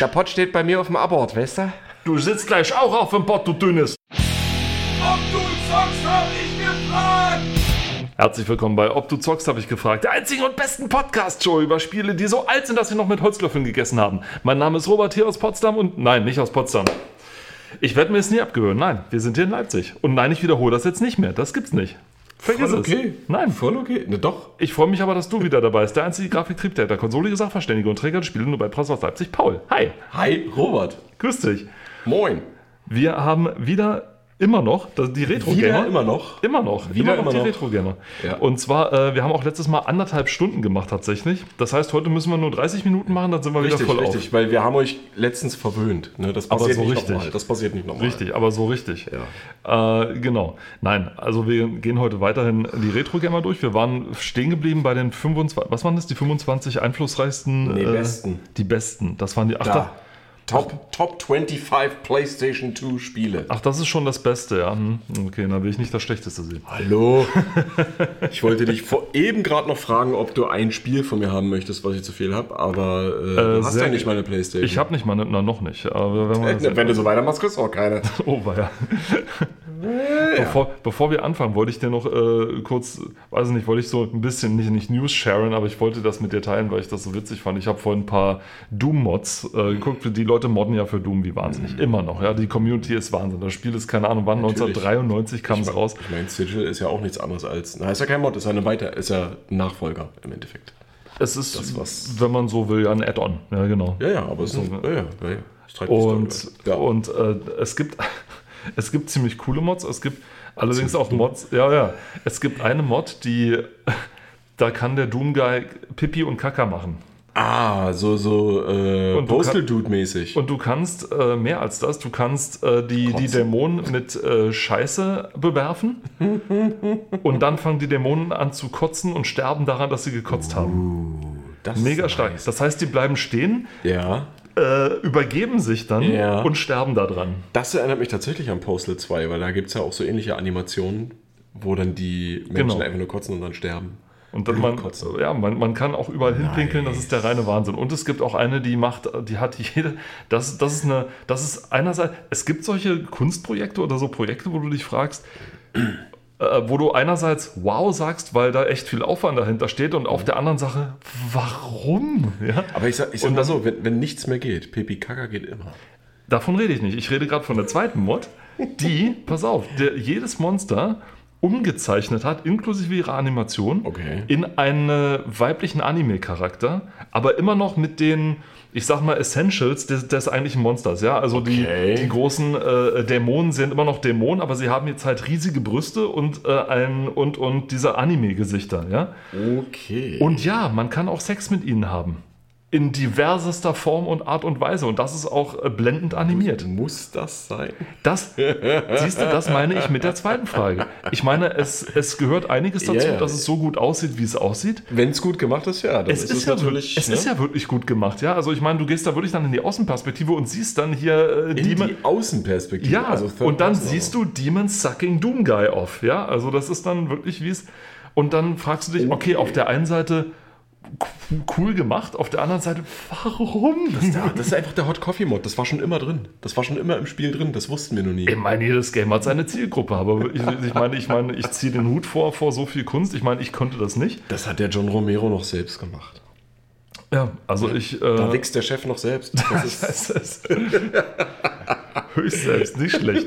Der Pott steht bei mir auf dem Abort, weißt du? Du sitzt gleich auch auf dem Pott, du Dünnes. Ob du zockst, hab ich gefragt! Herzlich willkommen bei Ob du zockst, habe ich gefragt. Der einzigen und besten Podcast-Show über Spiele, die so alt sind, dass sie noch mit Holzlöffeln gegessen haben. Mein Name ist Robert hier aus Potsdam und nein, nicht aus Potsdam. Ich werde mir es nie abgewöhnen. Nein, wir sind hier in Leipzig. Und nein, ich wiederhole das jetzt nicht mehr. Das gibt's nicht. Vergiss Voll es. okay. Nein. Voll okay. Ne, doch. Ich freue mich aber, dass du wieder dabei bist. Der einzige Grafiktriebtäter, konsolige Sachverständige und Träger des Spiele nur bei aus Leipzig, Paul. Hi. Hi, Robert. Grüß dich. Moin. Wir haben wieder immer noch die Retro-Gamer. Immer noch. Immer noch, Wieder immer noch immer die. Retro-Gamer. Ja. Und zwar, äh, wir haben auch letztes Mal anderthalb Stunden gemacht tatsächlich. Das heißt, heute müssen wir nur 30 Minuten machen, dann sind wir Richtig, wieder voll richtig, weil wir haben euch letztens verwöhnt. Ne, das Aber passiert so nicht richtig. nochmal. Das passiert nicht auf. nochmal. Richtig, aber so richtig. Äh, genau. Nein, also wir gehen heute weiterhin die Retro-Gamer durch. Wir waren stehen geblieben bei den 25, was waren das, die 25 einflussreichsten? Nee, besten. Die besten. Das waren die, ach, Da. Top, Top 25 PlayStation 2 Spiele. ach, das ist schon das Beste, ja. Hm, Okay, dann will ich nicht das Schlechteste sehen. Hallo. ich wollte dich vor eben gerade noch fragen, ob du ein Spiel von mir haben möchtest, was ich zu viel habe, aber äh, du hast sehr- ja nicht meine Playstation. Ich habe nicht mal, na, noch nicht. Aber wenn Äh, Wenn du so weitermachst, kriegst du auch keine. Oh, war ja. bevor, bevor wir anfangen, wollte ich dir noch äh, kurz, weiß nicht, wollte ich so ein bisschen, nicht, nicht News sharen, aber ich wollte das mit dir teilen, weil ich das so witzig fand. Ich habe vorhin ein paar Doom-Mods äh, geguckt. Die Leute modden ja für Doom wie wahnsinnig. Immer noch. Ja, die Community ist Wahnsinn. Das Spiel ist keine Ahnung wann, Natürlich. 1993 kam es raus. Ich meine, Sigil ist ja auch nichts anderes als. Na, ist ja kein Mod, ist ja eine Weiter, ist ja ein Nachfolger im Endeffekt. Es ist, Das, was- wenn man so will, ja ein Add-on. Ja, genau. Ja, ja, aber es ist. Ja, ja, ja, ja. Treibt die Und, ja. und äh, es gibt es gibt ziemlich coole Mods. Es gibt allerdings auch Mods. Ja, ja. Es gibt eine Mod, die da kann der Doom Guy Pipi und Kaka machen. Ah, so, so äh, Und du Postal kann- Dude-mäßig. Und du kannst äh, mehr als das. Du kannst äh, die, die. Dämonen mit äh, Scheiße bewerfen. und dann fangen die Dämonen an zu kotzen und sterben daran, dass sie gekotzt haben. Das ist Mega stark. nice. Das heißt, die bleiben stehen, Ja. äh, übergeben sich dann Ja. und sterben daran. Das erinnert mich tatsächlich an Postal 2, weil da gibt es ja auch so ähnliche Animationen, wo dann die Menschen Genau. einfach nur kotzen und dann sterben. Und dann man, ja, man, man kann auch überall hinpinkeln, das ist der reine Wahnsinn. Und es gibt auch eine, die macht, die hat jede, das, das ist eine, das ist einerseits, es gibt solche Kunstprojekte oder so Projekte, wo du dich fragst, äh, wo du einerseits wow sagst, weil da echt viel Aufwand dahinter steht und auf der anderen Sache, warum? Ja? Aber ich sag, ich sag mal so, wenn, wenn nichts mehr geht, Pipi Kaka geht immer. Davon rede ich nicht. Ich rede gerade von der zweiten Mod, die, pass auf, der jedes Monster umgezeichnet hat, inklusive ihrer Animation, Okay. in einen weiblichen Anime-Charakter, aber immer noch mit den, ich sag mal, Essentials des, des eigentlichen Monsters. Ja, also Okay. die, die großen äh, Dämonen sind immer noch Dämonen, aber sie haben jetzt halt riesige Brüste und, äh, ein, und, und diese Anime-Gesichter. Ja? Okay. Und ja, man kann auch Sex mit ihnen haben. In diversester Form und Art und Weise. Und das ist auch äh, blendend animiert. muss das sein? Das, siehst du, das meine ich mit der zweiten Frage. Ich meine, es, es gehört einiges dazu, ja. dass es so gut aussieht, wie es aussieht. Wenn es gut gemacht ist, ja. Dann Es, ist, ja, natürlich. es ne? ist ja wirklich gut gemacht, ja. Also ich meine, du gehst da wirklich dann in die Außenperspektive und siehst dann hier äh, in Demon. die Außenperspektive. Ja, also und dann siehst du Demon Sucking Doom Guy off, ja. Also das ist dann wirklich wie es. Und dann fragst du dich, okay, auf der einen Seite cool gemacht, auf der anderen Seite, warum? Ja, das ist einfach der Hot Coffee Mod. Das war schon immer drin. Das war schon immer im Spiel drin. Das wussten wir noch nie. Ich meine, jedes Game hat seine Zielgruppe, aber ich, ich meine, ich meine, ich ziehe den Hut vor vor so viel Kunst. Ich meine, ich konnte das nicht. Das hat der John Romero noch selbst gemacht. Ja, also ich. Da Äh, wächst der Chef noch selbst. Das ist, das ist höchst selbst, nicht schlecht.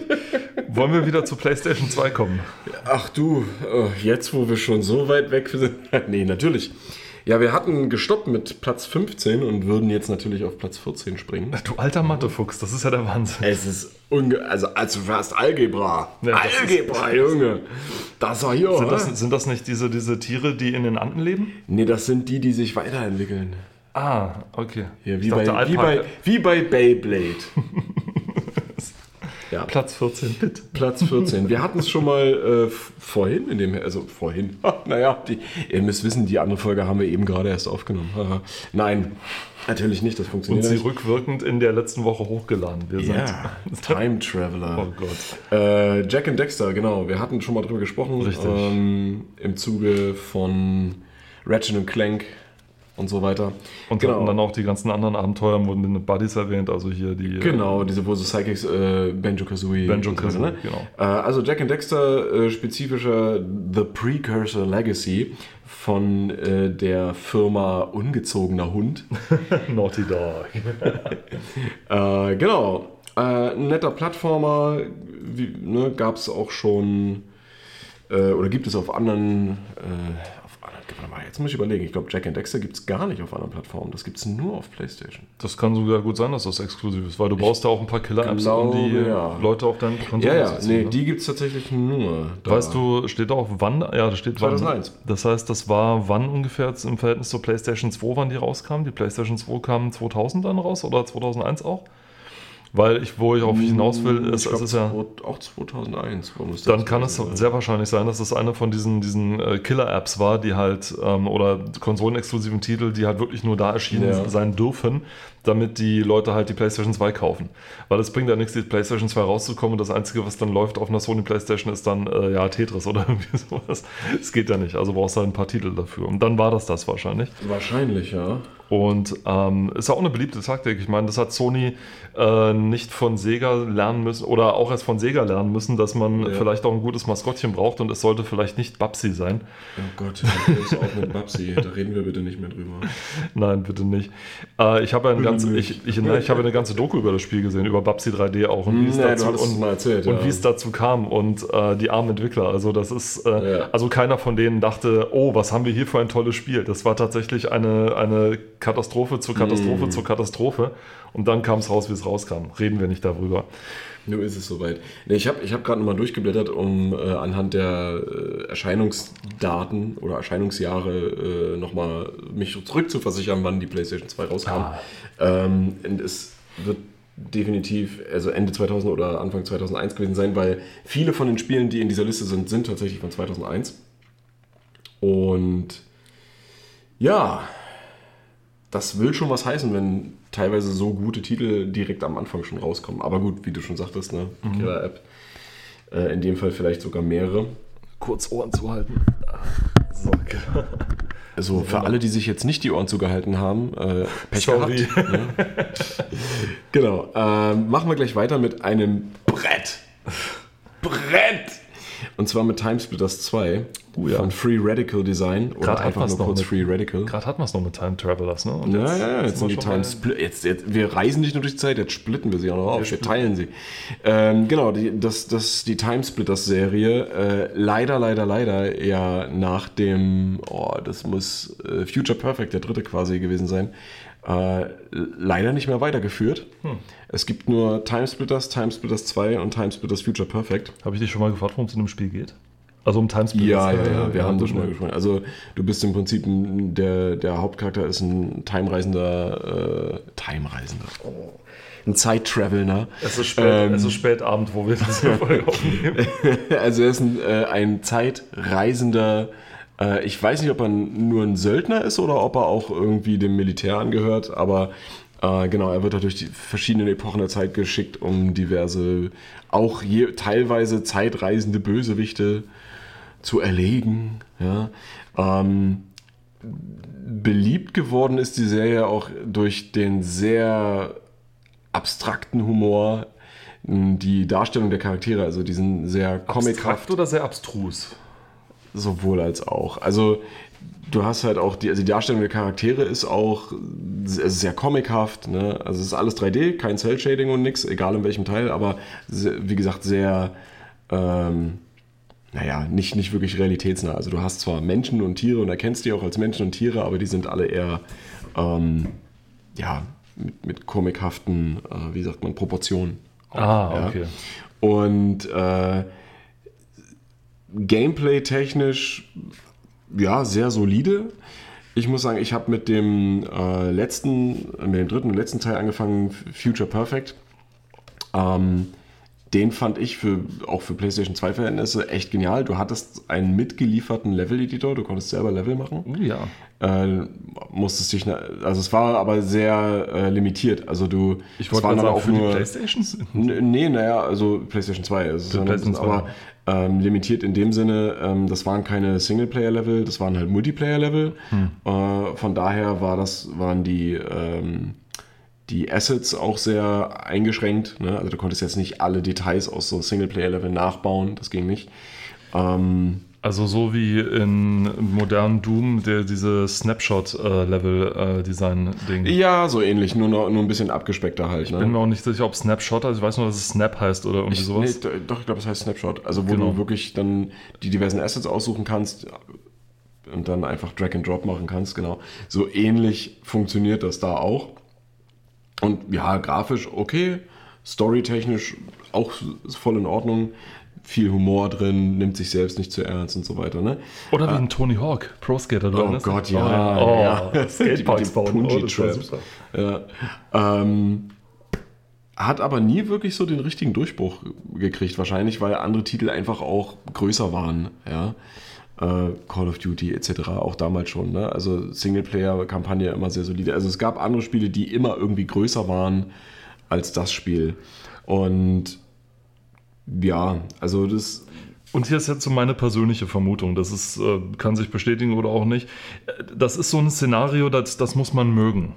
Wollen wir wieder zu PlayStation 2 kommen? ach du, äh, jetzt wo wir schon so weit weg sind. nee, natürlich. Ja, wir hatten gestoppt mit Platz 15 und würden jetzt natürlich auf Platz 14 springen. Du alter Mathefuchs, das ist ja der Wahnsinn. Es ist unge also als fast Algebra. Ja, das ist- Algebra, Junge. Das war hier, Sind oder? das, sind das nicht diese, diese Tiere, die in den Anden leben? Nee, das sind die, die sich weiterentwickeln. Ah, okay. Ja, wie, bei, wie, bei, wie bei Beyblade. ja, Platz 14, bitte. Platz 14. Wir hatten es schon mal äh, vorhin, in dem, also vorhin, naja, die, ihr müsst wissen, die andere Folge haben wir eben gerade erst aufgenommen. Nein, natürlich nicht, das Und funktioniert sie nicht. rückwirkend in der letzten Woche hochgeladen. Wir sind. Ja, Time Traveler. Oh Gott. Äh, Jack and Dexter, genau. Wir hatten schon mal drüber gesprochen. Richtig. Ähm, Im Zuge von Ratchet und Clank und so weiter. Und hatten dann auch die ganzen anderen Abenteuer wurden mit Buddies erwähnt, also hier die. Genau, diese, wo so Psychics, äh, Banjo Kazooie. Banjo-Kazooie, ne? genau. Äh, also Jack and Dexter, äh, spezifischer The Precursor Legacy von äh, der Firma Ungezogener Hund. Naughty Dog. Äh, genau. Äh, ein netter Plattformer, wie, ne, gab es auch schon, äh, oder gibt es auf anderen, mal, jetzt muss ich überlegen, ich glaube Jack and Dexter gibt es gar nicht auf anderen Plattformen, das gibt es nur auf Playstation. Das kann sogar gut sein, dass das exklusiv ist, weil du brauchst da auch ein paar Killer-Apps, um die glaube, ja. Leute auf deinen Konsolen Ja, ja, zu ziehen, nee, ne? die gibt es tatsächlich nur. Da. Weißt du, steht da auch wann? Ja, da steht wann. 2001. Das heißt, das war wann ungefähr im Verhältnis zur PlayStation 2, wann die rauskam? Die PlayStation 2 kam 2000 dann raus oder 2001 auch? Weil ich, wo ich auf hinaus will, ist, glaub, es ist ja. auch 2001. warum ist Dann kann es gewesen? sehr wahrscheinlich sein, dass das eine von diesen, diesen äh, Killer-Apps war, die halt, ähm, oder konsolenexklusiven Titel, die halt wirklich nur da erschienen Ja. sein dürfen, damit die Leute halt die PlayStation 2 kaufen. Weil es bringt ja nichts, die PlayStation 2 rauszukommen und das Einzige, was dann läuft auf einer Sony PlayStation, ist dann äh, ja Tetris oder irgendwie sowas. Es geht ja nicht, also brauchst du halt ein paar Titel dafür. Und dann war das das wahrscheinlich. Wahrscheinlich, ja. Und ähm, ist auch eine beliebte Taktik. Ich meine, das hat Sony äh, nicht von Sega lernen müssen oder auch erst von Sega lernen müssen, dass man Ja. vielleicht auch ein gutes Maskottchen braucht und es sollte vielleicht nicht Babsi sein. Oh Gott, das ist auch mit Babsi. Da reden wir bitte nicht mehr drüber. Nein, bitte nicht. Äh, ich habe ja eine ganze, nicht. ich, ich, ne, ich habe eine ganze Doku über das Spiel gesehen, über Babsi 3D auch und wie es Nee, dazu und, erzählt, und ja. wie es dazu kam und äh, die armen Entwickler. Also das ist, äh, Ja. also keiner von denen dachte, oh, was haben wir hier für ein tolles Spiel. Das war tatsächlich eine, eine Katastrophe zur Katastrophe Mm. zur Katastrophe. Und dann kam es raus, wie es rauskam. Reden wir nicht darüber. Nur ist es soweit. Nee, ich habe ich hab gerade nochmal durchgeblättert, um äh, anhand der äh, Erscheinungsdaten oder Erscheinungsjahre äh, nochmal mich zurückzuversichern, wann die PlayStation 2 rauskam. Ah. Ähm, und es wird definitiv, also Ende 2000 oder Anfang 2001 gewesen sein, weil viele von den Spielen, die in dieser Liste sind, sind tatsächlich von 2001. Und ja, das will schon was heißen, wenn teilweise so gute Titel direkt am Anfang schon rauskommen. Aber gut, wie du schon sagtest, ne? Killer-App. Äh, in dem Fall vielleicht sogar mehrere. Kurz Ohren zu halten. So, genau. Also für alle, die sich jetzt nicht die Ohren zugehalten haben, äh, Pech Sorry. gehabt. Ne? genau. Ähm, machen wir gleich weiter mit einem Brett. Brett! Und zwar mit Timesplitters 2 Oh ja. von Free Radical Design oder Gerade hat einfach nur kurz mit- Free Radical. Gerade hatten wir es noch mit Time Travelers, ne? Und Ja, ja, ja, jetzt sind die wir Time jetzt, jetzt, wir reisen nicht nur durch die Zeit, jetzt splitten wir sie auch noch auf, wir, splitten. teilen sie. Ähm, genau, die, das, das, die Timesplitters-Serie, äh, leider, leider, leider ja nach dem, oh, das muss äh, Future Perfect, der dritte quasi gewesen sein, äh, leider nicht mehr weitergeführt. Hm. Es gibt nur Timesplitters, Timesplitters 2 und Timesplitters Future Perfect. Habe ich dich schon mal gefragt, worum es in dem Spiel geht? Also um Timesplitters. Ja, ja, äh, ja, wir haben das schon mal ne? gesprochen. Also du bist im Prinzip, ein, der, der Hauptcharakter ist ein Timereisender, äh, Timereisender, oh. ein Zeittraveler. Es ist, spät, Ähm. es ist spät Abend, wo wir das hier Folge aufnehmen. also er ist ein, äh, ein Zeitreisender, äh, ich weiß nicht, ob er nur ein Söldner ist oder ob er auch irgendwie dem Militär angehört, aber äh, genau, er wird da durch die verschiedenen Epochen der Zeit geschickt, um diverse, auch je, teilweise zeitreisende Bösewichte zu erlegen. Ja. Ähm, beliebt geworden ist die Serie auch durch den sehr abstrakten Humor, die Darstellung der Charaktere, also diesen sehr comichaft, Abstrakt oder sehr abstrus? Sowohl als auch. Also du hast halt auch die, also die Darstellung der Charaktere ist auch sehr, sehr comichaft, ne? Also es ist alles 3D, kein Cell-Shading und nix, egal in welchem Teil, aber sehr, wie gesagt sehr ähm, naja, nicht, nicht wirklich realitätsnah. Also du hast zwar Menschen und Tiere und erkennst die auch als Menschen und Tiere, aber die sind alle eher ähm, ja, mit, mit komikhaften, äh, wie sagt man, Proportionen. Ah, Ja. okay. Und äh, Gameplay-technisch, ja, sehr solide. Ich muss sagen, ich habe mit dem äh, letzten, mit dem dritten und letzten Teil angefangen, Future Perfect. Ähm, den fand ich für, auch für PlayStation 2 Verhältnisse echt genial. Du hattest einen mitgelieferten Level-Editor, du konntest selber Level machen. Oh ja. Äh, musstest dich, also es war aber sehr äh, limitiert. Also du, Ich wollte waren mal auch für die nur, Playstation? N- Nee, naja, also PlayStation 2 ist es, sondern- PlayStation 2. aber ähm, limitiert in dem Sinne, ähm, das waren keine Singleplayer-Level, das waren halt Multiplayer-Level. Hm. Äh, von daher war das, waren die, ähm, die Assets auch sehr eingeschränkt. Ne? Also du konntest jetzt nicht alle Details aus so Singleplayer-Level nachbauen, das ging nicht. Ähm, Also so wie in modernen Doom, der diese Snapshot-Level-Design-Ding. ja, so ähnlich, nur, noch, nur ein bisschen abgespeckter halt. Ne? bin mir auch nicht sicher, ob Snapshot, also ich weiß nur, dass es Snap heißt oder irgendwie Ich, sowas. nee, do- doch, ich glaube, es heißt Snapshot. Also, wo Genau. du wirklich dann die diversen Assets aussuchen kannst und dann einfach Drag and Drop machen kannst, genau. So ähnlich funktioniert das da auch. Und ja, grafisch okay, storytechnisch auch voll in Ordnung. Viel Humor drin, nimmt sich selbst nicht zu ernst und so weiter. Ne? Oder wie ein Tony Hawk, Pro Skater. du Oh Gott, dich? ja. Oh, ja. ja. Skateparks bauen. Oh, das. Ja. Ähm, hat aber nie wirklich so den richtigen Durchbruch gekriegt, wahrscheinlich, weil andere Titel einfach auch größer waren. Ja. Äh, Call of Duty etc. auch damals schon. Ne? Also Singleplayer-Kampagne immer sehr solide. Also es gab andere Spiele, die immer irgendwie größer waren als das Spiel. Und ja, also das Und hier ist jetzt so meine persönliche Vermutung, das ist, äh, kann sich bestätigen oder auch nicht. Das ist so ein Szenario, das, das muss man mögen.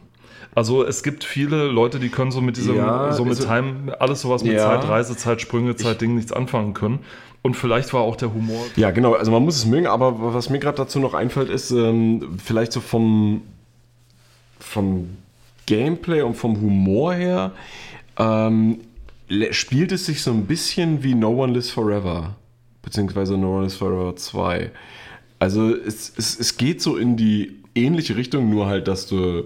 Also es gibt viele Leute, die können so mit diesem, Ja, so mit also- Time, alles sowas mit Ja. Zeit, Reise, Zeit, Sprünge, Zeit, Ding nichts anfangen können. Und vielleicht war auch der Humor. Ja, genau. Also man muss es mögen, aber was mir gerade dazu noch einfällt, ist ähm, vielleicht so vom, vom Gameplay und vom Humor her ähm, spielt es sich so ein bisschen wie No One Lives Forever, beziehungsweise No One Lives Forever 2. Also es, es, es geht so in die ähnliche Richtung, nur halt, dass du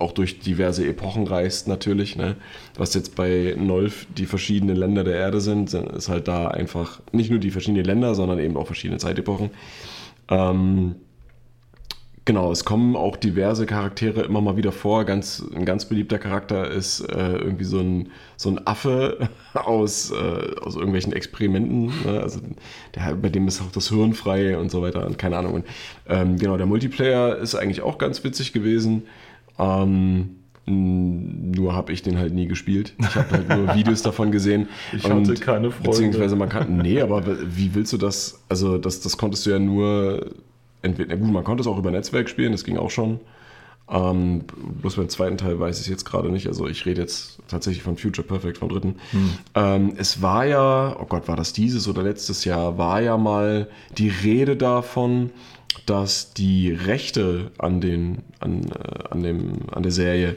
auch durch diverse Epochen reist natürlich. Ne? Was jetzt bei Nolf die verschiedenen Länder der Erde sind, ist halt da einfach nicht nur die verschiedenen Länder, sondern eben auch verschiedene Zeitepochen. Ähm, genau, es kommen auch diverse Charaktere immer mal wieder vor. Ganz, ein ganz beliebter Charakter ist äh, irgendwie so ein, so ein Affe aus, äh, aus irgendwelchen Experimenten. Ne? Also der, bei dem ist auch das Hirn frei und so weiter und keine Ahnung. Und, ähm, genau, der Multiplayer ist eigentlich auch ganz witzig gewesen. Ähm, nur habe ich den halt nie gespielt. Ich habe halt nur Videos davon gesehen. Ich hatte keine Freunde. Beziehungsweise man kann. Nee, aber wie willst du das? Also, das, das konntest du ja nur. Entweder, gut, man konnte es auch über Netzwerk spielen, das ging auch schon. Ähm, bloß beim zweiten Teil weiß ich es jetzt gerade nicht. Also ich rede jetzt tatsächlich von Future Perfect, vom dritten. Ähm, es war ja, oh Gott, war das dieses oder letztes Jahr, war ja mal die Rede davon, dass die Rechte an, den, an, äh, an, dem, an der Serie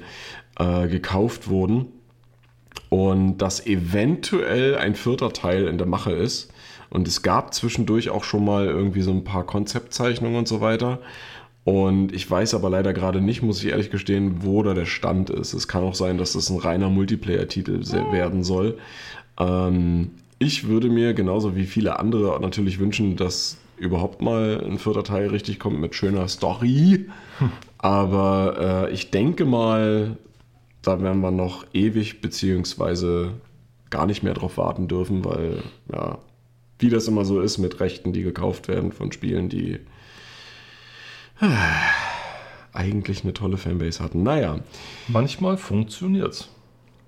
äh, gekauft wurden und dass eventuell ein vierter Teil in der Mache ist. Und es gab zwischendurch auch schon mal irgendwie so ein paar Konzeptzeichnungen und so weiter. Und ich weiß aber leider gerade nicht, muss ich ehrlich gestehen, wo da der Stand ist. Es kann auch sein, dass das ein reiner Multiplayer-Titel werden soll. Ähm, ich würde mir genauso wie viele andere natürlich wünschen, dass überhaupt mal ein vierter Teil richtig kommt mit schöner Story. Aber äh, ich denke mal, da werden wir noch ewig beziehungsweise gar nicht mehr drauf warten dürfen, weil ja, wie das immer so ist mit Rechten, die gekauft werden von Spielen, die äh, eigentlich eine tolle Fanbase hatten. Naja, Manchmal funktioniert's.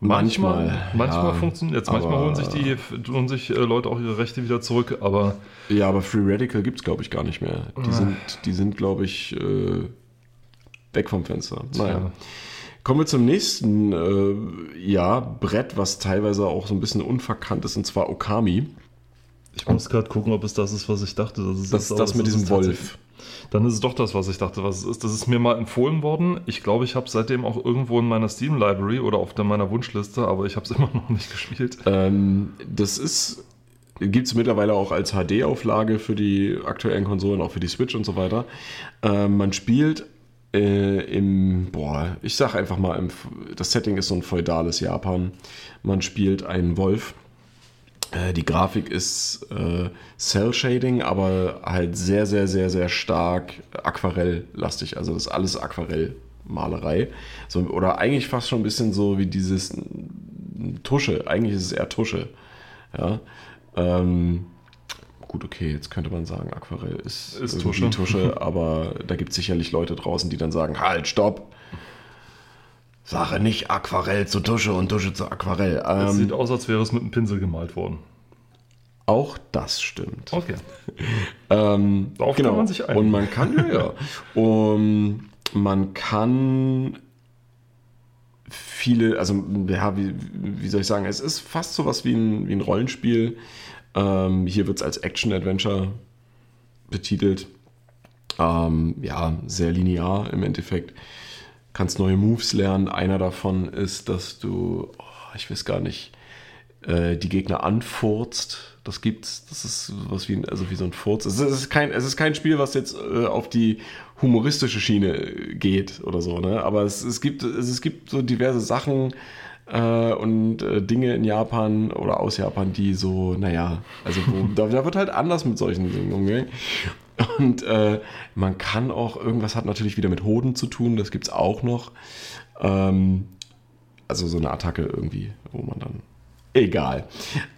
Manchmal, Manchmal ja, funktioniert's. Manchmal aber- holen sich die holen sich äh, Leute auch ihre Rechte wieder zurück, aber ja, aber Free Radical gibt es glaube ich gar nicht mehr. Die sind, die sind glaube ich äh, weg vom Fenster. Naja. ja. Kommen wir zum nächsten äh, ja, Brett, was teilweise auch so ein bisschen unverkannt ist, und zwar Okami. ich muss gerade gucken, ob es das ist, was ich dachte. Das ist Das, aber das mit ist diesem es. Wolf. Dann ist es doch das, was ich dachte, was es ist. Das ist mir mal empfohlen worden. Ich glaube, ich habe seitdem auch irgendwo in meiner Steam Library oder auf der meiner Wunschliste, aber ich habe es immer noch nicht gespielt. Ähm, das ist, gibt es mittlerweile auch als HD-Auflage für die aktuellen Konsolen, auch für die Switch und so weiter. Ähm, man spielt äh, im, boah, ich sag einfach mal, im, das Setting ist so ein feudales Japan. Man spielt einen Wolf. Äh, Die Grafik ist äh, Cell-Shading, aber halt sehr, sehr, sehr, sehr stark aquarelllastig. Also das ist alles Aquarellmalerei. So, oder eigentlich fast schon ein bisschen so wie dieses Tusche. Eigentlich ist es eher Tusche. Ja. Ähm, gut, okay, jetzt könnte man sagen, Aquarell ist, Ist Tusche. Tusche, aber da gibt es sicherlich Leute draußen, die dann sagen, halt, stopp. Sache nicht Aquarell zu Tusche und Tusche zu Aquarell. Es Ähm, sieht aus, als wäre es mit einem Pinsel gemalt worden. auch das stimmt. Okay. Ähm, Darauf kann man sich einigen. Und man kann, ja, ja. Und man kann viele, also ja, wie, wie soll ich sagen, es ist fast sowas wie ein, wie ein Rollenspiel. Ähm, hier wird es als Action-Adventure betitelt. Ähm, ja, sehr linear im Endeffekt. Kannst neue Moves lernen. Einer davon ist, dass du, oh, ich weiß gar nicht, äh, die Gegner anfurzt. Das gibt's. Das ist was wie, also wie so ein Furz. Es ist, kein, es ist kein Spiel, was jetzt äh, auf die humoristische Schiene geht oder so, ne? Aber es, es, gibt, es, es gibt so diverse Sachen äh, und äh, Dinge in Japan oder aus Japan, die so, naja, also wo, da, da wird halt anders mit solchen Dingen umgegangen. Und äh, man kann auch, irgendwas hat natürlich wieder mit Hoden zu tun, das gibt's auch noch. Ähm, also so eine Attacke irgendwie, wo man dann. Egal.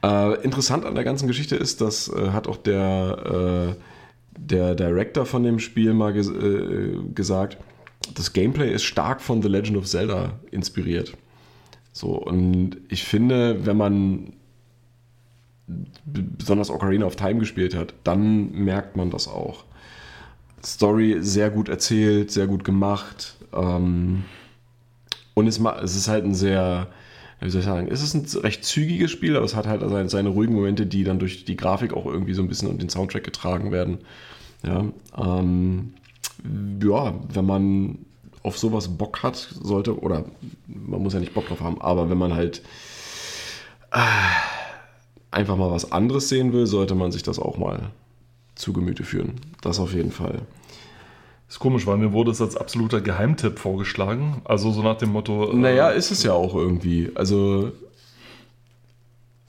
Äh, interessant an der ganzen Geschichte ist, das äh, hat auch der, äh, der Director von dem Spiel mal ges äh, gesagt, das Gameplay ist stark von The Legend of Zelda inspiriert. So, und ich finde, wenn man besonders Ocarina of Time gespielt hat, dann merkt man das auch. Story sehr gut erzählt, sehr gut gemacht. Ähm, und es, es ist halt ein sehr, wie soll ich sagen, es ist ein recht zügiges Spiel, aber es hat halt seine, seine ruhigen Momente, die dann durch die Grafik auch irgendwie so ein bisschen und den Soundtrack getragen werden. Ja, ähm, ja, wenn man auf sowas Bock hat, sollte, oder man muss ja nicht Bock drauf haben, aber wenn man halt äh, einfach mal was anderes sehen will, sollte man sich das auch mal zu Gemüte führen. Das auf jeden Fall. Ist komisch, weil mir wurde es als absoluter Geheimtipp vorgeschlagen. Also so nach dem Motto. äh, Naja, ist es ja auch irgendwie. Also,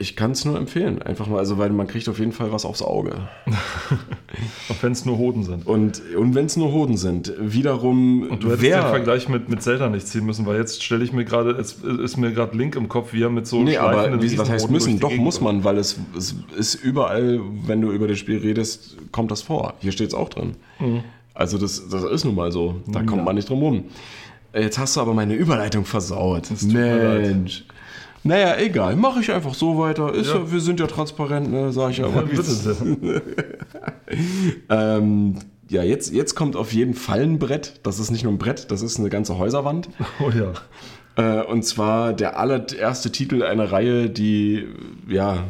ich kann es nur empfehlen. Einfach mal, also, weil man kriegt auf jeden Fall was aufs Auge. Auch wenn es nur Hoden sind. Und, und wenn es nur Hoden sind, wiederum, Und du hättest den Vergleich mit, mit Zelda nicht ziehen müssen, weil jetzt stelle ich mir gerade, es ist mir gerade Link im Kopf, wie er mit so Nee, aber wie, was heißt müssen? Doch, Gegend muss man, weil es, es ist überall, wenn du über das Spiel redest, kommt das vor. Hier steht es auch drin. Also das, das ist nun mal so. Da kommt Ja. man nicht drum rum. Jetzt hast du aber meine Überleitung versaut. mir leid. Naja, egal. Mache ich einfach so weiter. Ist ja. Ja. wir sind ja transparent, ne? Sag ich ja mal. Ja, ähm, ja, jetzt, jetzt kommt auf jeden Fall ein Brett. Das ist nicht nur ein Brett, das ist eine ganze Häuserwand. Oh ja. Äh, und zwar der allererste Titel einer Reihe, die ja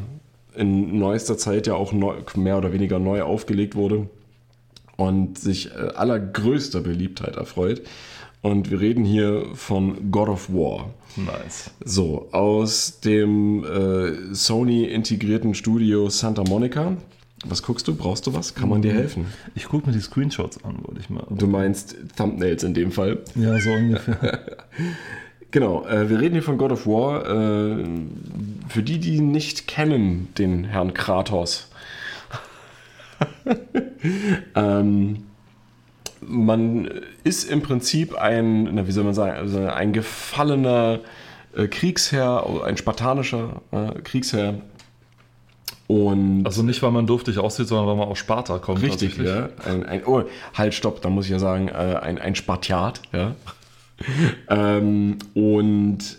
in neuester Zeit ja auch neu, mehr oder weniger neu aufgelegt wurde und sich äh, allergrößter Beliebtheit erfreut. Und wir reden hier von God of War. Nice. So, aus dem äh, Sony integrierten Studio Santa Monica. Was guckst du? Brauchst du was? Kann man dir helfen? Ich gucke mir die Screenshots an, wollte ich mal. Du meinst Thumbnails in dem Fall. Ja, so ungefähr. Genau, äh, wir reden hier von God of War. Äh, für die, die nicht kennen, den Herrn Kratos. ähm, man ist im Prinzip ein, na, wie soll man sagen, also ein gefallener äh, Kriegsherr, ein spartanischer äh, Kriegsherr. Und Also nicht, weil man duftig aussieht, sondern weil man aus Sparta kommt. Richtig, ja. Ein, ein, oh, halt, stopp, da muss ich ja sagen, äh, ein, ein Spartiat, ja. ähm, und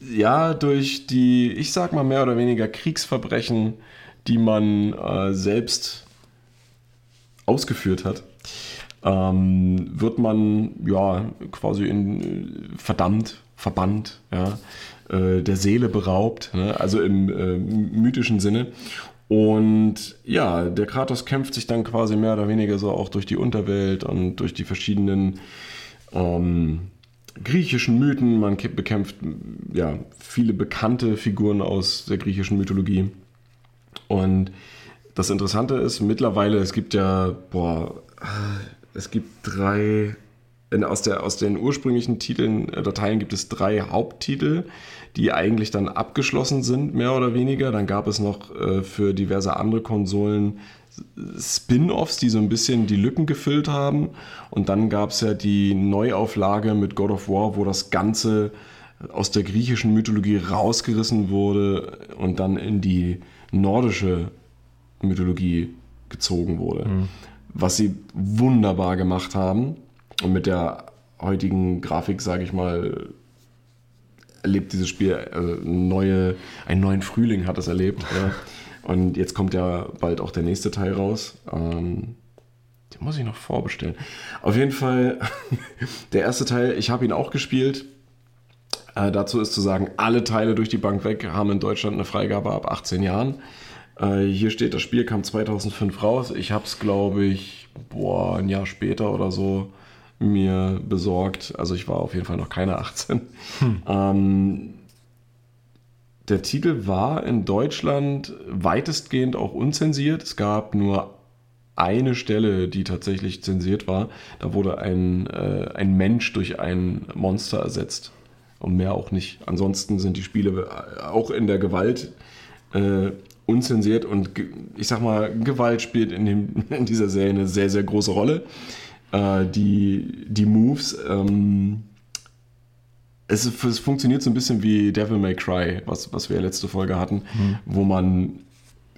ja, durch die, ich sag mal mehr oder weniger Kriegsverbrechen, die man äh, selbst ausgeführt hat, ähm, wird man ja quasi in äh, verdammt, verbannt, ja, äh, der Seele beraubt, ne? also im äh, mythischen Sinne. Und ja, der Kratos kämpft sich dann quasi mehr oder weniger so auch durch die Unterwelt und durch die verschiedenen ähm, griechischen Mythen. Man bekämpft ja viele bekannte Figuren aus der griechischen Mythologie. Und das Interessante ist, mittlerweile, es gibt ja, boah, es gibt drei, in, aus, der, aus den ursprünglichen Titeln, äh, Dateien gibt es drei Haupttitel, die eigentlich dann abgeschlossen sind, mehr oder weniger. Dann gab es noch äh, für diverse andere Konsolen Spin-offs, die so ein bisschen die Lücken gefüllt haben. Und dann gab es ja die Neuauflage mit God of War, wo das Ganze aus der griechischen Mythologie rausgerissen wurde und dann in die nordische Mythologie gezogen wurde. Was sie wunderbar gemacht haben und mit der heutigen Grafik, sage ich mal, erlebt dieses Spiel also neue, einen neuen Frühling hat es erlebt. ja. Und jetzt kommt ja bald auch der nächste Teil raus. Ähm, den muss ich noch vorbestellen. Auf jeden Fall, der erste Teil, ich habe ihn auch gespielt. Äh, dazu ist zu sagen, alle Teile durch die Bank weg haben in Deutschland eine Freigabe ab 18 Jahren. Äh, hier steht, das Spiel kam 2005 raus. Ich habe es, glaube ich, boah, ein Jahr später oder so mir besorgt. Also ich war auf jeden Fall noch keine 18. Ähm, der Titel war in Deutschland weitestgehend auch unzensiert. Es gab nur eine Stelle, die tatsächlich zensiert war. Da wurde ein, äh, ein Mensch durch ein Monster ersetzt. Und mehr auch nicht. Ansonsten sind die Spiele auch in der Gewalt äh, unzensiert und ich sag mal, Gewalt spielt in, dem, in dieser Serie eine sehr, sehr große Rolle. Äh, die, die Moves, ähm, es, es funktioniert so ein bisschen wie Devil May Cry, was, was wir letzte Folge hatten, wo man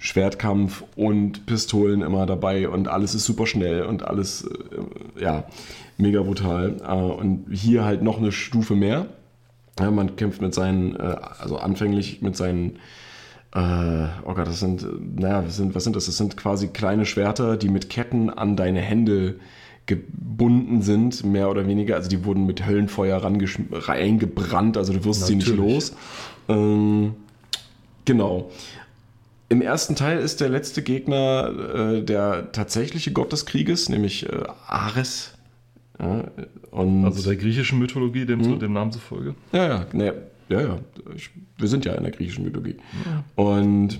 Schwertkampf und Pistolen immer dabei und alles ist super schnell und alles, äh, ja, mega brutal. Äh, und hier halt noch eine Stufe mehr. Ja, man kämpft mit seinen, äh, also anfänglich mit seinen, äh, oh Gott, das sind, naja, was sind, was sind das? Das sind quasi kleine Schwerter, die mit Ketten an deine Hände gebunden sind, mehr oder weniger. Also die wurden mit Höllenfeuer reingebrannt, also du wirst sie nicht los. Ähm, genau. Im ersten Teil ist der letzte Gegner äh, der tatsächliche Gott des Krieges, nämlich äh, Ares. Ja, und Also der griechischen Mythologie, dem, zu, dem Namen zufolge. ja, ja, ne, ja, ja. Ich, wir sind ja in der griechischen Mythologie. Und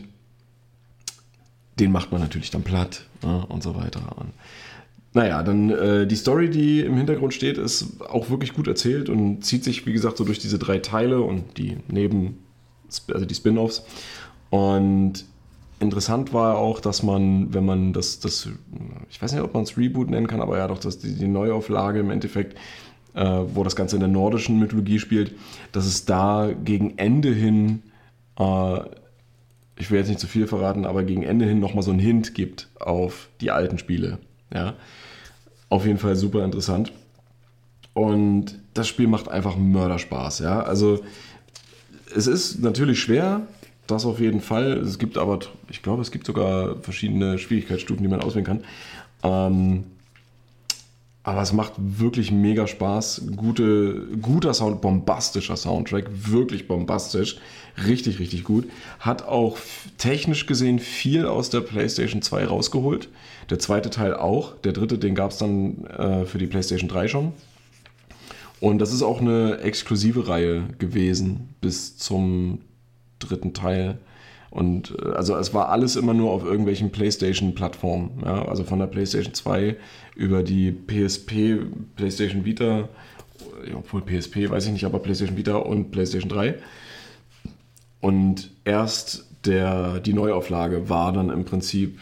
den macht man natürlich dann platt ne, und so weiter. Und, naja, dann äh, die Story, die im Hintergrund steht, ist auch wirklich gut erzählt und zieht sich, wie gesagt, so durch diese drei Teile und die Neben, also die Spin-offs. Und interessant war auch, dass man, wenn man das, das ich weiß nicht, ob man es Reboot nennen kann, aber ja doch, dass die, die Neuauflage im Endeffekt, äh, wo das Ganze in der nordischen Mythologie spielt, dass es da gegen Ende hin, äh, ich will jetzt nicht zu viel verraten, aber gegen Ende hin nochmal so einen Hint gibt auf die alten Spiele. Ja. Auf jeden Fall super interessant. Und das Spiel macht einfach Mörderspaß, ja. Also es ist natürlich schwer, das auf jeden Fall. Es gibt aber, ich glaube, es gibt sogar verschiedene Schwierigkeitsstufen, die man auswählen kann. Ähm, aber es macht wirklich mega Spaß. Gute, guter Sound, bombastischer Soundtrack, wirklich bombastisch. Richtig, richtig gut. Hat auch technisch gesehen viel aus der PlayStation 2 rausgeholt. Der zweite Teil auch. Der dritte, den gab es dann äh, für die PlayStation 3 schon. Und das ist auch eine exklusive Reihe gewesen bis zum dritten Teil. Und äh, also es war alles immer nur auf irgendwelchen PlayStation-Plattformen. Ja? Also von der PlayStation 2 über die PSP, PlayStation Vita, obwohl PSP weiß ich nicht, aber PlayStation Vita und PlayStation 3. Und erst der, die Neuauflage war dann im Prinzip,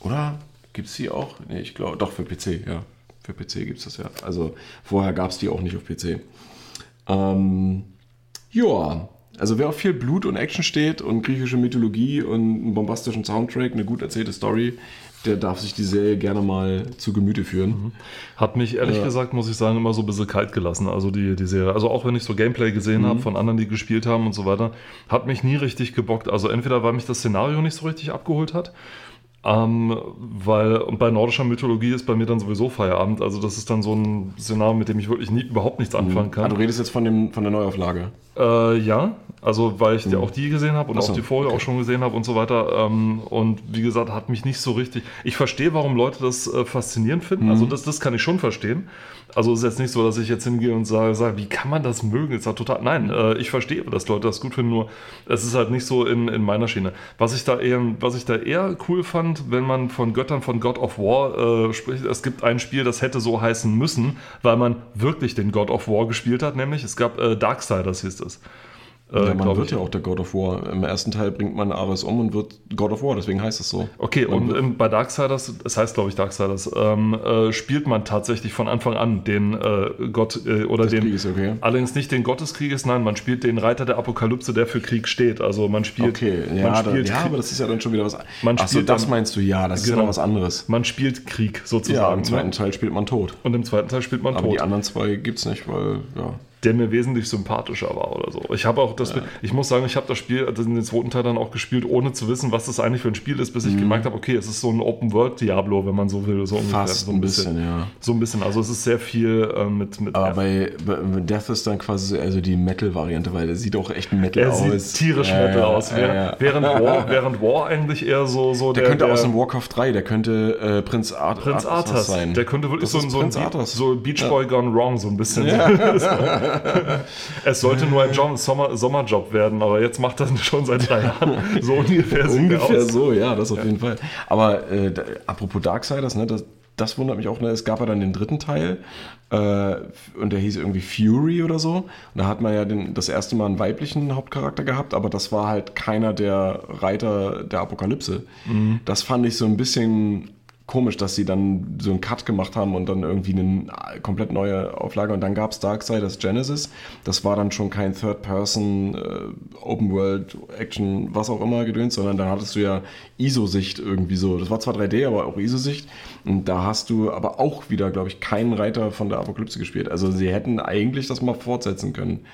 oder? Gibt es die auch? Nee, ich glaube, doch für PC, ja. Für PC gibt es das ja. Also vorher gab es die auch nicht auf PC. Ähm, ja, also wer auf viel Blut und Action steht und griechische Mythologie und einen bombastischen Soundtrack, eine gut erzählte Story, der darf sich die Serie gerne mal zu Gemüte führen. Hat mich ehrlich Ja. gesagt, muss ich sagen, immer so ein bisschen kalt gelassen. Also die, die Serie. Also auch wenn ich so Gameplay gesehen habe von anderen, die gespielt haben und so weiter, hat mich nie richtig gebockt. Also entweder weil mich das Szenario nicht so richtig abgeholt hat. Ähm, weil und bei nordischer Mythologie ist bei mir dann sowieso Feierabend. Also das ist dann so ein Szenario, mit dem ich wirklich nie, überhaupt nichts anfangen Ah, kann. du redest jetzt von, dem, von der Neuauflage. Äh, ja, also weil ich die, auch die gesehen habe und so, auch die vorher okay. auch schon gesehen habe und so weiter. Ähm, und wie gesagt, hat mich nicht so richtig. Ich verstehe, warum Leute das äh, faszinierend finden. Mhm. Also das, das kann ich schon verstehen. Also ist jetzt nicht so, dass ich jetzt hingehe und sage, sage wie kann man das mögen? Ist ja total. Nein, äh, ich verstehe, dass Leute das gut finden, nur es ist halt nicht so in, in meiner Schiene. Was ich da eher, was ich da eher cool fand, wenn man von Göttern von God of War äh, spricht, es gibt ein Spiel, das hätte so heißen müssen, weil man wirklich den God of War gespielt hat, nämlich es gab äh, Darksiders hieß es. Äh, Ja, man wird ich. ja auch der God of War. Im ersten Teil bringt man Ares um und wird God of War, deswegen heißt es so. Okay, und ähm, bei Darksiders, es heißt glaube ich Darksiders, ähm, äh, spielt man tatsächlich von Anfang an den äh, Gott äh, oder den. Krieges, okay. Allerdings nicht den Gott des Krieges, nein, man spielt den Reiter der Apokalypse, der für Krieg steht. Also man spielt. Okay, man ja, da, spielt ja, aber das ist ja dann schon wieder was Man Achso, spielt das dann- meinst du, ja, das ist Genau. ja noch was anderes. man spielt Krieg Ja, sozusagen. im zweiten ne? Teil spielt man tot. Und im zweiten Teil spielt man Aber tot. die anderen zwei gibt's nicht, weil, ja. Der mir wesentlich sympathischer war oder so. Ich habe auch das, ich muss sagen, ich habe das Spiel, also den zweiten Teil dann auch gespielt, ohne zu wissen, was das eigentlich für ein Spiel ist, bis ich gemerkt habe, okay, es ist so ein Open World Diablo, wenn man so will, so ungefähr. Fast so ein bisschen, ja. So ein bisschen. Also es ist sehr viel äh, mit, mit Aber bei, bei Death ist dann quasi so eher so die Metal-Variante, weil der sieht auch echt Metal er aus. sieht tierisch Ja, Metal ja, aus. ja, Während, ja. während, War, während War eigentlich eher so, so Der, könnte aus dem Warcraft 3, der könnte äh, Prinz, Ar Prinz Arthas Arthas sein. Der könnte wirklich so, so, ein Prinz Be- Arthas. so Beach Boy Gone Wrong, so ein bisschen. es sollte nur ein John Sommer, Sommerjob werden, aber jetzt macht das schon seit drei Jahren. So ungefähr er Ungefähr aus. so, ja, das auf jeden Fall. Aber äh, da, apropos Darksiders, ne, das, das wundert mich auch. Ne? Es gab ja dann den dritten Teil äh, und der hieß irgendwie Fury oder so. Und da hat man ja den, das erste Mal einen weiblichen Hauptcharakter gehabt, aber das war halt keiner der Reiter der Apokalypse. Das fand ich so ein bisschen komisch, dass sie dann so einen Cut gemacht haben und dann irgendwie eine komplett neue Auflage. Und dann gab es Darksiders Genesis. Das war dann schon kein Third-Person, äh, Open-World-Action, was auch immer gedöns, sondern dann hattest du ja ISO-Sicht irgendwie so. Das war zwar 3D, aber auch ISO-Sicht. Und da hast du aber auch wieder, glaube ich, keinen Reiter von der Apokalypse gespielt. Also sie hätten eigentlich das mal fortsetzen können.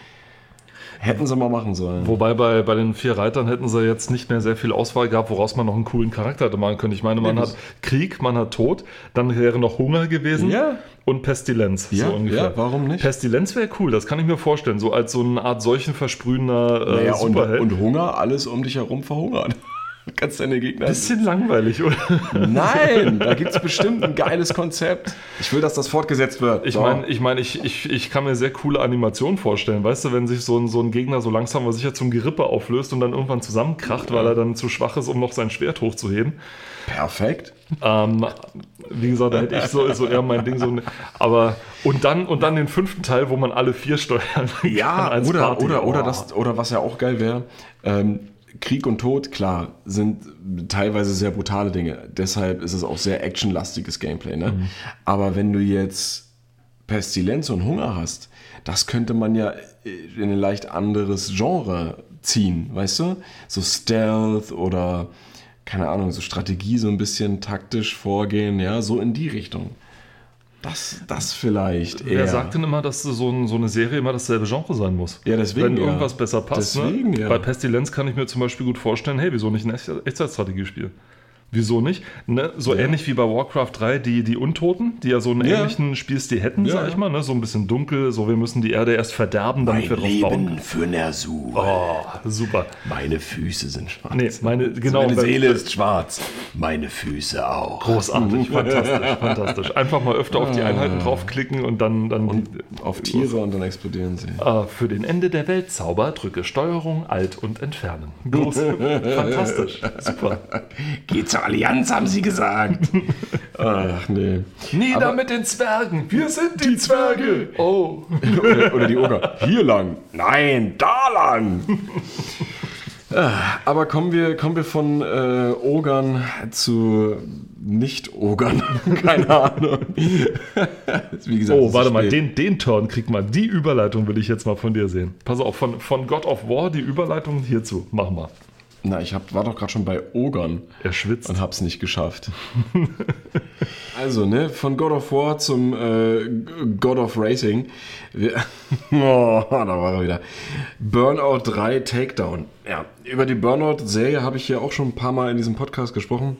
Hätten sie mal machen sollen. Wobei bei, bei den vier Reitern hätten sie jetzt nicht mehr sehr viel Auswahl gehabt, woraus man noch einen coolen Charakter hätte machen können. Ich meine, man Ja, hat Krieg, man hat Tod, dann wäre noch Hunger gewesen Ja. und Pestilenz. Ja, so ungefähr. ja, warum nicht? Pestilenz wäre cool, das kann ich mir vorstellen. So als so eine Art seuchenversprühender äh, Naja, und, Superheld. und Hunger, alles um dich herum verhungern. Kannst deine Gegner. Bisschen langweilig, oder? Nein, da gibt es bestimmt ein geiles Konzept. Ich will, dass das fortgesetzt wird. Ich So. meine, ich, mein, ich, ich, ich kann mir sehr coole Animationen vorstellen. Weißt du, wenn sich so ein, so ein Gegner so langsam aber sicher zum Gerippe auflöst und dann irgendwann zusammenkracht, weil er dann zu schwach ist, um noch sein Schwert hochzuheben. Perfekt. Ähm, wie gesagt, da hätte ich so, so eher mein Ding so. Aber und dann und dann den fünften Teil, wo man alle vier steuern kann Ja, als oder, Party. oder, oder, Oh. das, oder was ja auch geil wäre, ähm, Krieg und Tod, klar, sind teilweise sehr brutale Dinge. Deshalb ist es auch sehr actionlastiges Gameplay. Ne? Mhm. Aber wenn du jetzt Pestilenz und Hunger hast, das könnte man ja in ein leicht anderes Genre ziehen, weißt du? So Stealth oder, keine Ahnung, so Strategie, so ein bisschen taktisch vorgehen, ja, so in die Richtung. Das, das vielleicht eher. Wer sagt denn immer, dass so, ein, so eine Serie immer dasselbe Genre sein muss? Ja, deswegen, Wenn ja. irgendwas besser passt. Deswegen, ne? ja. Bei Pestilenz kann ich mir zum Beispiel gut vorstellen, hey, wieso nicht ein Echt- Echtzeitstrategiespiel? Wieso nicht? Ne? So ähnlich wie bei Warcraft 3, die, die Untoten, die ja so einen Ja. ähnlichen Spielstil hätten, Ja, sag ich ja. mal. Ne? So ein bisschen dunkel, so wir müssen die Erde erst verderben, damit wir drauf bauen. für Nersu. Oh, super. Meine Füße sind schwarz. Nee, meine, genau. Meine Seele ist schwarz. Meine Füße auch. Großartig, fantastisch, fantastisch. Einfach mal öfter auf die Einheiten draufklicken und dann, dann Und auf Tiere und dann explodieren sie. Äh, für den Ende der Welt Zauber drücke Steuerung, Alt und Entfernen. Groß, fantastisch, super. Geht zur Allianz, haben sie gesagt. Ach nee. Nieder mit den Zwergen, wir sind die Zwerge. Oh. Oder, oder die Oger. Hier lang. Nein, da lang. Ah, Aber kommen wir, kommen wir von äh, Ogern zu Nicht-Ogern. Keine Ahnung. Wie gesagt, es Oh, warte mal, den, den Turn kriegt mal. Die Überleitung will ich jetzt mal von dir sehen. Pass auf, von, von God of War die Überleitung hierzu. Mach mal. Na, ich hab, war doch gerade schon bei Ogern. Er schwitzt. und hab's nicht geschafft. also, ne, von God of War zum äh, God of Racing. Wir, oh, da war er wieder. Burnout 3 Takedown. Ja, über die Burnout-Serie habe ich hier auch schon ein paar Mal in diesem Podcast gesprochen.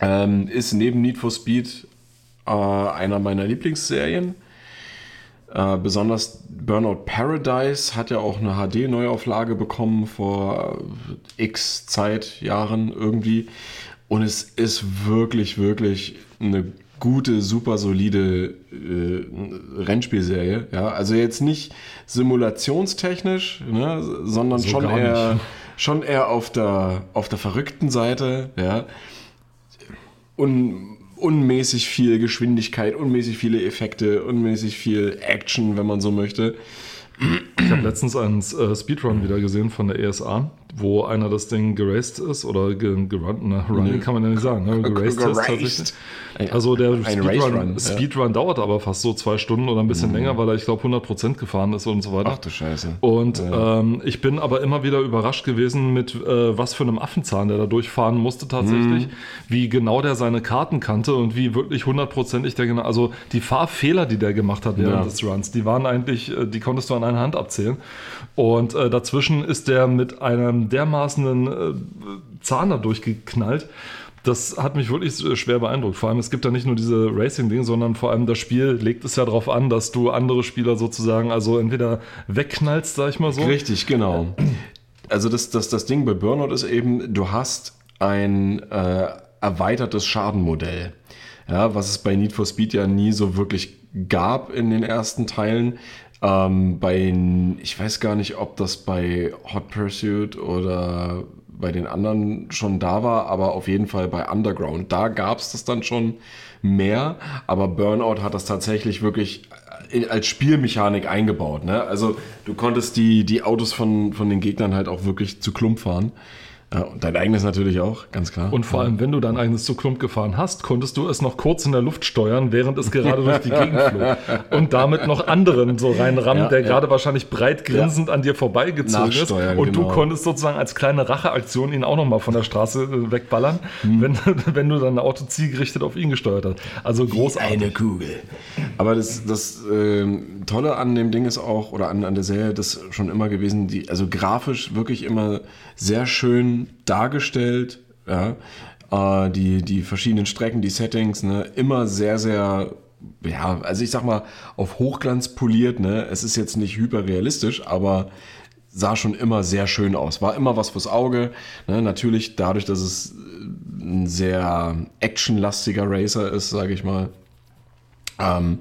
Ähm, ist neben Need for Speed äh, einer meiner Lieblingsserien. Äh, besonders Burnout Paradise hat ja auch eine HD-Neuauflage bekommen vor äh, x Zeit, Jahren irgendwie. Und es ist wirklich, wirklich eine gute, super solide äh, Rennspielserie. Ja? Also jetzt nicht simulationstechnisch, ne? sondern So schon eher, nicht. schon eher auf der, auf der verrückten Seite. Ja? un, unmäßig viel Geschwindigkeit, unmäßig viele Effekte, unmäßig viel Action, wenn man so möchte. Ich habe letztens einen äh, Speedrun wieder gesehen von der ESA, wo einer das Ding geraced ist oder ge gerunnt, ne, running kann man ja nicht sagen, ne, geraced ist tatsächlich. Also der Speedrun, ja. Speedrun dauert aber fast so zwei Stunden oder ein bisschen länger, weil er, ich glaube, 100% gefahren ist und so weiter. Ach du Scheiße. Und ähm, ich bin aber immer wieder überrascht gewesen mit äh, was für einem Affenzahn der da durchfahren musste tatsächlich, wie genau der seine Karten kannte und wie wirklich hundertprozentig der genau, also die Fahrfehler, die der gemacht hat während Ja. des Runs, die waren eigentlich, äh, die konntest du an einer Hand abzählen. Und äh, dazwischen ist der mit einem dermaßenen äh, Zahn da durchgeknallt. Das hat mich wirklich schwer beeindruckt. Vor allem, es gibt da nicht nur diese Racing-Ding, sondern vor allem das Spiel legt es ja darauf an, dass du andere Spieler sozusagen, also entweder wegknallst, sag ich mal so. Richtig, genau. Also das, das, das Ding bei Burnout ist eben, du hast ein äh, erweitertes Schadenmodell. Ja, was es bei Need for Speed ja nie so wirklich gab in den ersten Teilen. Ähm, bei, ich weiß gar nicht, ob das bei Hot Pursuit oder bei den anderen schon da war, aber auf jeden Fall bei Underground. Da gab es das dann schon mehr, aber Burnout hat das tatsächlich wirklich in, als Spielmechanik eingebaut. Ne? Also du konntest die, die Autos von, von den Gegnern halt auch wirklich zu Klump fahren. Ja, und dein eigenes natürlich auch, ganz klar. Und vor allem, wenn du dein eigenes zu Klump gefahren hast, konntest du es noch kurz in der Luft steuern, während es gerade durch die Gegend flog. Und damit noch anderen so reinrammen, Ja, der ja. gerade wahrscheinlich breit grinsend an dir vorbeigezogen ist. Und du genau. konntest sozusagen als kleine Racheaktion ihn auch nochmal von der Straße äh, wegballern, Hm. wenn, wenn du dein Auto zielgerichtet auf ihn gesteuert hast. Also großartig. Kugel. Aber das, das ähm, Tolle an dem Ding ist auch, oder an, an der Serie, das schon immer gewesen, die, also grafisch wirklich immer sehr schön dargestellt, ja. Äh, die, die verschiedenen Strecken, die Settings, ne, immer sehr, sehr, ja, also ich sag mal, auf Hochglanz poliert, ne. Es ist jetzt nicht hyperrealistisch, aber sah schon immer sehr schön aus. War immer was fürs Auge. Ne? Natürlich dadurch, dass es äh, ein sehr actionlastiger Racer ist, sage ich mal, ähm,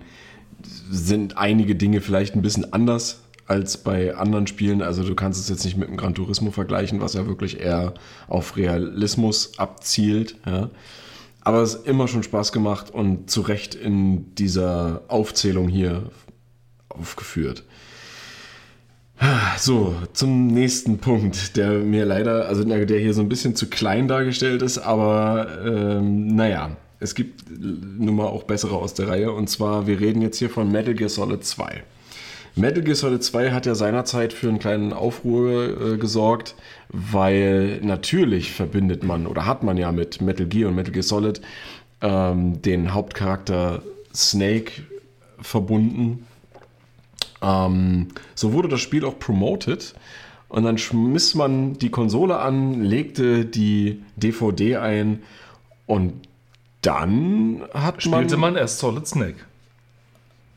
sind einige Dinge vielleicht ein bisschen anders als bei anderen Spielen. Also du kannst es jetzt nicht mit dem Gran Turismo vergleichen, was ja wirklich eher auf Realismus abzielt. Ja. Aber es hat immer schon Spaß gemacht und zu Recht in dieser Aufzählung hier aufgeführt. So, zum nächsten Punkt, der mir leider, also der der hier so ein bisschen zu klein dargestellt ist, aber ähm, naja, es gibt nun mal auch bessere aus der Reihe. Und zwar, wir reden jetzt hier von Metal Gear Solid 2. Metal Gear Solid 2 hat ja seinerzeit für einen kleinen Aufruhr äh, gesorgt, weil natürlich verbindet man oder hat man ja mit Metal Gear und Metal Gear Solid ähm, den Hauptcharakter Snake verbunden. Ähm, so wurde das Spiel auch promoted und dann schmiss man die Konsole an, legte die DVD ein und dann hat Spielte man man erst Solid Snake.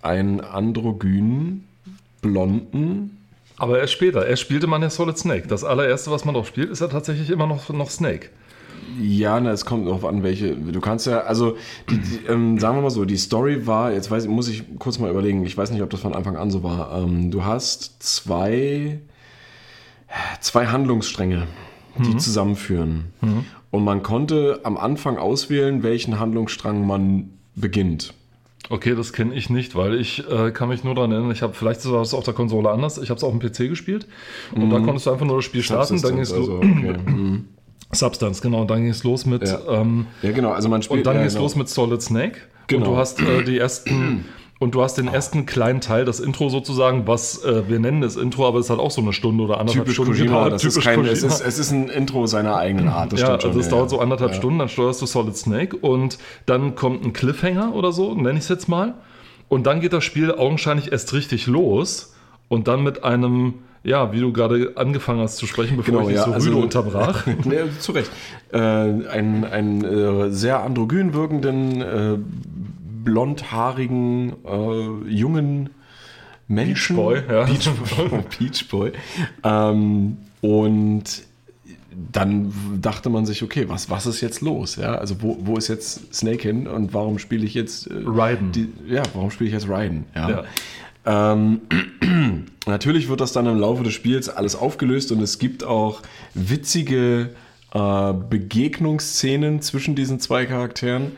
einen androgynen, blonden, Aber erst später. Erst spielte man ja Solid Snake. Das allererste, was man doch spielt, ist ja tatsächlich immer noch, noch Snake. Ja, na, es kommt darauf an, welche. Du kannst ja, also, die, die, ähm, sagen wir mal so, die Story war, jetzt weiß, muss ich kurz mal überlegen, ich weiß nicht, ob das von Anfang an so war. Ähm, du hast zwei, zwei Handlungsstränge, die zusammenführen. Und man konnte am Anfang auswählen, welchen Handlungsstrang man beginnt. Okay, das kenne ich nicht, weil ich äh, kann mich nur daran erinnern, ich habe, vielleicht war es auf der Konsole anders, ich habe es auf dem PC gespielt und da konntest du einfach nur das Spiel starten, dann ging es also, los. okay. mhm. Substance, genau, und dann ging es los mit Ja. ähm, Ja, genau, also man spielt. und dann ja, ging es genau. los mit Solid Snake und Genau. du hast äh, die ersten und du hast den ersten kleinen Teil, das Intro sozusagen, was äh, wir nennen es Intro, aber es hat auch so eine Stunde oder anderthalb Typisch Stunden Kojima, das ist kein, es, ist, es ist ein Intro seiner eigenen Art, das ja, also es ja, dauert ja. so anderthalb Ja. Stunden, dann steuerst du Solid Snake und dann kommt ein Cliffhanger oder so, nenne ich es jetzt mal. Und dann geht das Spiel augenscheinlich erst richtig los und dann mit einem, ja, wie du gerade angefangen hast zu sprechen, bevor Genau, ich dich ja, so also- rüde unterbrach. nee, zu Recht. Äh, einen einen äh, sehr androgyn wirkenden, äh, blondhaarigen, äh, jungen Menschen. Beach Boy, ja. Beach, Beach Boy. Ähm, und dann dachte man sich, okay, was, was ist jetzt los? Ja, also wo, wo ist jetzt Snake hin und warum spiele ich jetzt äh, Raiden. Die, ja, warum spiele ich jetzt Raiden? Ja. Ja. Ähm, natürlich wird das dann im Laufe des Spiels alles aufgelöst und es gibt auch witzige äh, Begegnungsszenen zwischen diesen zwei Charakteren.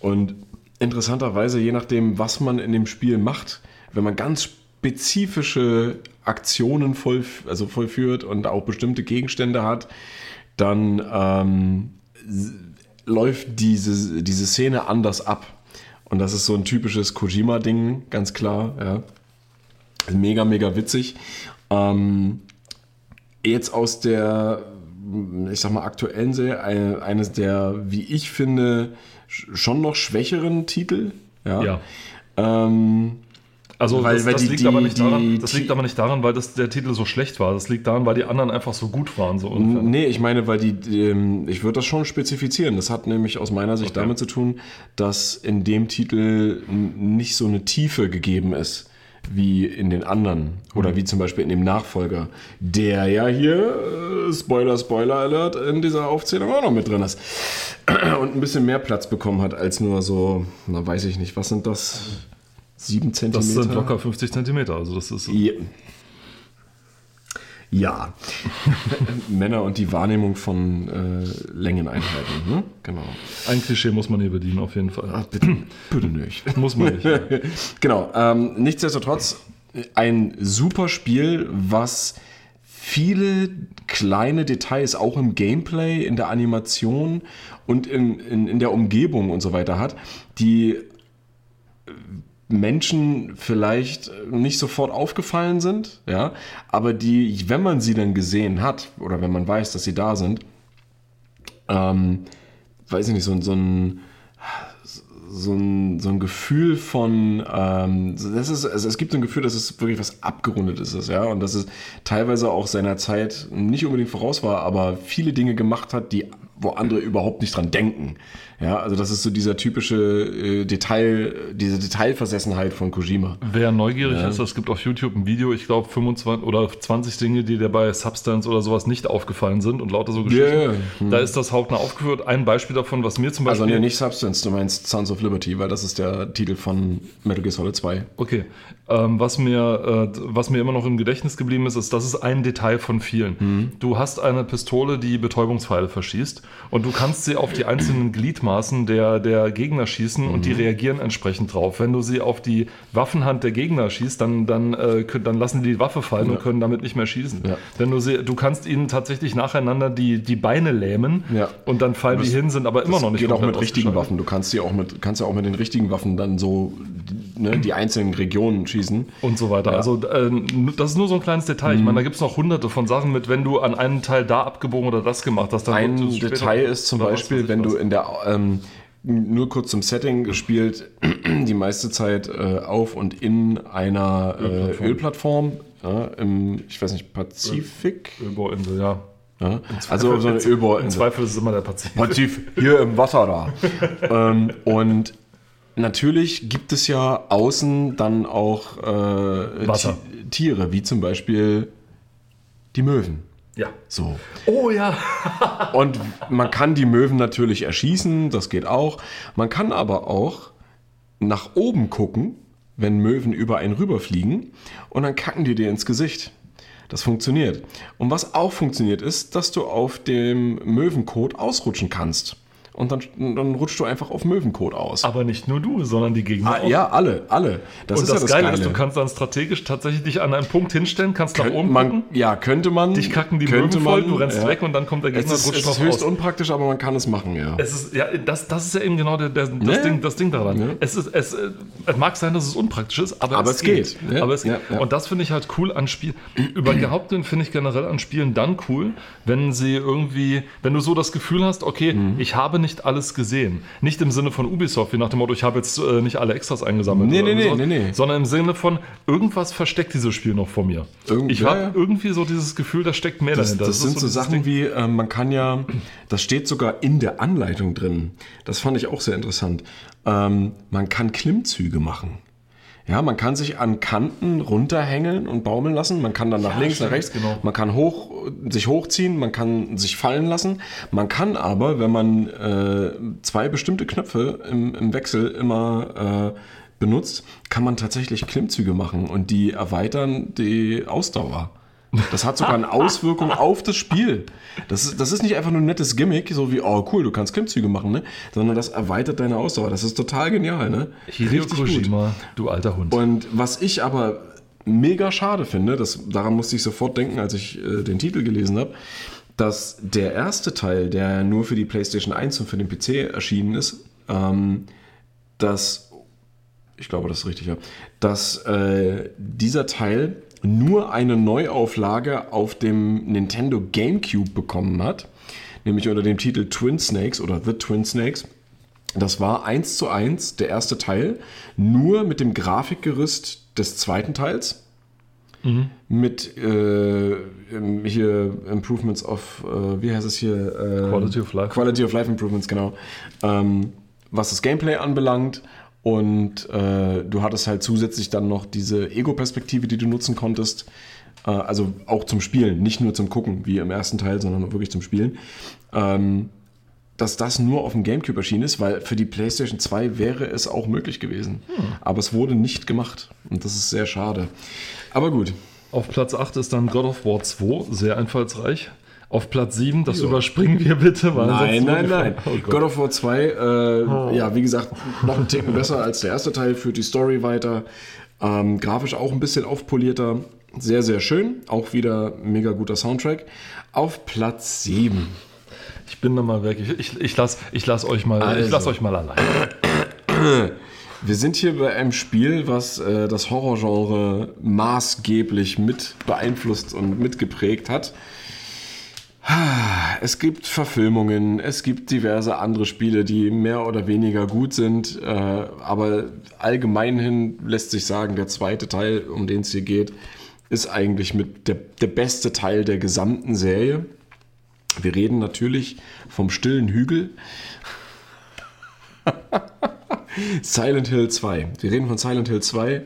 Und interessanterweise, je nachdem, was man in dem Spiel macht, wenn man ganz spezifische Aktionen voll, also vollführt und auch bestimmte Gegenstände hat, dann ähm, läuft diese, diese Szene anders ab. Und das ist so ein typisches Kojima-Ding, ganz klar. Ja. Mega, mega witzig. Ähm, jetzt aus der, ich sag mal, aktuellen Serie, eine, eines der, wie ich finde, schon noch schwächeren Titel. Ja. Ja. Ähm, Also Weil- das, weil das, die- liegt die- aber nicht daran, das liegt aber nicht daran, weil das, der Titel so schlecht war. Das liegt daran, weil die anderen einfach so gut waren. So ungefähr. Nee, ich meine, weil die, ähm, ich würde das schon spezifizieren. Das hat nämlich aus meiner Sicht Okay. damit zu tun, dass in dem Titel nicht so eine Tiefe gegeben ist wie in den anderen. Oder wie zum Beispiel in dem Nachfolger, der ja hier, äh, Spoiler, Spoiler Alert, in dieser Aufzählung auch noch mit drin ist. Und ein bisschen mehr Platz bekommen hat als nur so, na weiß ich nicht, was sind das? Sieben Zentimeter? Das sind locker 50 Zentimeter. Also das ist Ja. Ja. Männer und die Wahrnehmung von äh, Längeneinheiten. Ne? Genau. ein Klischee muss man hier bedienen auf jeden Fall. Ach, bitte, bitte nicht. Muss man nicht. ja. genau. Ähm, nichtsdestotrotz ein super Spiel, was viele kleine Details auch im Gameplay, in der Animation und in, in, in der Umgebung und so weiter hat, die Menschen vielleicht nicht sofort aufgefallen sind, ja, aber die, wenn man sie dann gesehen hat oder wenn man weiß, dass sie da sind, ähm, weiß ich nicht, so, ein- so ein so ein, so ein Gefühl von, ähm, das ist, also es gibt ein Gefühl, dass es wirklich was Abgerundetes ist, ja, und dass es teilweise auch seiner Zeit nicht unbedingt voraus war, aber viele Dinge gemacht hat, die, wo andere überhaupt nicht dran denken. Ja, also das ist so dieser typische äh, Detail, diese Detailversessenheit von Kojima. Wer neugierig ist, es gibt auf YouTube ein Video, ich glaube 25 oder 20 Dinge, die dir bei Substance oder sowas nicht aufgefallen sind und lauter so Geschichten. Ja, Da ist das hautnah aufgeführt. Ein Beispiel davon, was mir zum Also Beispiel... nee, nicht Substance, du meinst Sons of Liberty, weil das ist der Titel von Metal Gear Solid 2. Okay. Ähm, was, mir, äh, was mir immer noch im Gedächtnis geblieben ist, ist, das ist ein Detail von vielen. Du hast eine Pistole, die Betäubungspfeile verschießt und du kannst sie auf die einzelnen Gliedmaßen der, der Gegner schießen und die reagieren entsprechend drauf. Wenn du sie auf die Waffenhand der Gegner schießt, dann, dann, äh, dann lassen die die Waffe fallen und können damit nicht mehr schießen. Ja. Wenn du sie, du kannst ihnen tatsächlich nacheinander die, die Beine lähmen Ja. und dann fallen die hin, sind aber immer noch nicht geht auch mit richtigen. Waffen. Du kannst sie auch mit, kannst ja auch mit den richtigen Waffen dann so ne, die einzelnen Regionen schießen. Und so weiter. Also äh, das ist nur so ein kleines Detail. Mhm. Ich meine, da gibt es noch hunderte von Sachen mit, wenn du an einem Teil da abgebogen oder das gemacht hast. Dann Ein Detail ist zum Beispiel, wenn du was. in der ähm, nur kurz zum Setting gespielt, die meiste Zeit äh, auf und in einer äh, Ölplattform, ja, im, ich weiß nicht, Pazifik. Ölbohrinsel, ja. Ja, also so eine Im Ölbohrinsel. Zweifel ist es immer der Pazifik. Pazif, hier im Wasser da. ähm, und natürlich gibt es ja außen dann auch äh, Tiere, wie zum Beispiel die Möwen. Ja. So. Oh ja. Und man kann die Möwen natürlich erschießen, das geht auch. Man kann aber auch nach oben gucken, wenn Möwen über einen rüberfliegen und dann kacken die dir ins Gesicht. Das funktioniert. Und was auch funktioniert ist, dass du auf dem Möwenkot ausrutschen kannst. Und dann, dann rutschst du einfach auf Möwenkot aus. Aber nicht nur du, sondern die Gegner Ah, auch. ja, alle, alle. Das Und ist das, ja das Geile, Geile. ist, du kannst dann strategisch tatsächlich dich an einen Punkt hinstellen, kannst nach Könnte oben man, gucken, ja, könnte man. dich kacken die könnte Möwen voll, man, du rennst ja. weg und dann kommt der Gegner Es ist, und rutscht es ist höchst aus. unpraktisch, aber man kann es machen, ja. Es ist, ja, das, das ist ja eben genau der, der, das, Ja. Ding, das Ding daran. Ja. Es, ist, es, äh, es mag sein, dass es unpraktisch ist, aber, Aber es es geht. geht. Ja, Aber es, ja, ja. Und das finde ich halt cool an Spielen. Überhaupt finde ich generell an Spielen dann cool, wenn sie irgendwie, wenn du so das Gefühl hast, okay, Mhm. ich habe nicht alles gesehen. Nicht im Sinne von Ubisoft, wie nach dem Motto, ich habe jetzt äh, nicht alle Extras eingesammelt. Nee, nee, nee, nee, nee. Sondern im Sinne von, irgendwas versteckt dieses Spiel noch vor mir. Irgend- ich ja, habe ja. irgendwie so dieses Gefühl, da steckt mehr Das, dahinter. das, ist sind so Sachen Ding. wie, äh, man kann ja, das steht sogar in der Anleitung drin. Das fand ich auch sehr interessant. Ähm, man kann Klimmzüge machen. Ja, man kann sich an Kanten runterhängeln und baumeln lassen. Man kann dann nach Ja, links, stimmt, nach rechts. genau. Man kann hoch, sich hochziehen, man kann sich fallen lassen. Man kann aber, wenn man äh, zwei bestimmte Knöpfe im, im Wechsel immer äh, benutzt, kann man tatsächlich Klimmzüge machen und die erweitern die Ausdauer. Das hat sogar eine Auswirkung auf das Spiel. Das ist, das ist nicht einfach nur ein nettes Gimmick, so wie, oh cool, du kannst Klimmzüge machen, ne? sondern das erweitert deine Ausdauer. Das ist total genial. Ne? Hideo Kojima, du alter Hund. Und was ich aber mega schade finde, das, daran musste ich sofort denken, als ich äh, den Titel gelesen habe, dass der erste Teil, der nur für die PlayStation 1 und für den PC erschienen ist, ähm, dass, ich glaube, das ist richtig, ja, dass äh, dieser Teil nur eine Neuauflage auf dem Nintendo GameCube bekommen hat, nämlich unter dem Titel Twin Snakes oder The Twin Snakes. Das war eins zu eins der erste Teil, nur mit dem Grafikgerüst des zweiten Teils. Mit äh, hier Improvements of, äh, wie heißt es hier? Äh, Quality of Life. Quality of Life Improvements, genau. Ähm, was das Gameplay anbelangt. Und äh, du hattest halt zusätzlich dann noch diese Ego-Perspektive, die du nutzen konntest. Äh, also auch zum Spielen, nicht nur zum Gucken, wie im ersten Teil, sondern wirklich zum Spielen. Ähm, dass das nur auf dem GameCube erschienen ist, weil für die PlayStation 2 wäre es auch möglich gewesen. Aber es wurde nicht gemacht. Und das ist sehr schade. Aber gut. Auf Platz 8 ist dann God of War 2, sehr einfallsreich. Auf Platz 7, das Ja. überspringen wir bitte, weil Nein, nein, nein. Oh Gott. God of War 2, äh, ja, wie gesagt, noch einen Ticken besser als der erste Teil, führt die Story weiter. Ähm, grafisch auch ein bisschen aufpolierter. Sehr, sehr schön. Auch wieder mega guter Soundtrack. Auf Platz 7. Ich bin da mal weg. Ich, ich, ich lasse ich lass euch, mal- ich Also. lass euch mal allein. Wir sind hier bei einem Spiel, was äh, das Horrorgenre maßgeblich mit beeinflusst und mitgeprägt hat. Es gibt Verfilmungen, es gibt diverse andere Spiele, die mehr oder weniger gut sind, äh, aber allgemein hin lässt sich sagen, der zweite Teil, um den es hier geht, ist eigentlich mit der, der beste Teil der gesamten Serie. Wir reden natürlich vom stillen Hügel. Silent Hill 2. Wir reden von Silent Hill 2,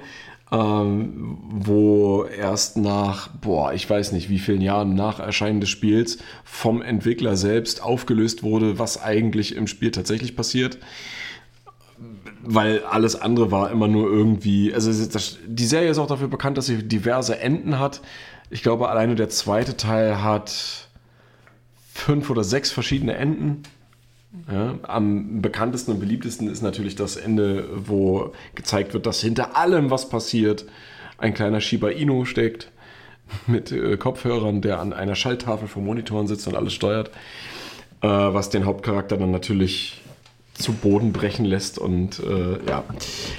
ähm, wo erst nach, boah, ich weiß nicht, wie vielen Jahren nach Erscheinen des Spiels vom Entwickler selbst aufgelöst wurde, was eigentlich im Spiel tatsächlich passiert. Weil alles andere war immer nur irgendwie. Also, das, die Serie ist auch dafür bekannt, dass sie diverse Enden hat. Ich glaube, alleine der zweite Teil hat fünf oder sechs verschiedene Enden. Ja, am bekanntesten und beliebtesten ist natürlich das Ende, wo gezeigt wird, dass hinter allem, was passiert, ein kleiner Shiba Inu steckt mit äh, Kopfhörern, der an einer Schalttafel vor Monitoren sitzt und alles steuert, äh, was den Hauptcharakter dann natürlich zu Boden brechen lässt und äh, ja,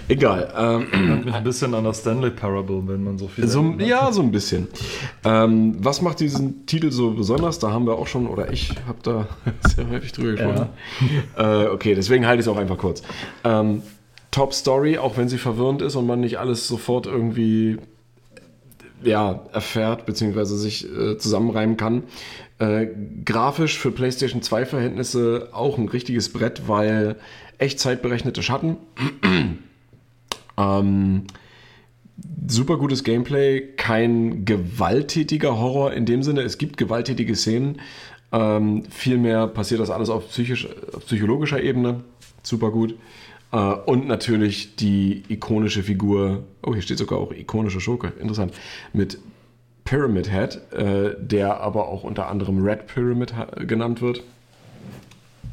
egal. Ähm, mich ein bisschen an das Stanley Parable, wenn man so viel. so, ja, so ein bisschen. Ähm, was macht diesen Titel so besonders? Da haben wir auch schon, oder ich habe da sehr häufig drüber gesprochen. Äh, okay, deswegen halte ich es auch einfach kurz. Ähm, Top Story, auch wenn sie verwirrend ist und man nicht alles sofort irgendwie ja, erfährt bzw. sich äh, zusammenreimen kann. Äh, grafisch für PlayStation 2 Verhältnisse auch ein richtiges Brett, weil echtzeitberechnete Schatten. ähm, super gutes Gameplay, kein gewalttätiger Horror in dem Sinne. Es gibt gewalttätige Szenen. Ähm, vielmehr passiert das alles auf, psychisch, auf psychologischer Ebene. Super gut. Äh, und natürlich die ikonische Figur, oh, hier steht sogar auch ikonische Schurke, interessant, mit Pyramid Head, äh, der aber auch unter anderem Red Pyramid genannt wird,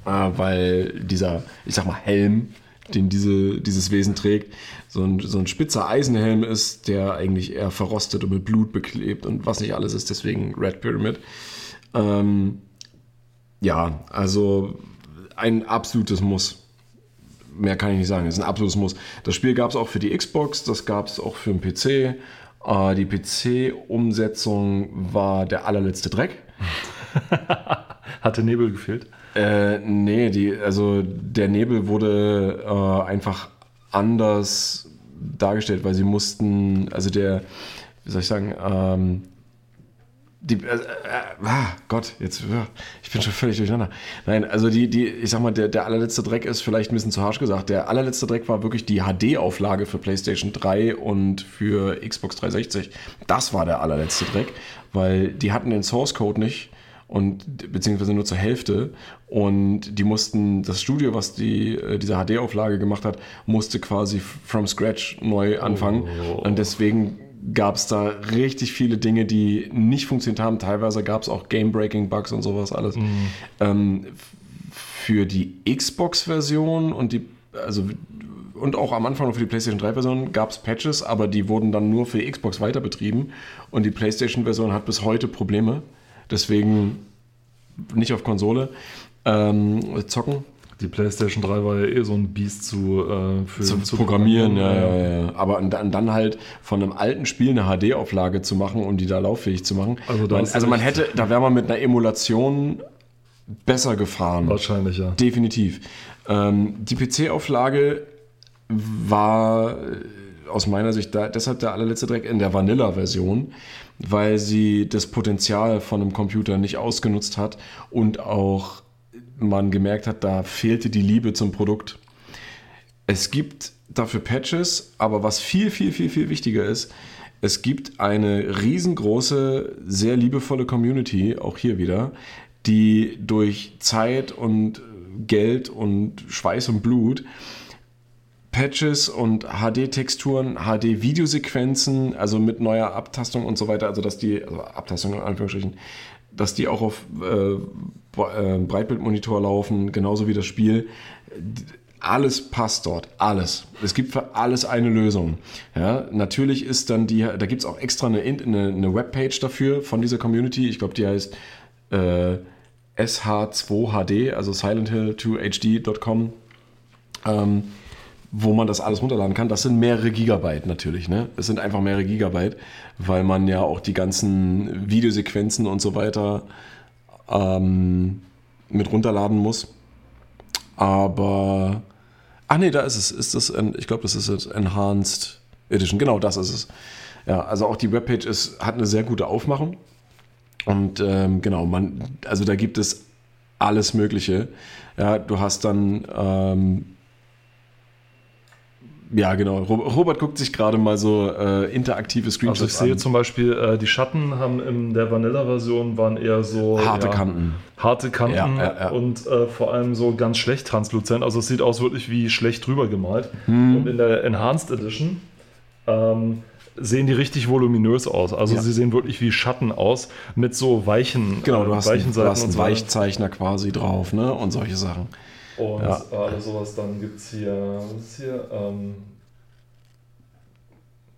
äh, weil dieser, ich sag mal, Helm, den diese, dieses Wesen trägt, so ein, so ein spitzer Eisenhelm ist, der eigentlich eher verrostet und mit Blut beklebt und was nicht alles ist, deswegen Red Pyramid. Ähm, ja, also ein absolutes Muss. Mehr kann ich nicht sagen. Es ist ein absolutes Muss. Das Spiel gab es auch für die Xbox, das gab es auch für den PC. Äh, die PC-Umsetzung war der allerletzte Dreck. Hatte Nebel gefehlt. Äh, nee, die, also der Nebel wurde äh, einfach anders dargestellt, weil sie mussten, also der, wie soll ich sagen, ähm, die, äh, äh, ah, Gott, jetzt, ich bin schon völlig durcheinander. Nein, also die, die, ich sag mal, der, der allerletzte Dreck ist vielleicht ein bisschen zu harsch gesagt. Der allerletzte Dreck war wirklich die HD-Auflage für PlayStation 3 und für Xbox 360. Das war der allerletzte Dreck, weil die hatten den Source Code nicht und beziehungsweise nur zur Hälfte und die mussten das Studio, was die äh, diese HD-Auflage gemacht hat, musste quasi from scratch neu anfangen und deswegen gab es da richtig viele Dinge, die nicht funktioniert haben. Teilweise gab es auch Game-Breaking-Bugs und sowas alles. Ähm, f- für die Xbox-Version und die, also und auch am Anfang für die PlayStation 3-Version gab es Patches, aber die wurden dann nur für die Xbox weiter betrieben. Und die PlayStation-Version hat bis heute Probleme. Deswegen nicht auf Konsole ähm, zocken. Die PlayStation 3 war ja eh so ein Biest zu, äh, für, zu, programmieren, ja, ja, ja. Aber und dann, dann halt von einem alten Spiel eine HD-Auflage zu machen und die da lauffähig zu machen. Also da man, also man hätte, da wäre man mit einer Emulation besser gefahren. Wahrscheinlich, ja. Definitiv. Ähm, die PC-Auflage war äh, aus meiner Sicht da, deshalb der allerletzte Dreck in der Vanilla-Version, weil sie das Potenzial von einem Computer nicht ausgenutzt hat und auch man gemerkt hat, da fehlte die Liebe zum Produkt. Es gibt dafür Patches, aber was viel, viel, viel, viel wichtiger ist, es gibt eine riesengroße, sehr liebevolle Community, auch hier wieder, die durch Zeit und Geld und Schweiß und Blut Patches und HD-Texturen, HD-Videosequenzen, also mit neuer Abtastung und so weiter, also dass die, also Abtastung in Anführungsstrichen, dass die auch auf äh, Breitbildmonitor laufen, genauso wie das Spiel. Alles passt dort, alles. Es gibt für alles eine Lösung. Ja, natürlich ist dann die, da gibt es auch extra eine, In- eine, eine Webpage dafür von dieser Community. Ich glaube, die heißt äh, SH2HD, also silenthill2hd.com. Ähm, wo man das alles runterladen kann. Das sind mehrere Gigabyte natürlich. Ne? Es sind einfach mehrere Gigabyte, weil man ja auch die ganzen Videosequenzen und so weiter ähm, mit runterladen muss. Aber, ach nee, da ist es. Ist das, ich glaube, das ist das Enhanced Edition. Genau, das ist es. Ja, also auch die Webpage ist, hat eine sehr gute Aufmachung. Und ähm, genau, man, also da gibt es alles Mögliche. Ja, du hast dann ähm, ja, genau. Ro- Robert guckt sich gerade mal so äh, interaktive Also ich Screenshots sehe an. zum Beispiel, äh, die Schatten haben in der Vanilla-Version waren eher so Harte ja, Kanten. harte Kanten Ja, ja, und äh, vor allem so ganz schlecht transluzent. Also es sieht aus wirklich wie schlecht drüber gemalt. Hm. Und in der Enhanced Edition ähm, sehen die richtig voluminös aus. Also sie sehen wirklich wie Schatten aus mit so weichen, Genau, äh, du hast, einen, weichen du hast einen. Weichzeichner quasi drauf, ne? Und solche Sachen. Und Ja. alles sowas, dann gibt es hier, was ist hier? Ähm,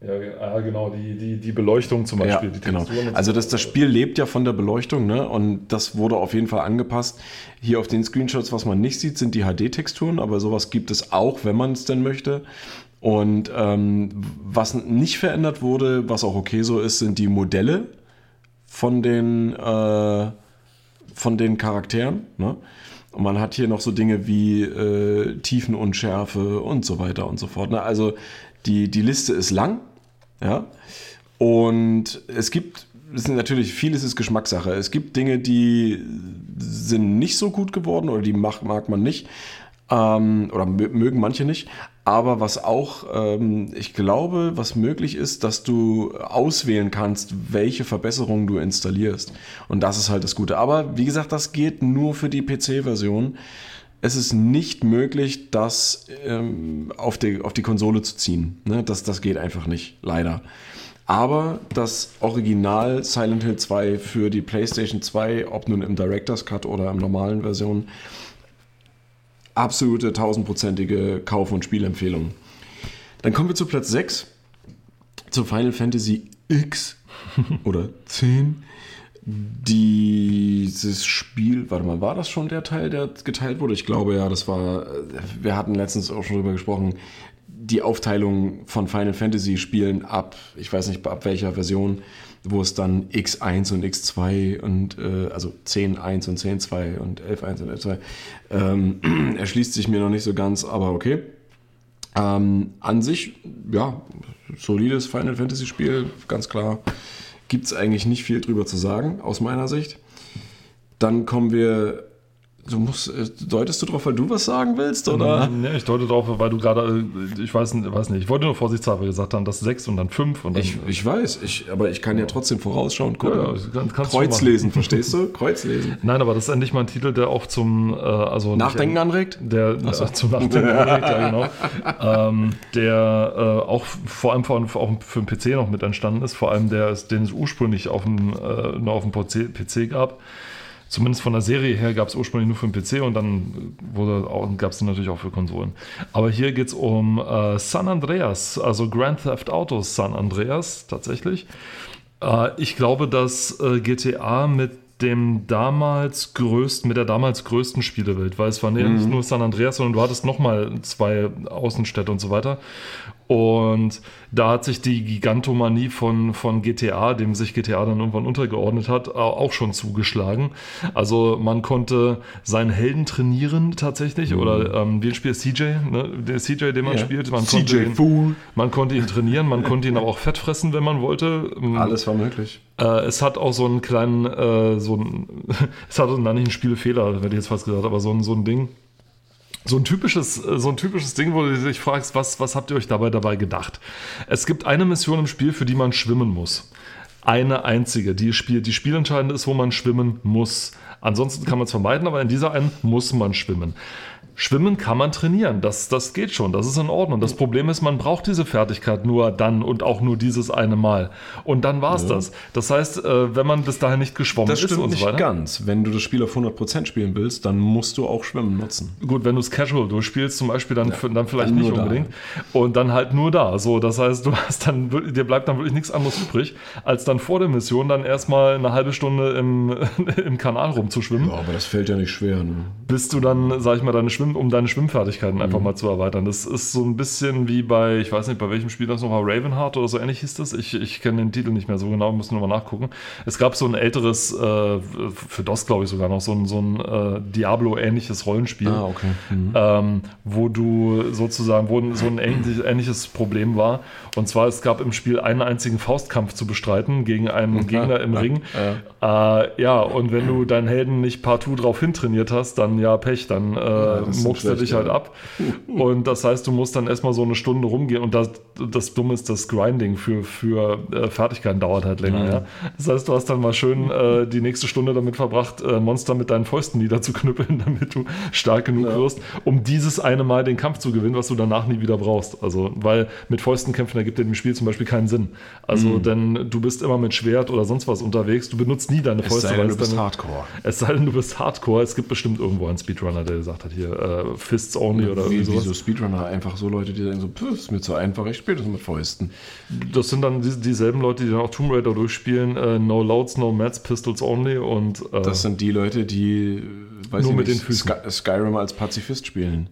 ja, ah, genau, die, die, die Beleuchtung zum Ja, Beispiel. die genau. Also so. das, das Spiel lebt ja von der Beleuchtung, ne? Und das wurde auf jeden Fall angepasst. Hier auf den Screenshots, was man nicht sieht, sind die HD-Texturen, aber sowas gibt es auch, wenn man es denn möchte. Und ähm, was nicht verändert wurde, was auch okay so ist, sind die Modelle von den, äh, von den Charakteren. Ne? Und man hat hier noch so Dinge wie äh, Tiefenunschärfe und so weiter und so fort. Ne? Also die, die Liste ist lang. Ja? Und es gibt, es sind natürlich, vieles ist Geschmackssache. Es gibt Dinge, die sind nicht so gut geworden oder die mag, mag man nicht. Ähm, oder mö- mögen manche nicht. Aber was auch, ähm, ich glaube, was möglich ist, dass du auswählen kannst, welche Verbesserungen du installierst. Und das ist halt das Gute. Aber wie gesagt, das geht nur für die PC-Version. Es ist nicht möglich, das ähm, auf, die, auf die Konsole zu ziehen. Ne? Das, das geht einfach nicht, leider. Aber das Original Silent Hill 2 für die PlayStation 2, ob nun im Director's Cut oder im normalen Version, absolute tausendprozentige Kauf- und Spielempfehlung. Dann kommen wir zu Platz 6, zu Final Fantasy X oder 10. Dieses Spiel, warte mal, war das schon der Teil, der geteilt wurde? Ich glaube ja, das war, wir hatten letztens auch schon drüber gesprochen, die Aufteilung von Final Fantasy Spielen ab, ich weiß nicht ab welcher Version, wo es dann X1 und X2 und äh, also 10.1 und 10.2 und 11.1 und 11.2 ähm, erschließt sich mir noch nicht so ganz, aber okay. Ähm, an sich, ja, solides Final Fantasy Spiel, ganz klar. Gibt es eigentlich nicht viel drüber zu sagen, aus meiner Sicht. Dann kommen wir. Du musst, äh, deutest du drauf, weil du was sagen willst, oder? Ja, ich deute drauf, weil du gerade, äh, ich weiß, nicht- weiß nicht, ich wollte nur vorsichtshalber gesagt haben, dass 6 und dann 5 und dann. Ich, ich weiß, ich, aber ich kann ja trotzdem vorausschauen gucken. Ja, kann- Kreuz lesen, verstehst du? Kreuz lesen. Nein, aber das ist endlich mal ein Titel, der auch zum äh, also Nachdenken nicht, anregt? Der äh, zum Nachdenken anregt, ja genau. ähm, der äh, auch vor allem vor, auch für den PC noch mit entstanden ist, vor allem der, ist, den es ursprünglich auf dem, äh, nur auf dem PC, PC gab. Zumindest von der Serie her gab es ursprünglich nur für den PC und dann gab es natürlich auch für Konsolen. Aber hier geht es um äh, San Andreas, also Grand Theft Auto San Andreas tatsächlich. Äh, ich glaube, dass äh, GTA mit dem damals größten, mit der damals größten Spielewelt, weil es war nicht mhm. nur San Andreas, sondern du hattest nochmal zwei Außenstädte und so weiter. Und da hat sich die Gigantomanie von, von GTA, dem sich GTA dann irgendwann untergeordnet hat, auch schon zugeschlagen. Also man konnte seinen Helden trainieren tatsächlich, mhm. oder ähm, wie spielt CJ, ne? der CJ, den man ja. spielt. Man CJ konnte ihn, Fool. Man konnte ihn trainieren, man konnte ihn aber auch fett fressen, wenn man wollte. Ähm, Alles war möglich. Äh, es hat auch so einen kleinen, äh, so ein, es hat dann nicht einen Spielfehler, hätte ich jetzt fast gesagt, aber so ein, so ein Ding so ein typisches, äh, so ein typisches Ding, wo du dich fragst, was, was habt ihr euch dabei dabei gedacht? Es gibt eine Mission im Spiel, für die man schwimmen muss. Eine einzige, die, Spiel, die spielentscheidend ist, wo man schwimmen muss. Ansonsten kann man es vermeiden, aber in dieser einen muss man schwimmen. Schwimmen kann man trainieren, das, das geht schon, das ist in Ordnung. Das Problem ist, man braucht diese Fertigkeit nur dann und auch nur dieses eine Mal. Und dann war es ja. das. Das heißt, äh, wenn man bis dahin nicht geschwommen das ist und so weiter. nicht ganz. Wenn du das Spiel auf 100% spielen willst, dann musst du auch Schwimmen nutzen. Gut, wenn du es casual durchspielst zum Beispiel, dann, ja, dann vielleicht dann nicht unbedingt. Da. Und dann halt nur da. So, das heißt, du hast dann, dir bleibt dann wirklich nichts anderes übrig, als dann vor der Mission dann erstmal eine halbe Stunde im, im Kanal rumzuschwimmen. Ja, aber das fällt ja nicht schwer. Ne? Bis du dann, sag ich mal, deine Schwimm um deine Schwimmfertigkeiten einfach mhm. mal zu erweitern. Das ist so ein bisschen wie bei, ich weiß nicht, bei welchem Spiel das noch war, Ravenheart oder so ähnlich hieß das. Ich, ich kenne den Titel nicht mehr so genau, müssen wir mal nachgucken. Es gab so ein älteres, äh, für DOS glaube ich sogar noch, so ein, so ein äh, Diablo-ähnliches Rollenspiel, ah, okay. mhm. ähm, wo du sozusagen, wo so ein ähnlich, ähnliches Problem war. Und zwar, es gab im Spiel einen einzigen Faustkampf zu bestreiten gegen einen Gegner im Ring. Ja. Äh, ja, und wenn du deinen Helden nicht partout drauf hintrainiert hast, dann ja Pech, dann äh, ja, muckst du dich halt ab. Und das heißt, du musst dann erstmal so eine Stunde rumgehen und das, das Dumme ist, das Grinding für, für äh, Fertigkeiten dauert halt länger. Mhm. Ja. Das heißt, du hast dann mal schön äh, die nächste Stunde damit verbracht, äh, Monster mit deinen Fäusten niederzuknüppeln, damit du stark genug ja. wirst, um dieses eine Mal den Kampf zu gewinnen, was du danach nie wieder brauchst. Also, weil mit Fäusten kämpfen ergibt in dem Spiel zum Beispiel keinen Sinn. Also, mhm. denn du bist immer mit Schwert oder sonst was unterwegs, du benutzt nie deine Fäuste. Es sei denn, du bist Hardcore. Es sei denn, du bist Hardcore. Es gibt bestimmt irgendwo einen Speedrunner, der gesagt hat, hier, äh, Fists only oder wie, sowas. Wie so Speedrunner, einfach so Leute, die sagen so, pff, ist mir zu einfach, ich spiele das mit Fäusten. Das sind dann die, dieselben Leute, die dann auch Tomb Raider durchspielen, äh, No Loads, No Mats, Pistols only und... Äh, das sind die Leute, die, weiß nur mit nicht, den Sky Skyrim als Pazifist spielen.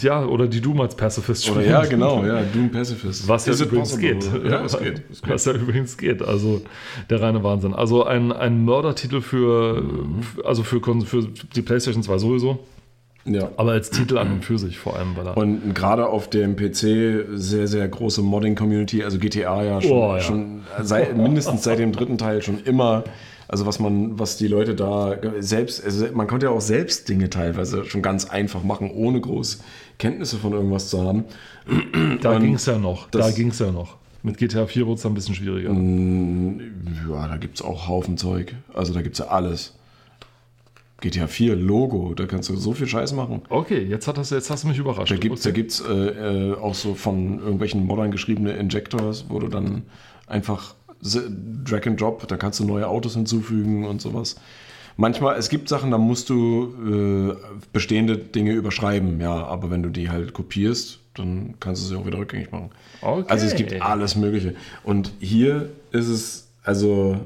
Ja, oder die Doom als Pacifist spielen. Oder ja, genau, ja, Doom Pacifist. Was ja übrigens geht. Ja, es geht. Es geht. Was ja übrigens geht. Also der reine Wahnsinn. Also ein, ein Mördertitel für, mhm. also für, für die PlayStation 2 sowieso. Ja. Aber als Titel an und für sich vor allem. Weil und gerade auf dem PC sehr, sehr große Modding-Community, also GTA ja schon, oh, ja. schon seit, mindestens seit dem dritten Teil schon immer. Also was man, was die Leute da selbst, also man konnte ja auch selbst Dinge teilweise schon ganz einfach machen, ohne groß Kenntnisse von irgendwas zu haben. Da ging es ja noch, da ging es ja noch. Mit GTA 4 wurde es ein bisschen schwieriger. Mm, ja, da gibt es auch Haufen Zeug. Also da gibt es ja alles. GTA 4 Logo, da kannst du so viel Scheiß machen. Okay, jetzt, hat das, jetzt hast du mich überrascht. Da gibt es okay. äh, äh, auch so von irgendwelchen Modern geschriebene Injectors, wo du dann einfach Drag and Drop, da kannst du neue Autos hinzufügen und sowas. Manchmal, es gibt Sachen, da musst du äh, bestehende Dinge überschreiben, ja, aber wenn du die halt kopierst, dann kannst du sie auch wieder rückgängig machen. Okay. Also es gibt alles Mögliche. Und hier ist es, also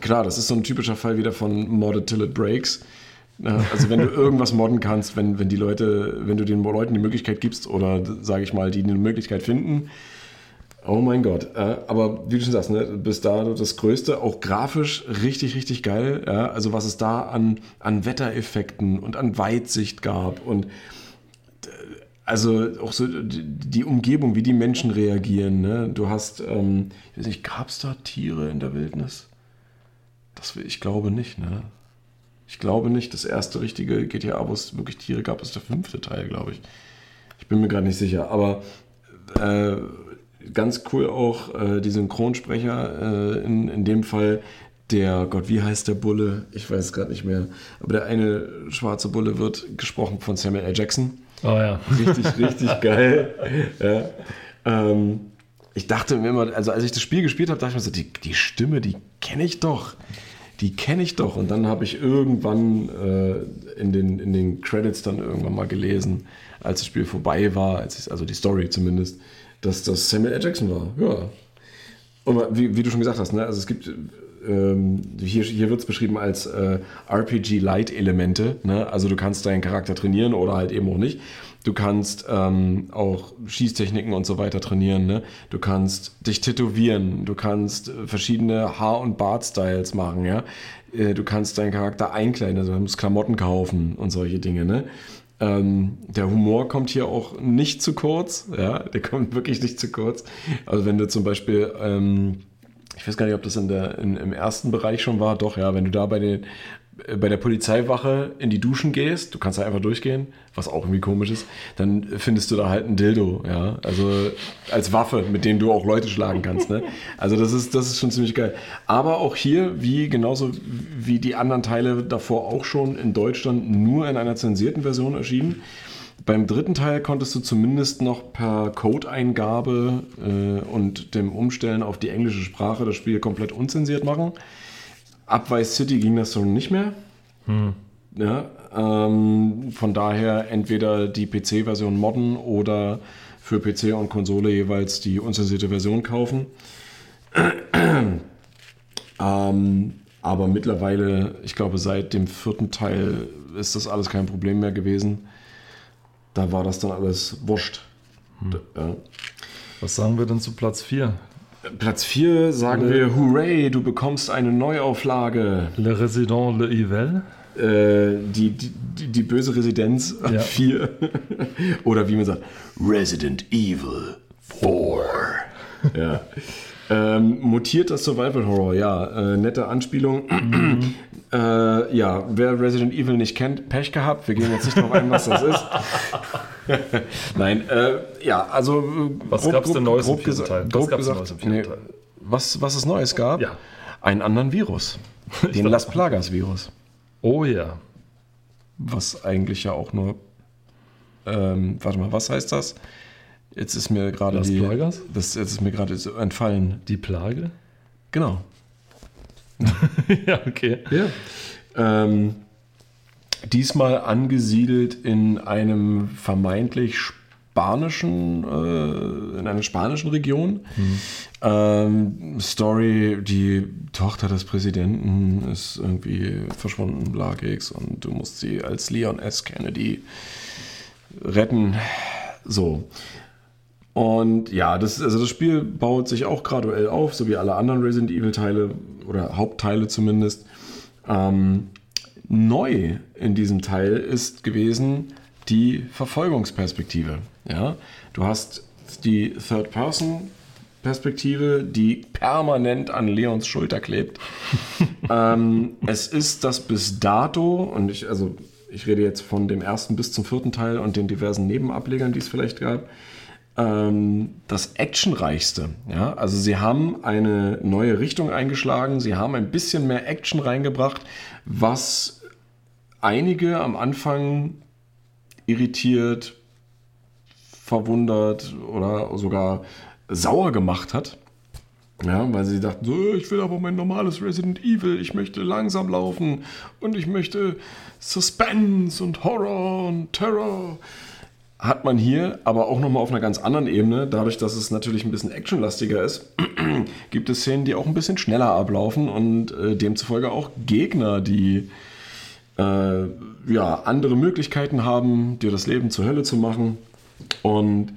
klar, das ist so ein typischer Fall wieder von Modded Till It Breaks. Also wenn du irgendwas modden kannst, wenn, wenn die Leute, wenn du den Leuten die Möglichkeit gibst oder sage ich mal, die eine Möglichkeit finden, oh mein Gott. Aber wie du schon sagst, ne, bis da das Größte, auch grafisch richtig, richtig geil. Ja? Also was es da an, an Wettereffekten und an Weitsicht gab und also auch so die Umgebung, wie die Menschen reagieren. Ne? Du hast, ähm, ich weiß nicht, gab es da Tiere in der Wildnis? Das, ich glaube nicht, ne? Ich glaube nicht. Das erste richtige GTA, wo es wirklich Tiere gab, ist der fünfte Teil, glaube ich. Ich bin mir gerade nicht sicher. Aber äh, ganz cool auch äh, die Synchronsprecher. Äh, in, in dem Fall der, Gott, wie heißt der Bulle? Ich weiß es gerade nicht mehr. Aber der eine schwarze Bulle wird gesprochen von Samuel L. Jackson. Oh ja. Richtig, richtig geil. Ja. Ähm, ich dachte mir immer, also als ich das Spiel gespielt habe, dachte ich mir so, die, die Stimme, die kenne ich doch. die kenne ich doch. Und dann habe ich irgendwann äh, in, den, in den Credits dann irgendwann mal gelesen, als das Spiel vorbei war, als ich, also die Story zumindest, dass das Samuel L. Jackson war. Ja. Und wie, wie du schon gesagt hast, ne? also es gibt ähm, hier, hier wird es beschrieben als äh, RPG-Light-Elemente. Ne? Also du kannst deinen Charakter trainieren oder halt eben auch nicht. Du kannst ähm, auch Schießtechniken und so weiter trainieren. Ne? Du kannst dich tätowieren. Du kannst äh, verschiedene Haar- und Bart-Styles machen. Ja? Äh, du kannst deinen Charakter einkleiden. Also du musst Klamotten kaufen und solche Dinge. Ne? Ähm, der Humor kommt hier auch nicht zu kurz. Ja? Der kommt wirklich nicht zu kurz. Also wenn du zum Beispiel... Ähm, ich weiß gar nicht, ob das in der, in, im ersten Bereich schon war. Doch, ja, wenn du da bei, den, bei der Polizeiwache in die Duschen gehst, du kannst da einfach durchgehen, was auch irgendwie komisch ist, dann findest du da halt ein Dildo, ja. Also als Waffe, mit dem du auch Leute schlagen kannst. Ne? Also das ist, das ist schon ziemlich geil. Aber auch hier, wie genauso wie die anderen Teile davor auch schon in Deutschland nur in einer zensierten Version erschienen. Beim dritten Teil konntest du zumindest noch per Codeingabe äh, und dem Umstellen auf die englische Sprache das Spiel komplett unzensiert machen. Ab Vice City ging das so nicht mehr. Hm. Ja, ähm, von daher entweder die PC-Version modden oder für PC und Konsole jeweils die unzensierte Version kaufen. ähm, aber mittlerweile, ich glaube, seit dem vierten Teil ist das alles kein Problem mehr gewesen da war das dann alles wurscht. Hm. Ja. Was sagen wir denn zu Platz 4? Platz 4 sagen Le wir, hooray, du bekommst eine Neuauflage. Le Résident Le Evil. Äh, die, die, die, die, böse Residenz ja. 4. Oder wie man sagt, Resident Evil 4. ja. Ähm, mutierter Survival Horror, ja. Äh, nette Anspielung. Äh, ja, wer Resident Evil nicht kennt, Pech gehabt. Wir gehen jetzt nicht darauf ein, was das ist. Nein, äh, ja, also. Äh, was gab es denn Neues im vierten Teil? Was gab's gesagt, Neues im nee, Teil? Was, was es Neues gab? Ja. Einen anderen Virus. Den Las Plagas-Virus. Oh ja. Was eigentlich ja auch nur. Ähm, warte mal, was heißt das? Jetzt ist mir gerade die. Plagas? Das, jetzt ist mir gerade so entfallen. Die Plage? Genau. ja, okay. Ja. Ähm, diesmal angesiedelt in einem vermeintlich spanischen, äh, in einer spanischen Region. Mhm. Ähm, Story, die Tochter des Präsidenten ist irgendwie verschwunden, lag und du musst sie als Leon S. Kennedy retten. So. Und ja, das, also das Spiel baut sich auch graduell auf, so wie alle anderen Resident Evil-Teile oder Hauptteile zumindest. Ähm, neu in diesem Teil ist gewesen die Verfolgungsperspektive. Ja? Du hast die Third-Person-Perspektive, die permanent an Leons Schulter klebt. ähm, es ist das bis dato, und ich, also ich rede jetzt von dem ersten bis zum vierten Teil und den diversen Nebenablegern, die es vielleicht gab, ähm, das actionreichste. Ja? Also sie haben eine neue Richtung eingeschlagen, sie haben ein bisschen mehr Action reingebracht, was einige am Anfang irritiert, verwundert oder sogar sauer gemacht hat. Ja, weil sie dachten, so, ich will aber mein normales Resident Evil, ich möchte langsam laufen und ich möchte Suspense und Horror und Terror hat man hier aber auch nochmal auf einer ganz anderen Ebene, dadurch, dass es natürlich ein bisschen actionlastiger ist, gibt es Szenen, die auch ein bisschen schneller ablaufen und äh, demzufolge auch Gegner, die äh, ja, andere Möglichkeiten haben, dir das Leben zur Hölle zu machen. Und